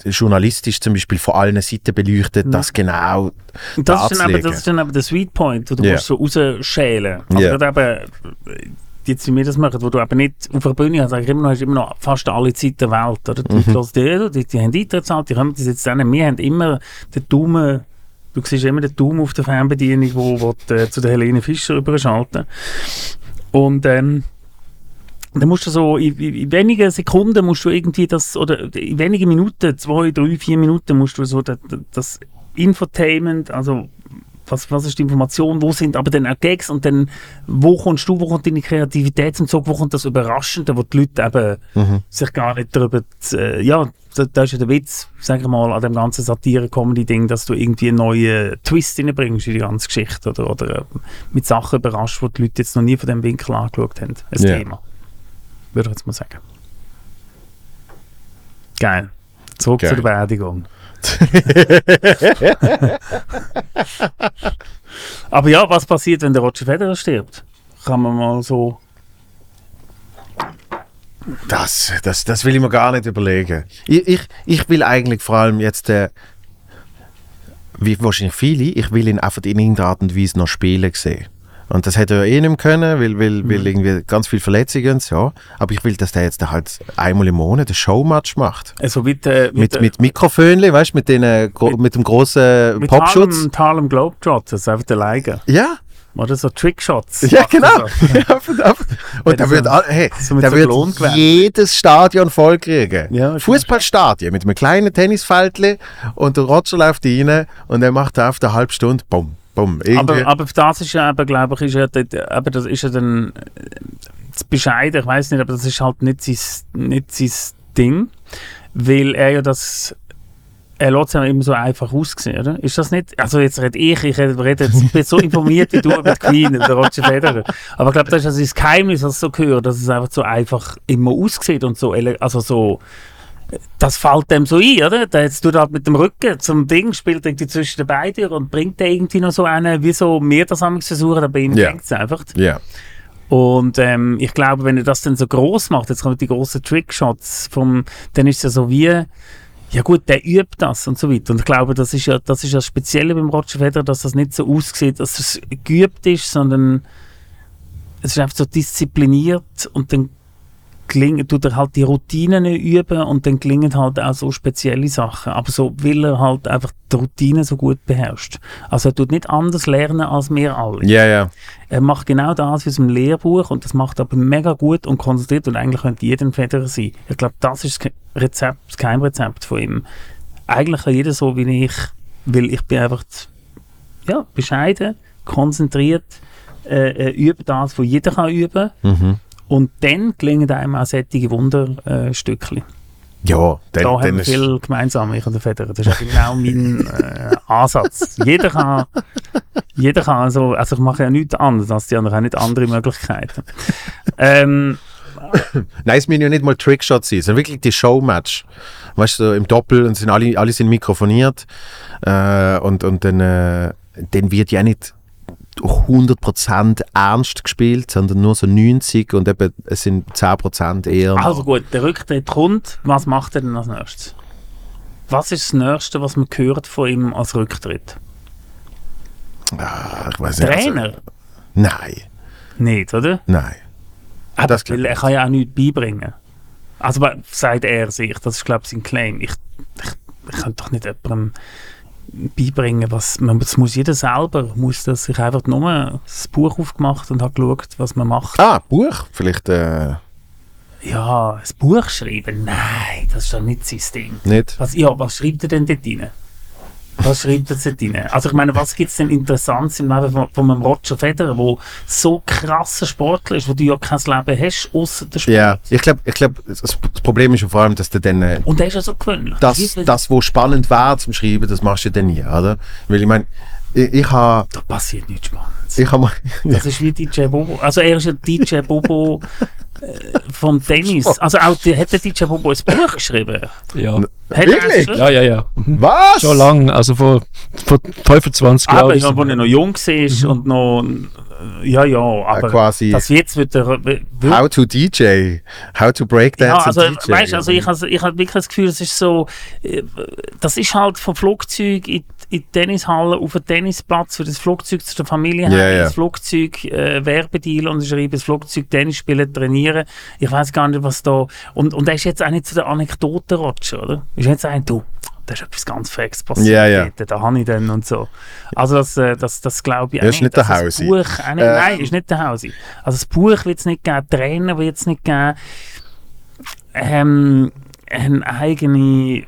[SPEAKER 1] journalistisch zum Beispiel von allen Seiten beleuchtet, das genau
[SPEAKER 2] das, ist dann
[SPEAKER 1] darzulegen.
[SPEAKER 2] das ist dann eben der Sweet Point, wo du
[SPEAKER 1] Ja.
[SPEAKER 2] musst so rausschälen. Aber
[SPEAKER 1] Ja.
[SPEAKER 2] eben, jetzt, wie wir das machen, wo du eben nicht auf der Bühne hast, sag immer noch, hast immer noch fast alle Zeit der Welt. Oder? Die,
[SPEAKER 1] Mhm.
[SPEAKER 2] Die, die, die haben Eintrittszahl, die kommen das jetzt dann. Wir haben immer den Daumen, du siehst immer den Daumen auf der Fernbedienung, wo, wo du, äh, zu der Helene Fischer überschalten. Und ähm, dann musst du so, in, in in wenigen Sekunden musst du irgendwie das, oder in wenigen Minuten, zwei, drei, vier Minuten musst du so das, das Infotainment, also was, was ist die Information, wo sind aber dann auch Gags und dann, wo kommst du, wo kommt deine Kreativität zum Zug, wo kommt das Überraschende, wo die Leute eben sich gar nicht darüber, z- äh, ja, da, da ist ja der Witz, sag ich mal, an dem ganzen Satire-Comedy-Ding, dass du irgendwie einen neuen Twist reinbringst in die ganze Geschichte oder, oder äh, mit Sachen überrascht, wo die Leute jetzt noch nie von dem Winkel angeschaut haben, ein
[SPEAKER 1] Ja.
[SPEAKER 2] Thema. Würde ich jetzt mal sagen. Geil. Zurück
[SPEAKER 1] Geil.
[SPEAKER 2] zur Beerdigung. Aber ja, was passiert, wenn der Roger Federer stirbt? Kann man mal so.
[SPEAKER 1] Das, das, das will ich mir gar nicht überlegen. Ich, ich, ich will eigentlich vor allem jetzt, äh, wie wahrscheinlich viele, ich will ihn einfach in irgendeiner Art und Weise noch spielen sehen. Und das hätte er eh nicht können, weil, weil, weil irgendwie ganz viele Verletzungen und so. Aber ich will, dass der jetzt halt einmal im Monat ein Showmatch macht.
[SPEAKER 2] Also mit, äh,
[SPEAKER 1] Mit,
[SPEAKER 2] äh,
[SPEAKER 1] mit Mikrofönchen, weißt du, mit, den, äh,
[SPEAKER 2] Mit-
[SPEAKER 1] mit dem großen
[SPEAKER 2] mit
[SPEAKER 1] Popschutz.
[SPEAKER 2] Harlem, Harlem Globetrotters, einfach der Leiger.
[SPEAKER 1] Ja,
[SPEAKER 2] Oder so Trickshots.
[SPEAKER 1] ja genau.
[SPEAKER 2] so.
[SPEAKER 1] Ja. Und der wird, hey,
[SPEAKER 2] so mit
[SPEAKER 1] der
[SPEAKER 2] so
[SPEAKER 1] wird jedes Stadion vollkriegen.
[SPEAKER 2] Ja,
[SPEAKER 1] Fußballstadion mit einem kleinen Tennisfeldli und der Roger läuft rein und er macht auf der halbe Stunde, bumm, bumm.
[SPEAKER 2] Aber, aber das ist ja eben, glaube ich, ist ja, dort- das ist ja dann äh, das bescheiden, ich weiß nicht, aber das ist halt nicht sein, nicht sein Ding, weil er ja das er lässt es ja immer so einfach aussehen, oder? Ist das nicht? Also jetzt rede ich, ich rede, rede jetzt, bin so informiert wie du über die Queen, der Roger Federer. Aber ich glaube, das ist also das Geheimnis, was ich so gehört, dass es einfach so einfach immer aussieht und so, also so, das fällt dem so ein, oder? Der jetzt tut halt mit dem Rücken zum Ding, spielt irgendwie zwischen den beiden und bringt den irgendwie noch so einen, wie so wir das amigs versuchen, aber bei ihm denkt es einfach.
[SPEAKER 1] ja.
[SPEAKER 2] Und ähm, ich glaube, wenn er das dann so groß macht, jetzt kommen die großen Trickshots vom, dann ist es ja so wie, ja gut, der übt das und so weiter. Und ich glaube, das ist ja das, ist ja das Spezielle beim Roger Federer, dass das nicht so aussieht, dass es geübt ist, sondern es ist einfach so diszipliniert und dann gelingen, tut er halt die Routinen üben und dann gelingen halt auch so spezielle Sachen. Aber so will er halt einfach die Routine so gut beherrscht. Also er tut nicht anders lernen als wir alle.
[SPEAKER 1] Ja, ja.
[SPEAKER 2] Er macht genau das wie aus dem Lehrbuch und das macht aber mega gut und konzentriert und eigentlich könnte jeder ein Federer sein. Ich glaube, das ist das Rezept, das Geheimrezept von ihm. Eigentlich kann jeder so wie ich, weil ich bin einfach ja, bescheiden, konzentriert, äh, äh, übe das, was jeder kann üben
[SPEAKER 1] Mhm.
[SPEAKER 2] Und dann gelingen einem auch solche Wunderstückchen. Stückchen.
[SPEAKER 1] Ja, dann,
[SPEAKER 2] da haben wir viel gemeinsam, ich und der Federer. Das ist ja genau mein äh, Ansatz. Jeder kann, jeder kann also, also ich mache ja nichts anderes als die anderen, auch nicht andere Möglichkeiten. ähm,
[SPEAKER 1] Nein, es müssen ja nicht mal Trickshots sein, es sind wirklich die Showmatch. Weißt du, so im Doppel und sind alle, alle sind mikrofoniert äh, und, und dann, äh, dann wird ja nicht 100% ernst gespielt, sondern nur so 90 und eben, es sind 10% eher.
[SPEAKER 2] also gut, der Rücktritt kommt, was macht er denn als nächstes? Was ist das Nächste, was man hört von ihm als Rücktritt?
[SPEAKER 1] Ah, ich weiß nicht. Also,
[SPEAKER 2] Trainer?
[SPEAKER 1] nein,
[SPEAKER 2] Nicht, oder?
[SPEAKER 1] nein.
[SPEAKER 2] Aber
[SPEAKER 1] Das
[SPEAKER 2] weil er kann ja auch nichts beibringen. Also sagt er sich, das ist glaube ich sein Claim. Ich, ich, ich kann doch nicht jemandem beibringen, was man, das muss jeder selber, muss das sich einfach nur das Buch aufgemacht und hat geschaut, was man macht.
[SPEAKER 1] Ah, Buch? Vielleicht äh,
[SPEAKER 2] Ja, ein Buch schreiben, nein, das ist doch nicht sein Ding.
[SPEAKER 1] nicht.
[SPEAKER 2] Was, ja, was schreibt er denn dort rein? Was schreibt er dort rein? Also ich meine, was gibt es denn Interessantes im Leben von, von einem Roger Federer, der so krasser Sportler ist, wo du ja kein Leben hast, außer der Sport?
[SPEAKER 1] Ja, ich glaube, ich glaub, das, Problem ist ja vor allem, dass du dann äh,
[SPEAKER 2] Und der ist ja so gewöhnlich.
[SPEAKER 1] das, das, was spannend wäre zum Schreiben, das machst du dann nie, oder? Weil ich meine, ich, ich habe
[SPEAKER 2] Da passiert nichts Spannendes.
[SPEAKER 1] ich ha mal...
[SPEAKER 2] Das ist wie DJ Bobo. Also er ist ja DJ Bobo vom Tennis. Also auch der, hat der DJ Bobo ein Buch geschrieben?
[SPEAKER 3] Ja.
[SPEAKER 2] Hat
[SPEAKER 1] Wirklich?
[SPEAKER 3] Ja, ja, ja. Mhm.
[SPEAKER 1] Was?
[SPEAKER 3] Schon lang, also vor, vor 25
[SPEAKER 2] Aber
[SPEAKER 3] Jahren.
[SPEAKER 2] ich als er noch jung war und noch... äh, Ja, ja, aber...
[SPEAKER 1] Äh, quasi
[SPEAKER 2] Das jetzt wird er... will-
[SPEAKER 1] How to DJ, how to breakdance
[SPEAKER 2] Ja, also,
[SPEAKER 1] DJ.
[SPEAKER 2] weißt, also ich habe ich hab wirklich das Gefühl, es ist so, äh, das ist halt vom Flugzeug in, in die Tennishalle auf den Tennisplatz, für das Flugzeug zu der Familie
[SPEAKER 1] Ja,
[SPEAKER 2] haben,
[SPEAKER 1] ja.
[SPEAKER 2] das Flugzeug äh, Werbedeal und schreiben, das Flugzeug Tennis spielen, trainieren. Ich weiß gar nicht, was da, und, und er ist jetzt auch nicht zu der Anekdote Roger, oder? Ist jetzt ein, du, da ist etwas ganz Fräges passiert,
[SPEAKER 1] Ja, ja.
[SPEAKER 2] dort, da habe ich dann und so. Also das, äh, das, das glaube ich
[SPEAKER 1] Er ist nicht der
[SPEAKER 2] Also
[SPEAKER 1] Hausi.
[SPEAKER 2] Das Buch, auch
[SPEAKER 1] Äh.
[SPEAKER 2] nein, ist nicht der Hausi. Also das Buch wird es nicht geben, Trainer wird es nicht geben, ähm, eine eigene,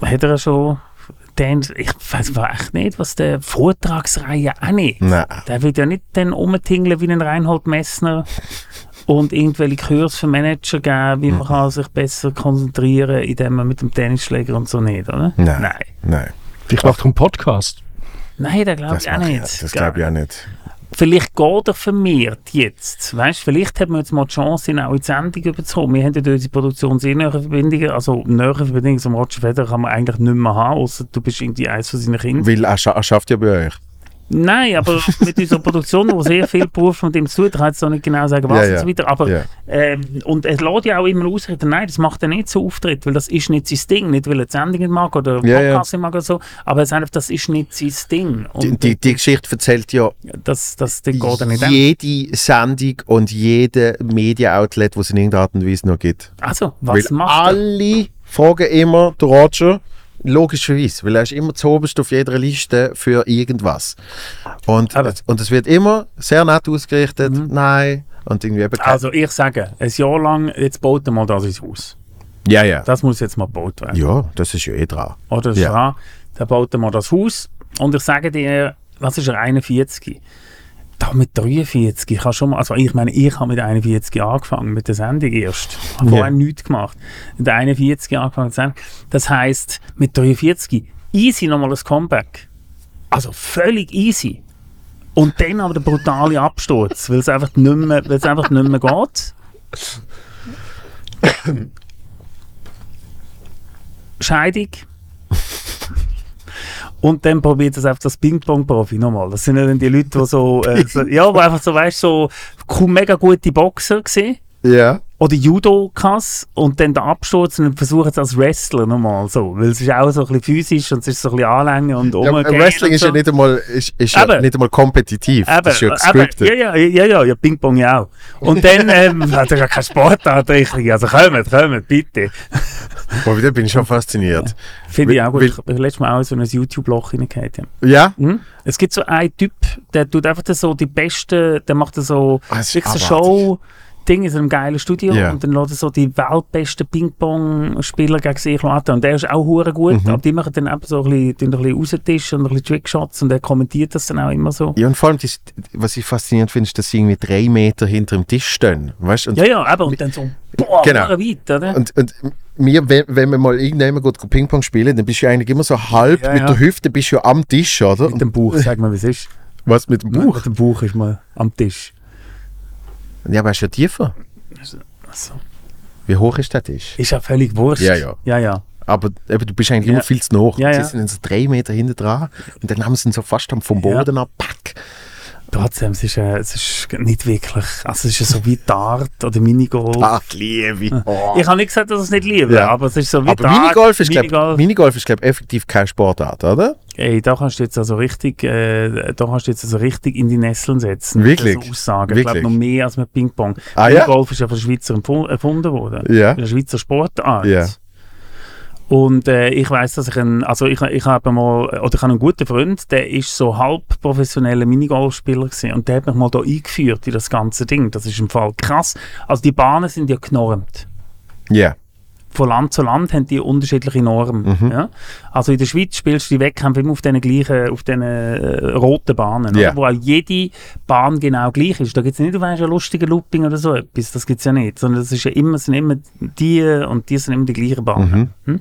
[SPEAKER 2] hat er schon, den, ich weiß echt nicht, was der Vortragsreihe auch nicht.
[SPEAKER 1] Nein.
[SPEAKER 2] Der wird ja nicht dann umtingeln wie ein Reinhold Messner und irgendwelche Kurs für Manager geben, wie man kann sich besser konzentrieren, indem man mit dem Tennisschläger und so nicht, oder?
[SPEAKER 1] Nein.
[SPEAKER 2] Nein,
[SPEAKER 1] Nein,
[SPEAKER 3] Vielleicht macht er einen Podcast.
[SPEAKER 2] Nein der glaube
[SPEAKER 1] das,
[SPEAKER 2] ich auch nicht.
[SPEAKER 1] nicht. das glaube ich auch nicht.
[SPEAKER 2] Vielleicht geht er vermehrt jetzt. Weißt, vielleicht haben wir jetzt mal die Chance, ihn auch in die Sendung überzukommen. Wir haben ja unsere Produktion sehr nahe Verbindungen. Also nahe Verbindungen zum Roger Federer kann man eigentlich nicht mehr haben, außer du bist irgendwie eins von seinen Kindern.
[SPEAKER 1] Weil er, scha er schafft ja bei euch.
[SPEAKER 2] Nein, aber mit unserer Produktion, wo sehr viel Beruf mit ihm zu tun hat, auch nicht genau sagen, was
[SPEAKER 1] Ja,
[SPEAKER 2] und
[SPEAKER 1] ja.
[SPEAKER 2] so weiter. Aber,
[SPEAKER 1] Ja.
[SPEAKER 2] ähm, und er lässt ja auch immer ausreden, nein, das macht er nicht so Auftritt, weil das ist nicht sein Ding. Nicht, weil er die Sendung nicht mag oder
[SPEAKER 1] Ja, ja.
[SPEAKER 2] Podcast nicht mag oder so, aber er sagt einfach, das ist nicht sein Ding.
[SPEAKER 1] Die,
[SPEAKER 2] Und
[SPEAKER 1] die, die Geschichte erzählt ja
[SPEAKER 2] das, das, das geht er nicht an.
[SPEAKER 1] jede Sendung und jede Media-Outlet, wo es in irgendeiner Art und Weise noch gibt.
[SPEAKER 2] Also, was
[SPEAKER 1] Weil
[SPEAKER 2] macht er?
[SPEAKER 1] alle fragen immer den Roger, Logischerweise, weil er ist immer zuoberst auf jeder Liste für irgendwas. Und,
[SPEAKER 2] Aber-
[SPEAKER 1] und es wird immer sehr nett ausgerichtet.
[SPEAKER 2] Mhm.
[SPEAKER 1] Nein. Und irgendwie eben
[SPEAKER 2] Also ich sage, ein Jahr lang, jetzt baut er mal das ins Haus.
[SPEAKER 1] Ja, ja.
[SPEAKER 2] Das muss jetzt mal gebaut werden.
[SPEAKER 1] Ja, das ist ja eh dran.
[SPEAKER 2] Oder
[SPEAKER 1] Ja.
[SPEAKER 2] ja. Dann baut er mal das Haus. Und ich sage dir, was ist er, 41? Da mit 43, ich habe schon mal, also ich meine, ich habe mit 41 angefangen, mit der Sendung erst. Ich habe vorher nichts gemacht. Mit 41 angefangen zu senden. Das heisst, mit 43, easy nochmal ein Comeback. Also völlig easy. Und dann aber der brutale Absturz, weil es einfach nicht mehr, weil es einfach nicht mehr geht. Scheidung. Und dann probiert es einfach das Ping-Pong-Profi nochmal. Das sind ja dann die Leute, die so, äh, so ja, wo einfach so, weißt so mega gute Boxer gesehen
[SPEAKER 1] Ja.
[SPEAKER 2] oder Judokas und dann der Absturz und versuchen es als Wrestler nochmal so, weil es ist auch so ein bisschen physisch und es ist so ein bisschen anlängen und
[SPEAKER 1] ja
[SPEAKER 2] umgehen
[SPEAKER 1] Wrestling
[SPEAKER 2] und
[SPEAKER 1] ist
[SPEAKER 2] so.
[SPEAKER 1] ja nicht einmal, ist, ist ja
[SPEAKER 2] Eben.
[SPEAKER 1] nicht einmal kompetitiv.
[SPEAKER 2] Eben,
[SPEAKER 1] das ist ja gescriptet.
[SPEAKER 2] ja, ja, ja, ja, ja, Ping-Pong ja auch. Und dann, ähm, hat er ja keinen Sportart richtig. Also kommt, kommt, bitte.
[SPEAKER 1] Aber wieder bin ich schon fasziniert.
[SPEAKER 2] Finde ich auch gut.
[SPEAKER 1] Weil-
[SPEAKER 2] Ich bin letztes Mal auch so ein YouTube-Loch hineingehauen. Ja.
[SPEAKER 1] Ja?
[SPEAKER 2] Mhm. Es gibt so einen Typ, der tut einfach so die besten, der macht so,
[SPEAKER 1] Ah, ist
[SPEAKER 2] so. Show, Ding in einem geilen Studio
[SPEAKER 1] Ja.
[SPEAKER 2] und dann lädt er so die weltbesten Ping-Pong-Spieler gegen sich an und der ist auch hure gut,
[SPEAKER 1] Mhm.
[SPEAKER 2] aber die machen dann eben so ein bisschen, ein bisschen rausentischen und ein bisschen Trickshots und der kommentiert das dann auch immer so.
[SPEAKER 1] Ja, und vor allem, das, was ich faszinierend finde, ist, dass sie irgendwie drei Meter hinter dem Tisch stehen. Weißt?
[SPEAKER 2] Ja, ja, aber und dann so, boah,
[SPEAKER 1] Genau.
[SPEAKER 2] weit, oder?
[SPEAKER 1] und, und mir, wenn, wenn wir mal irgendjemand geht Ping-Pong spielen, dann bist du ja eigentlich immer so halb
[SPEAKER 2] Ja,
[SPEAKER 1] mit
[SPEAKER 2] ja.
[SPEAKER 1] der Hüfte bist du ja am Tisch, oder?
[SPEAKER 2] mit dem Buch, sag mal, wie es ist.
[SPEAKER 1] Was mit dem Buch?
[SPEAKER 2] Mit dem Buch ist man am Tisch.
[SPEAKER 1] Ja, aber ist ja tiefer.
[SPEAKER 2] Also,
[SPEAKER 1] Wie hoch ist der Tisch?
[SPEAKER 2] ist ja völlig wurscht.
[SPEAKER 1] Ja, ja.
[SPEAKER 2] Ja, ja.
[SPEAKER 1] Aber eben, du bist eigentlich
[SPEAKER 2] Ja.
[SPEAKER 1] immer viel zu nah.
[SPEAKER 2] Ja,
[SPEAKER 1] sie
[SPEAKER 2] ja.
[SPEAKER 1] sind dann so drei Meter hinten dran und dann haben sie ihn so fast am vom
[SPEAKER 2] Ja.
[SPEAKER 1] Boden ab. Pack.
[SPEAKER 2] Trotzdem, es ist, äh, es ist nicht wirklich, also es ist so wie Dart oder Minigolf.
[SPEAKER 1] Ach, liebe. Oh.
[SPEAKER 2] Ich habe nicht gesagt, dass ich es nicht liebe,
[SPEAKER 1] Ja.
[SPEAKER 2] aber es ist so wie
[SPEAKER 1] Aber
[SPEAKER 2] Dart,
[SPEAKER 1] Minigolf ist,
[SPEAKER 2] Minigolf.
[SPEAKER 1] glaube Minigolf ist, glaub, effektiv keine Sportart, oder?
[SPEAKER 2] Ey, da kannst du jetzt also richtig, äh, da kannst du jetzt also richtig in die Nesseln setzen.
[SPEAKER 1] Wirklich?
[SPEAKER 2] diesen Aussagen. Ich glaube
[SPEAKER 1] Wirklich?
[SPEAKER 2] noch mehr als mit Ping-Pong.
[SPEAKER 1] Ah, ja?
[SPEAKER 2] Minigolf ist ja von Schweizer erfunden worden.
[SPEAKER 1] Ja.
[SPEAKER 2] In der Schweizer Sportart.
[SPEAKER 1] Ja.
[SPEAKER 2] Und äh, ich weiß, dass ich ein, also ich, ich habe mal, oder ich habe einen guten Freund, der ist so halb professioneller Minigolfspieler gewesen und der hat mich mal da eingeführt in das ganze Ding. Das ist im Fall krass. Also die Bahnen sind ja genormt.
[SPEAKER 1] Ja.
[SPEAKER 2] Von Land zu Land haben die unterschiedliche Normen.
[SPEAKER 1] Mhm.
[SPEAKER 2] Ja? Also in der Schweiz spielst du die Wettkämpfe immer auf diesen gleichen, auf diesen äh, roten Bahnen, oder? wo auch jede Bahn genau gleich ist. Da gibt es nicht, du weißt, ein lustiger Looping oder so etwas, das gibt es ja nicht, sondern es ist ja immer, sind immer die und die sind immer die gleichen Bahnen.
[SPEAKER 1] Mhm.
[SPEAKER 2] Hm?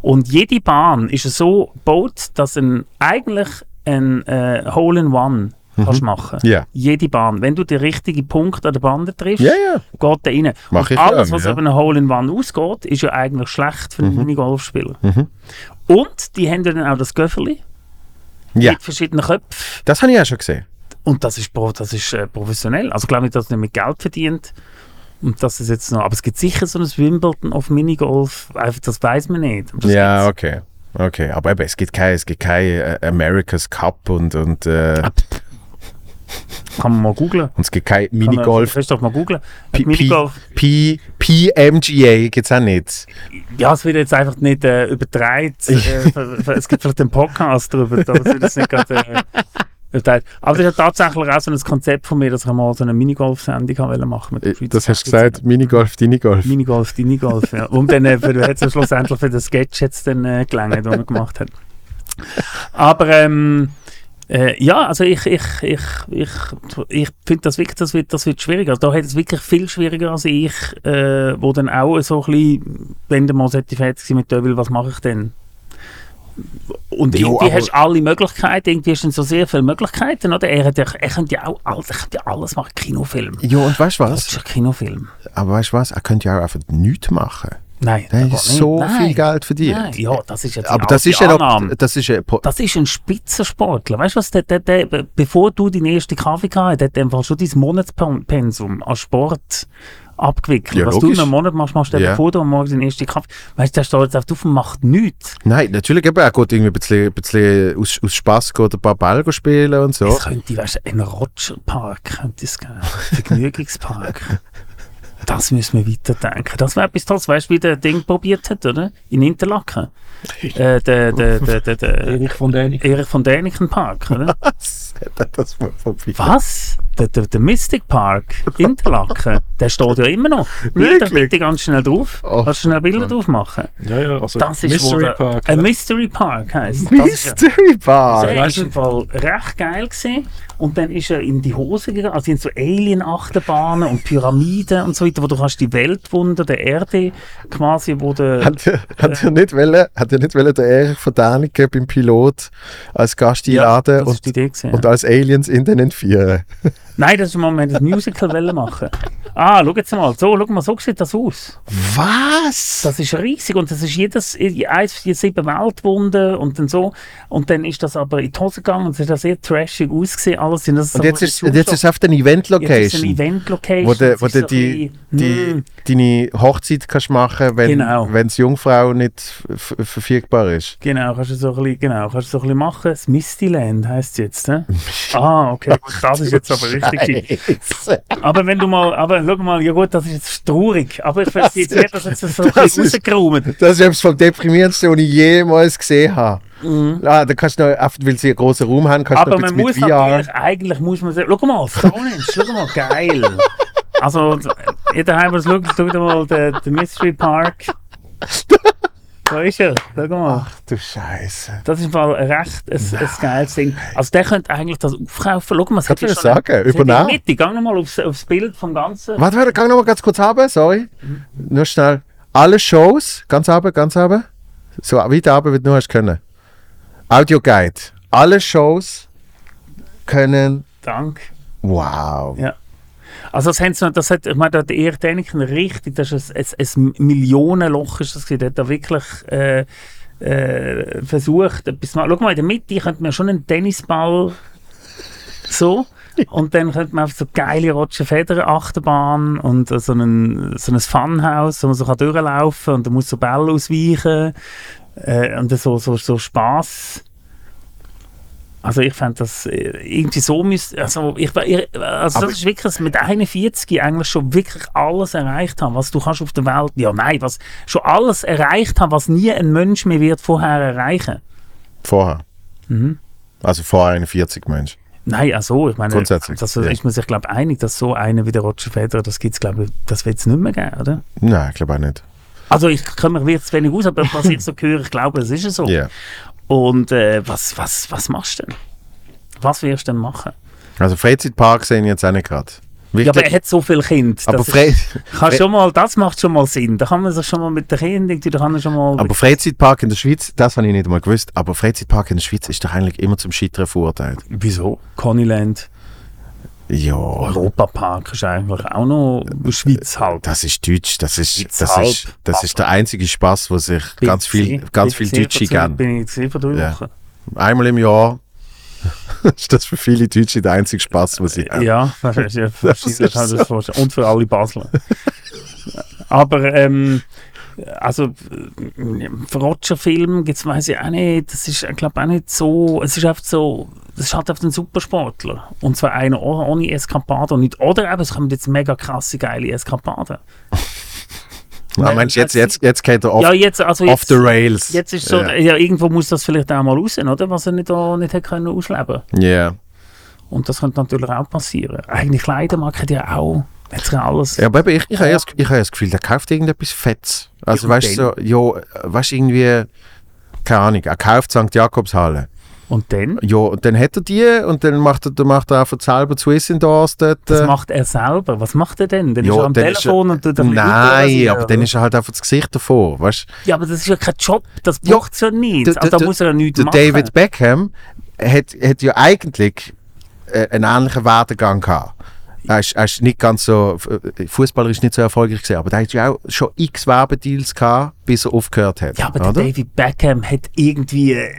[SPEAKER 2] Und jede Bahn ist so gebaut, dass ein, eigentlich ein äh, Hole-in-One kannst machen.
[SPEAKER 1] Mhm. Ja.
[SPEAKER 2] Jede Bahn. Wenn du den richtigen Punkt an der Bande triffst,
[SPEAKER 1] Ja, ja.
[SPEAKER 2] geht der rein.
[SPEAKER 1] Mach
[SPEAKER 2] und
[SPEAKER 1] ich
[SPEAKER 2] alles, was
[SPEAKER 1] ja.
[SPEAKER 2] über einen Hole-in-One ausgeht, ist ja eigentlich schlecht für einen Minigolfspieler.
[SPEAKER 1] Mhm.
[SPEAKER 2] Und die haben ja dann auch das Göfferli
[SPEAKER 1] Ja.
[SPEAKER 2] mit verschiedenen Köpfen.
[SPEAKER 1] Das habe ich auch schon gesehen.
[SPEAKER 2] Und das ist, das ist äh, professionell. Also glaube ich, dass nicht mit Geld verdient. Und das ist jetzt noch, aber es gibt sicher so ein Wimbledon auf Minigolf, einfach das weiß man nicht.
[SPEAKER 1] Ja,
[SPEAKER 2] gibt's.
[SPEAKER 1] okay. Okay, aber eben, es gibt kein, es gibt kein äh, America's Cup und, und, äh,
[SPEAKER 2] Kann man mal googlen.
[SPEAKER 1] und es gibt kein Minigolf.
[SPEAKER 2] Christoph mal googlen.
[SPEAKER 1] P- P-
[SPEAKER 2] Minigolf,
[SPEAKER 1] PMGA gibt es auch nicht.
[SPEAKER 2] ja, es wird jetzt einfach nicht äh, übertragen. Äh, es gibt vielleicht einen Podcast darüber, aber es wird jetzt nicht gerade äh. Aber das ist ja tatsächlich auch so ein Konzept von mir, dass ich mal so eine Minigolf-Sendung machen mit Schweizer
[SPEAKER 1] Äh, Das hast du gesagt, Minigolf, Dinigolf.
[SPEAKER 2] Minigolf, Dinigolf, ja. Und dann äh, hat es schlussendlich für den Sketch jetzt dann äh, gelangt, den er gemacht hat. Aber ähm, äh, ja, also ich, ich, ich, ich, ich finde das wirklich, das wird, das wird schwieriger. Also da hat es wirklich viel schwieriger als ich, äh, wo dann auch so ein bisschen, wenn der mal fertig sein mit Döbel, was mache ich denn? Und
[SPEAKER 1] Jo,
[SPEAKER 2] irgendwie hast du alle Möglichkeiten, irgendwie hast du so sehr viele Möglichkeiten, oder? Er, hat ja, er könnte ja auch alles, er könnte ja alles machen, Kinofilm.
[SPEAKER 1] Ja, und weißt du
[SPEAKER 2] Das
[SPEAKER 1] was?
[SPEAKER 2] ist ein Kinofilm.
[SPEAKER 1] Aber weißt du was? Er könnte ja auch einfach nichts machen.
[SPEAKER 2] Nein,
[SPEAKER 1] Der
[SPEAKER 2] das
[SPEAKER 1] hat
[SPEAKER 2] geht nicht.
[SPEAKER 1] so
[SPEAKER 2] Nein.
[SPEAKER 1] viel Geld verdient.
[SPEAKER 2] Nein, ja, das ist jetzt
[SPEAKER 1] Aber das ist
[SPEAKER 2] Annahme.
[SPEAKER 1] das ist po-
[SPEAKER 2] Das ist ein Spitzensportler. Weißt du was? Der, der, der, be- bevor du deinen ersten Kaffee gehabt hast, hat er einfach schon dein Monatspensum an Sport abgewickelt.
[SPEAKER 1] Ja,
[SPEAKER 2] was
[SPEAKER 1] logisch.
[SPEAKER 2] du in einem Monat machst, machst du
[SPEAKER 1] Ja.
[SPEAKER 2] bevor du am Morgen den ersten Kaffee. Weißt du, der steht jetzt auf und macht nichts.
[SPEAKER 1] nein, natürlich eben, er geht irgendwie ein bisschen, ein bisschen aus, aus Spass geht ein paar Bälle spielen und so.
[SPEAKER 2] Es könnte, weißt du, ein Rogerpark könnte es geben. Vergnügungspark. Das müssen wir weiterdenken. Das wäre etwas Tolles. Weißt du, wie der Ding probiert hat, oder? In Interlaken. Äh, der, der, der, der, der
[SPEAKER 3] Erich von Däniken.
[SPEAKER 2] Erich von Däniken Park, oder?
[SPEAKER 1] Was? Das war vorbei.
[SPEAKER 2] Was? Der, der, der Mystic Park Interlaken, der steht ja immer noch. Da bitte ganz schnell drauf.
[SPEAKER 1] Oh.
[SPEAKER 2] Kannst du schnell Bilder drauf machen?
[SPEAKER 3] Ja, ja, also
[SPEAKER 2] Das ist
[SPEAKER 3] Mystery
[SPEAKER 2] der,
[SPEAKER 3] Park.
[SPEAKER 2] Ein
[SPEAKER 3] ja.
[SPEAKER 2] Mystery Park heisst. Das ist ja-
[SPEAKER 1] Mystery
[SPEAKER 2] Das
[SPEAKER 1] Park.
[SPEAKER 2] war im Fall recht geil gewesen. Und dann ist er in die Hose gegangen. Also sind so Alien-Achterbahnen und Pyramiden und so weiter, wo du kannst die Weltwunder der Erde quasi, wo der...
[SPEAKER 1] Hat er, hat er nicht wollen, hat er nicht wollen, den Erich von Däniken beim Pilot als Gast einladen
[SPEAKER 2] das
[SPEAKER 1] und, und
[SPEAKER 2] ja.
[SPEAKER 1] als Aliens in den entführen?
[SPEAKER 2] Nein, das ist mal, wir haben ein Musical machen. Ah, schau jetzt mal. So, schau mal, so sieht das aus.
[SPEAKER 1] Was?
[SPEAKER 2] Das ist riesig und das ist jedes, eins von sieben Weltwunden und dann so. Und dann ist das aber in die Hose gegangen und es hat sehr trashig ausgesehen. Alles
[SPEAKER 1] Und
[SPEAKER 2] so
[SPEAKER 1] jetzt ist, jetzt ist es auf der
[SPEAKER 2] Jetzt ist eine
[SPEAKER 1] Event-Location,
[SPEAKER 2] Event-Location.
[SPEAKER 1] wo du wo du
[SPEAKER 2] so
[SPEAKER 1] die, die,
[SPEAKER 2] mm,
[SPEAKER 1] deine Hochzeit kannst machen, wenn
[SPEAKER 2] Genau.
[SPEAKER 1] wenn's Jungfrau nicht verfügbar ist.
[SPEAKER 2] Genau, kannst du so ein bisschen, genau, kannst du so ein bisschen machen. Das Mistyland heisst es jetzt, ne? ah, okay, das ist jetzt aber richtig.
[SPEAKER 1] Scheiße.
[SPEAKER 2] Aber wenn du mal, aber schau mal, ja gut, das ist jetzt traurig, aber ich verstehe jetzt nicht, dass jetzt so
[SPEAKER 1] das
[SPEAKER 2] rausgeräumt.
[SPEAKER 1] Das ist etwas vom deprimierendsten, was ich jemals gesehen habe.
[SPEAKER 2] Mhm.
[SPEAKER 1] Ah, da kannst du noch, weil sie einen großen Raum haben, kannst du
[SPEAKER 2] Aber
[SPEAKER 1] noch ein
[SPEAKER 2] man muss
[SPEAKER 1] mit VR.
[SPEAKER 2] eigentlich muss man sagen, schau mal, Stonehenge, schau mal, geil. Also, jeder Heim, was schaut, schau dir mal den, den Mystery Park. Ist er, schau mal.
[SPEAKER 1] Ach du Scheiße.
[SPEAKER 2] Das ist im Fall recht ein, ein geiles Ding. Also der könnte eigentlich das aufkaufen. Schau mal, es hat
[SPEAKER 1] du
[SPEAKER 2] ja
[SPEAKER 1] das
[SPEAKER 2] schon-
[SPEAKER 1] sagen? Übernehmen?
[SPEAKER 2] Mitte, geh nochmal aufs, aufs Bild vom Ganzen.
[SPEAKER 1] Warte, warte, gang noch mal ganz kurz runter, sorry. Nur schnell. Alle Shows, ganz runter, ganz runter. So weit runter, wie du nur hast können. Audio Guide. Alle Shows können.
[SPEAKER 2] Dank.
[SPEAKER 1] Wow.
[SPEAKER 2] Ja. Also das, haben sie das hat, ich meine, der Erich Däniken richtig, das ist ein, ein, ein Millionenloch ist das. Der hat da wirklich äh, äh, versucht, etwas machen. Schau mal, in der Mitte könnte man schon einen Tennisball so und dann könnte man auf so geile Roger Federer Achterbahn und so ein, so ein Funhouse, wo man so kann durchlaufen kann und da muss so Bälle ausweichen äh, und dann so, so, so Spaß. Also ich fände das äh, irgendwie so müsste, also ich, also das ist wirklich dass mit 41 eigentlich schon wirklich alles erreicht haben, was du kannst auf der Welt, ja nein, was schon alles erreicht haben, was nie ein Mensch mehr wird vorher erreichen.
[SPEAKER 1] Vorher.
[SPEAKER 2] Mhm.
[SPEAKER 1] Also vor 41 Mensch.
[SPEAKER 2] Nein, also ich meine,
[SPEAKER 1] Grundsätzlich,
[SPEAKER 2] das
[SPEAKER 1] ja.
[SPEAKER 2] ist man sich glaube einig, dass so einer wie der Roger Federer, das gibt's glaube das wird es nicht mehr geben, oder?
[SPEAKER 1] Nein, ich glaube auch nicht.
[SPEAKER 2] Also ich kenne mich jetzt wenig aus, aber was ich so höre, ich glaube, es ist so.
[SPEAKER 1] Ja.
[SPEAKER 2] Und äh, was, was, was machst du denn? Was wirst du denn machen?
[SPEAKER 1] Also Freizeitpark sehen jetzt auch nicht gerade.
[SPEAKER 2] Ja, aber er hat so viele Kinder.
[SPEAKER 1] aber, Frei
[SPEAKER 2] Kann schon mal, das macht schon mal Sinn. Da kann man sich schon mal mit den Kindern, da kann man schon mal...
[SPEAKER 1] aber Freizeitpark in der Schweiz, das habe ich nicht einmal gewusst, aber Freizeitpark in der Schweiz ist doch eigentlich immer zum Scheitern verurteilt.
[SPEAKER 2] Wieso? Connyland,
[SPEAKER 1] Ja,
[SPEAKER 2] Europapark ist eigentlich auch noch Schweiz halt.
[SPEAKER 1] das ist Deutsch, das ist,
[SPEAKER 2] Schweiz
[SPEAKER 1] das
[SPEAKER 2] halb.
[SPEAKER 1] ist, das ist der einzige Spaß, wo sich ganz viel, ganz viel Deutsche geben.
[SPEAKER 2] Bin ich gesehen vor drei
[SPEAKER 1] Ja.
[SPEAKER 2] Wochen.
[SPEAKER 1] Einmal im Jahr ist das für viele Deutsche der einzige Spaß, was sie haben.
[SPEAKER 2] Ja, wahrscheinlich, ja,
[SPEAKER 1] Das ist
[SPEAKER 2] ich
[SPEAKER 1] so.
[SPEAKER 2] das vorstellen. Und für alle Basler. Aber ähm, also äh, Roger-Film gibt es, weiß ich auch nicht, das ist, ich glaube auch nicht so, es ist einfach so, das ist halt einfach ein Supersportler. Und zwar einer oh- ohne Eskapade und nicht, oder eben, es kommen jetzt mega krasse, geile Eskapaden.
[SPEAKER 1] Ah, meinst jetzt, jetzt, jetzt geht er off,
[SPEAKER 2] ja, jetzt, also
[SPEAKER 1] off
[SPEAKER 2] jetzt,
[SPEAKER 1] the rails.
[SPEAKER 2] jetzt ist so,
[SPEAKER 1] Ja.
[SPEAKER 2] ja. irgendwo muss das vielleicht auch mal raus, oder? Was er nicht, auch nicht hätte können ausleben
[SPEAKER 1] Ja.
[SPEAKER 2] Und das könnte natürlich auch passieren. Eigentlich Kleidermarkt ja auch, ja alles...
[SPEAKER 1] Ja, aber eben, ich, ich habe ja das, ich habe ja das Gefühl, der kauft irgendetwas Fettes. Also,
[SPEAKER 2] Ja,
[SPEAKER 1] weißt du, so, ja, weißt du, irgendwie, keine Ahnung, er kauft St. Jakobshalle.
[SPEAKER 2] Und dann?
[SPEAKER 1] Ja, und dann hat er die und dann macht er, dann macht er einfach selber Swiss Indoors dort.
[SPEAKER 2] Das
[SPEAKER 1] äh,
[SPEAKER 2] macht er selber. Was macht er denn? Dann
[SPEAKER 1] ja,
[SPEAKER 2] ist er am Telefon und tut
[SPEAKER 1] Nein,
[SPEAKER 2] rasieren,
[SPEAKER 1] aber dann ist er halt einfach das Gesicht davor, weißt?
[SPEAKER 2] Ja, aber das ist ja kein Job. Das
[SPEAKER 1] Ja,
[SPEAKER 2] braucht es ja nicht.
[SPEAKER 1] der-
[SPEAKER 2] also, da muss er ja nichts
[SPEAKER 1] Der
[SPEAKER 2] machen.
[SPEAKER 1] David Beckham hat, hat ja eigentlich äh, einen ähnlichen Werdegang gehabt. Er ist, er ist nicht ganz so, äh, Fußballer ist nicht so erfolgreich gewesen, aber der hat ja auch schon x Werbedeals gehabt, bis er aufgehört hat.
[SPEAKER 2] Ja, aber der
[SPEAKER 1] oder?
[SPEAKER 2] David Beckham hat irgendwie äh,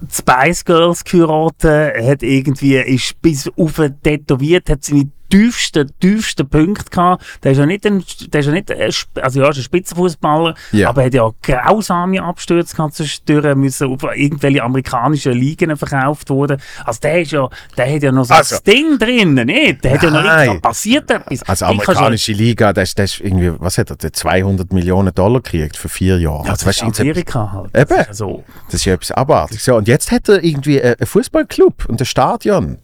[SPEAKER 2] die Spice Girls geheiratet, hat irgendwie, ist bis auf tätowiert, hat seine tiefsten, tiefsten Punkt gehabt. Der ist ja nicht ein, der ist ja nicht, ein Sp- also ja, ist ein Spitzenfußballer,
[SPEAKER 1] Ja.
[SPEAKER 2] aber er hat ja grausame Abstürze gehabt zwischendurch, müssen auf irgendwelche amerikanischen Ligen verkauft worden. Also der ist ja, der hat ja noch so
[SPEAKER 1] Also-
[SPEAKER 2] das Ding drin, nicht? Der hat ja noch
[SPEAKER 1] Nein.
[SPEAKER 2] nichts, passiert etwas.
[SPEAKER 1] Also
[SPEAKER 2] Ich
[SPEAKER 1] amerikanische Liga, das, das ist irgendwie, was hat er, der 200 Millionen Dollar gekriegt für vier Jahre.
[SPEAKER 2] Ja,
[SPEAKER 1] also,
[SPEAKER 2] das ist
[SPEAKER 1] weißt, du,
[SPEAKER 2] Amerika halt.
[SPEAKER 1] Eben.
[SPEAKER 2] Das ist ja so.
[SPEAKER 1] das ist ja etwas abartiges. Ja, und jetzt hat er irgendwie einen einen Fußballclub und ein Stadion.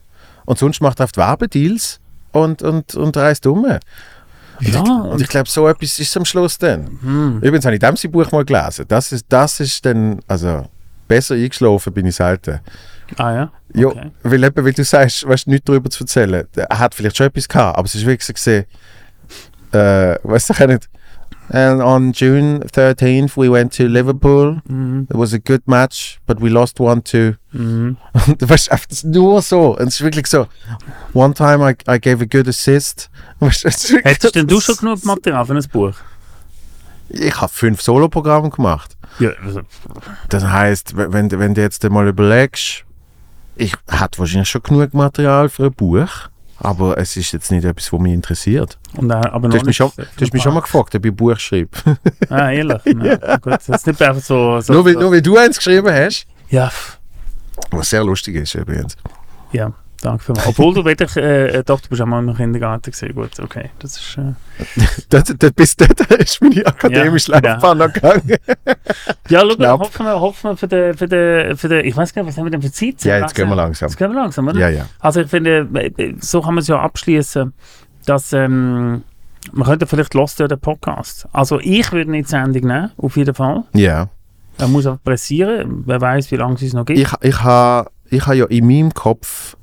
[SPEAKER 1] Und sonst macht er oft Werbedeals und, und, und reist um.
[SPEAKER 2] Ja,
[SPEAKER 1] Und ich glaube, so etwas ist am Schluss dann.
[SPEAKER 2] Hm.
[SPEAKER 1] Übrigens habe ich dem sein Buch mal gelesen. Das ist, das ist dann, also besser eingeschlafen bin ich selten.
[SPEAKER 2] ah ja.
[SPEAKER 1] Ja,
[SPEAKER 2] Okay.
[SPEAKER 1] weil, eben, weil du sagst, weißt, nichts darüber zu erzählen. Er hat vielleicht schon etwas gehabt, aber es ist wirklich so gesehen, äh, weißt du, ich nicht. And on June 13th we went to Liverpool.
[SPEAKER 2] Mhm.
[SPEAKER 1] It was a good match, but we lost one two.
[SPEAKER 2] Mhm.
[SPEAKER 1] Und du weißt, das ist nur so. Es ist wirklich so. One time I, I gave a good assist. Weißt es
[SPEAKER 2] Hättest denn du schon genug Material für ein Buch?
[SPEAKER 1] Ich habe fünf Soloprogramme gemacht.
[SPEAKER 2] Ja, also,
[SPEAKER 1] Das heißt, wenn, wenn du jetzt mal überlegst, ich hatte wahrscheinlich schon genug Material für ein Buch, aber es ist jetzt nicht etwas, was mich interessiert.
[SPEAKER 2] und, aber
[SPEAKER 1] Du hast mich schon, du hast mich schon mal gefragt, ob ich ein Buch schreibe.
[SPEAKER 2] Ah, ehrlich? ja. Gut, das ist nicht einfach so... so
[SPEAKER 1] nur, wie,
[SPEAKER 2] so.
[SPEAKER 1] nur wie du eins geschrieben hast.
[SPEAKER 2] Ja,
[SPEAKER 1] Was sehr lustig ist übrigens.
[SPEAKER 2] ja, danke vielmals. Obwohl du wirklich... Äh, doch, du bist auch mal im Kindergarten gesehen. Gut, okay. Das ist... Äh,
[SPEAKER 1] Das, das, bis dort ist meine akademische
[SPEAKER 2] Ja,
[SPEAKER 1] Laufbahn noch gegangen.
[SPEAKER 2] ja, schau,
[SPEAKER 1] Knapp.
[SPEAKER 2] hoffen wir, hoffen wir für den... Für den, für den ich weiß gar nicht, was haben wir denn für Zeit?
[SPEAKER 1] Ja, jetzt gehen wir langsam.
[SPEAKER 2] Jetzt gehen wir langsam, oder?
[SPEAKER 1] Ja, ja.
[SPEAKER 2] Also ich finde, äh, so kann man es ja abschließen, dass ähm, man könnte vielleicht Lost ja den Podcast. Also ich würde nicht die Sendung nehmen, auf jeden Fall.
[SPEAKER 1] Ja.
[SPEAKER 2] Er muss auch pressieren. Wer weiß, wie lange es noch gibt.
[SPEAKER 1] Ich, ich habe ich ha ja in meinem Kopf,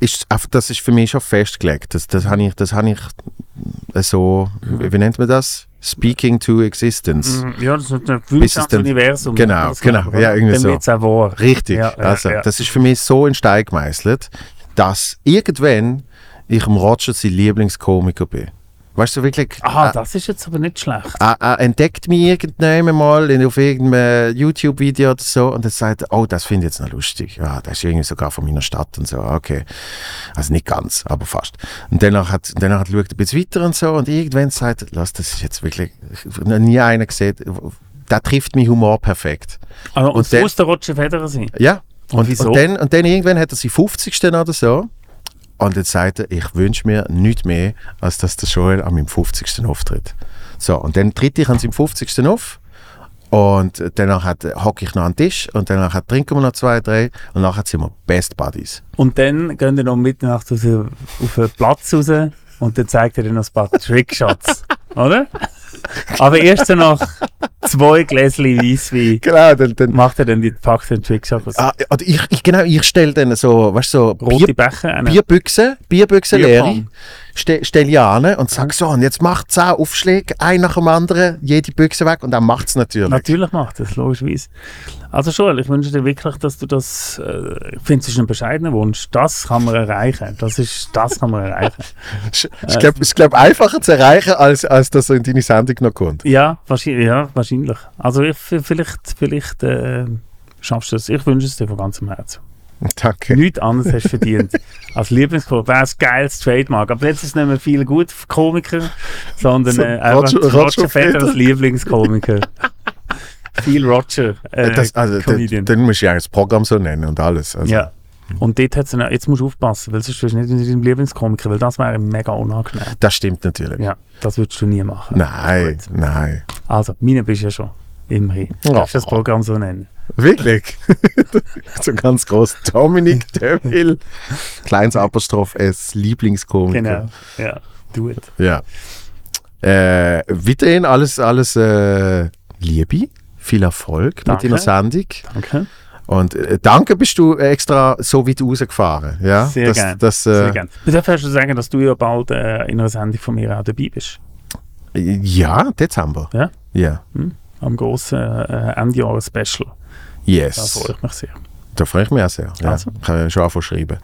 [SPEAKER 1] ist, das ist für mich schon festgelegt. Das, das habe ich, das habe ich so, wie, wie nennt man das? Speaking to existence.
[SPEAKER 2] Mm, Ja, das ist ein
[SPEAKER 1] Bis es
[SPEAKER 2] gewünschtes
[SPEAKER 1] dann-
[SPEAKER 2] Universum.
[SPEAKER 1] Genau, genau. Ja, irgendwie
[SPEAKER 2] Dann
[SPEAKER 1] so.
[SPEAKER 2] auch wahr.
[SPEAKER 1] Richtig.
[SPEAKER 2] Ja, ja,
[SPEAKER 1] also,
[SPEAKER 2] ja.
[SPEAKER 1] das ist für mich so in Stein gemeißelt, dass irgendwann ich im Roger sein Lieblingskomiker bin. Weißt du wirklich?
[SPEAKER 2] Aha,
[SPEAKER 1] äh,
[SPEAKER 2] das ist jetzt aber nicht schlecht.
[SPEAKER 1] er, er entdeckt mich irgendwann mal in, auf irgendeinem YouTube-Video oder so und er sagt, oh, das finde ich jetzt noch lustig. Ja, das ist irgendwie sogar von meiner Stadt und so. Okay. Also nicht ganz, aber fast. Und danach, hat, danach schaut ein bisschen weiter und so und irgendwann sagt lass, das ist jetzt wirklich, noch nie einer gesehen, der trifft mich Humor perfekt.
[SPEAKER 2] Also, und
[SPEAKER 1] und der-
[SPEAKER 2] muss der Roger Federer sein.
[SPEAKER 1] Ja. Und,
[SPEAKER 2] wieso?
[SPEAKER 1] und, dann, und dann irgendwann hat er seinen 50. oder so. Und jetzt sagt er, ich wünsche mir nichts mehr, als dass der Joel an meinem 50. auftritt. So, und dann tritt ich an seinem 50. auf. Und danach hocke ich noch an den Tisch und danach trinken wir noch zwei, drei und nachher sind wir Best Buddies.
[SPEAKER 2] Und dann gehen wir noch um Mitternacht auf den Platz raus und dann zeigt er dir noch ein paar Trickshots. oder? Aber erst so nach zwei Gläschen Weisswein
[SPEAKER 1] Genau, dann, dann
[SPEAKER 2] macht er dann die packt den Trickshots.
[SPEAKER 1] ah, oder ich, ich, genau, ich stelle dann so, weißt du, so
[SPEAKER 2] Rote
[SPEAKER 1] Bier,
[SPEAKER 2] Becher.
[SPEAKER 1] Bierbüchse, Bierbüchse leere. Ste, stelle ich an und sage so, und jetzt macht 10 Aufschläge, ein nach dem anderen, jede Büchse weg und dann macht es natürlich.
[SPEAKER 2] Natürlich macht das, logischerweise. Also schon, ich wünsche dir wirklich, dass du das, äh, ich finde, es ist ein bescheidener Wunsch. Das kann man erreichen. Das ist, das kann man erreichen.
[SPEAKER 1] Ich glaube, es ist glaub, einfacher zu erreichen, als, als dass er in deine Sendung noch kommt.
[SPEAKER 2] Ja, wahrscheinlich. Ja, wahrscheinlich. Also ich, vielleicht, vielleicht äh, schaffst du es. Ich wünsche es dir von ganzem Herzen.
[SPEAKER 1] Danke.
[SPEAKER 2] Nichts anderes hast du verdient als Lieblingscomiker. Wäre ein geiles Trademark. Aber jetzt ist es nicht mehr viel gut für Komiker, sondern
[SPEAKER 1] So,
[SPEAKER 2] äh, einfach
[SPEAKER 1] Roger-
[SPEAKER 2] Roger, Federer als. Lieblingskomiker. viel Roger. Äh,
[SPEAKER 1] das, also, dann,
[SPEAKER 2] Comedian.
[SPEAKER 1] dann musst du ja das Programm so nennen und alles. Also,
[SPEAKER 2] Ja. Und dort hat's dann, jetzt musst du aufpassen, weil sonst wirst du nicht in deinem Lieblingskomiker, weil das wäre mega unangenehm.
[SPEAKER 1] Das stimmt natürlich.
[SPEAKER 2] Ja, das würdest du nie machen.
[SPEAKER 1] Nein, nein.
[SPEAKER 2] Also, meine bist du ja schon. Immerhin. Du darfst das Programm so nennen.
[SPEAKER 1] Wirklich? so ganz groß. Dominik Deville. Kleines Apostroph S, Lieblingskomiker.
[SPEAKER 2] Genau. Ja, it.
[SPEAKER 1] Ja. Äh, weiterhin alles, alles äh, Liebe. Viel Erfolg
[SPEAKER 2] Danke.
[SPEAKER 1] mit deiner Sendung.
[SPEAKER 2] Danke.
[SPEAKER 1] Und äh, danke bist du extra so weit rausgefahren. Ja?
[SPEAKER 2] Sehr
[SPEAKER 1] das,
[SPEAKER 2] gern.
[SPEAKER 1] Das,
[SPEAKER 2] Sehr
[SPEAKER 1] äh,
[SPEAKER 2] gerne. Du darfst schon sagen, dass du ja bald äh, in einer Sendung von mir auch dabei bist.
[SPEAKER 1] ja, Dezember.
[SPEAKER 2] Ja?
[SPEAKER 1] Ja.
[SPEAKER 2] Am grossen äh, Endjahres-Special. Da
[SPEAKER 1] Yes.
[SPEAKER 2] freue ich mich sehr.
[SPEAKER 1] Da freue ich mich auch sehr. Ja.
[SPEAKER 2] Also.
[SPEAKER 1] Ich kann ja schon anfangen schreiben.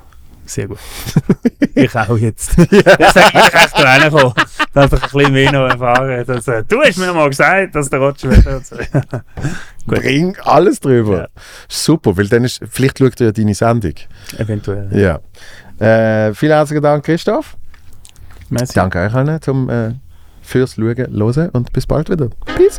[SPEAKER 2] Sehr gut. ich auch jetzt. Ich sage, ich kann noch reinkommen. dass ich ein bisschen mehr noch erfahren. Dass, äh, du hast mir mal gesagt, dass der Roger wieder so.
[SPEAKER 1] Bring alles drüber.
[SPEAKER 2] Ja.
[SPEAKER 1] Super, weil dann ist, vielleicht schaut er ja deine Sendung.
[SPEAKER 2] Eventuell.
[SPEAKER 1] Ja. Äh, vielen herzlichen Dank, Christoph.
[SPEAKER 2] Merci.
[SPEAKER 1] Danke euch allen zum, äh, fürs Schauen, Hören und bis bald wieder. Peace.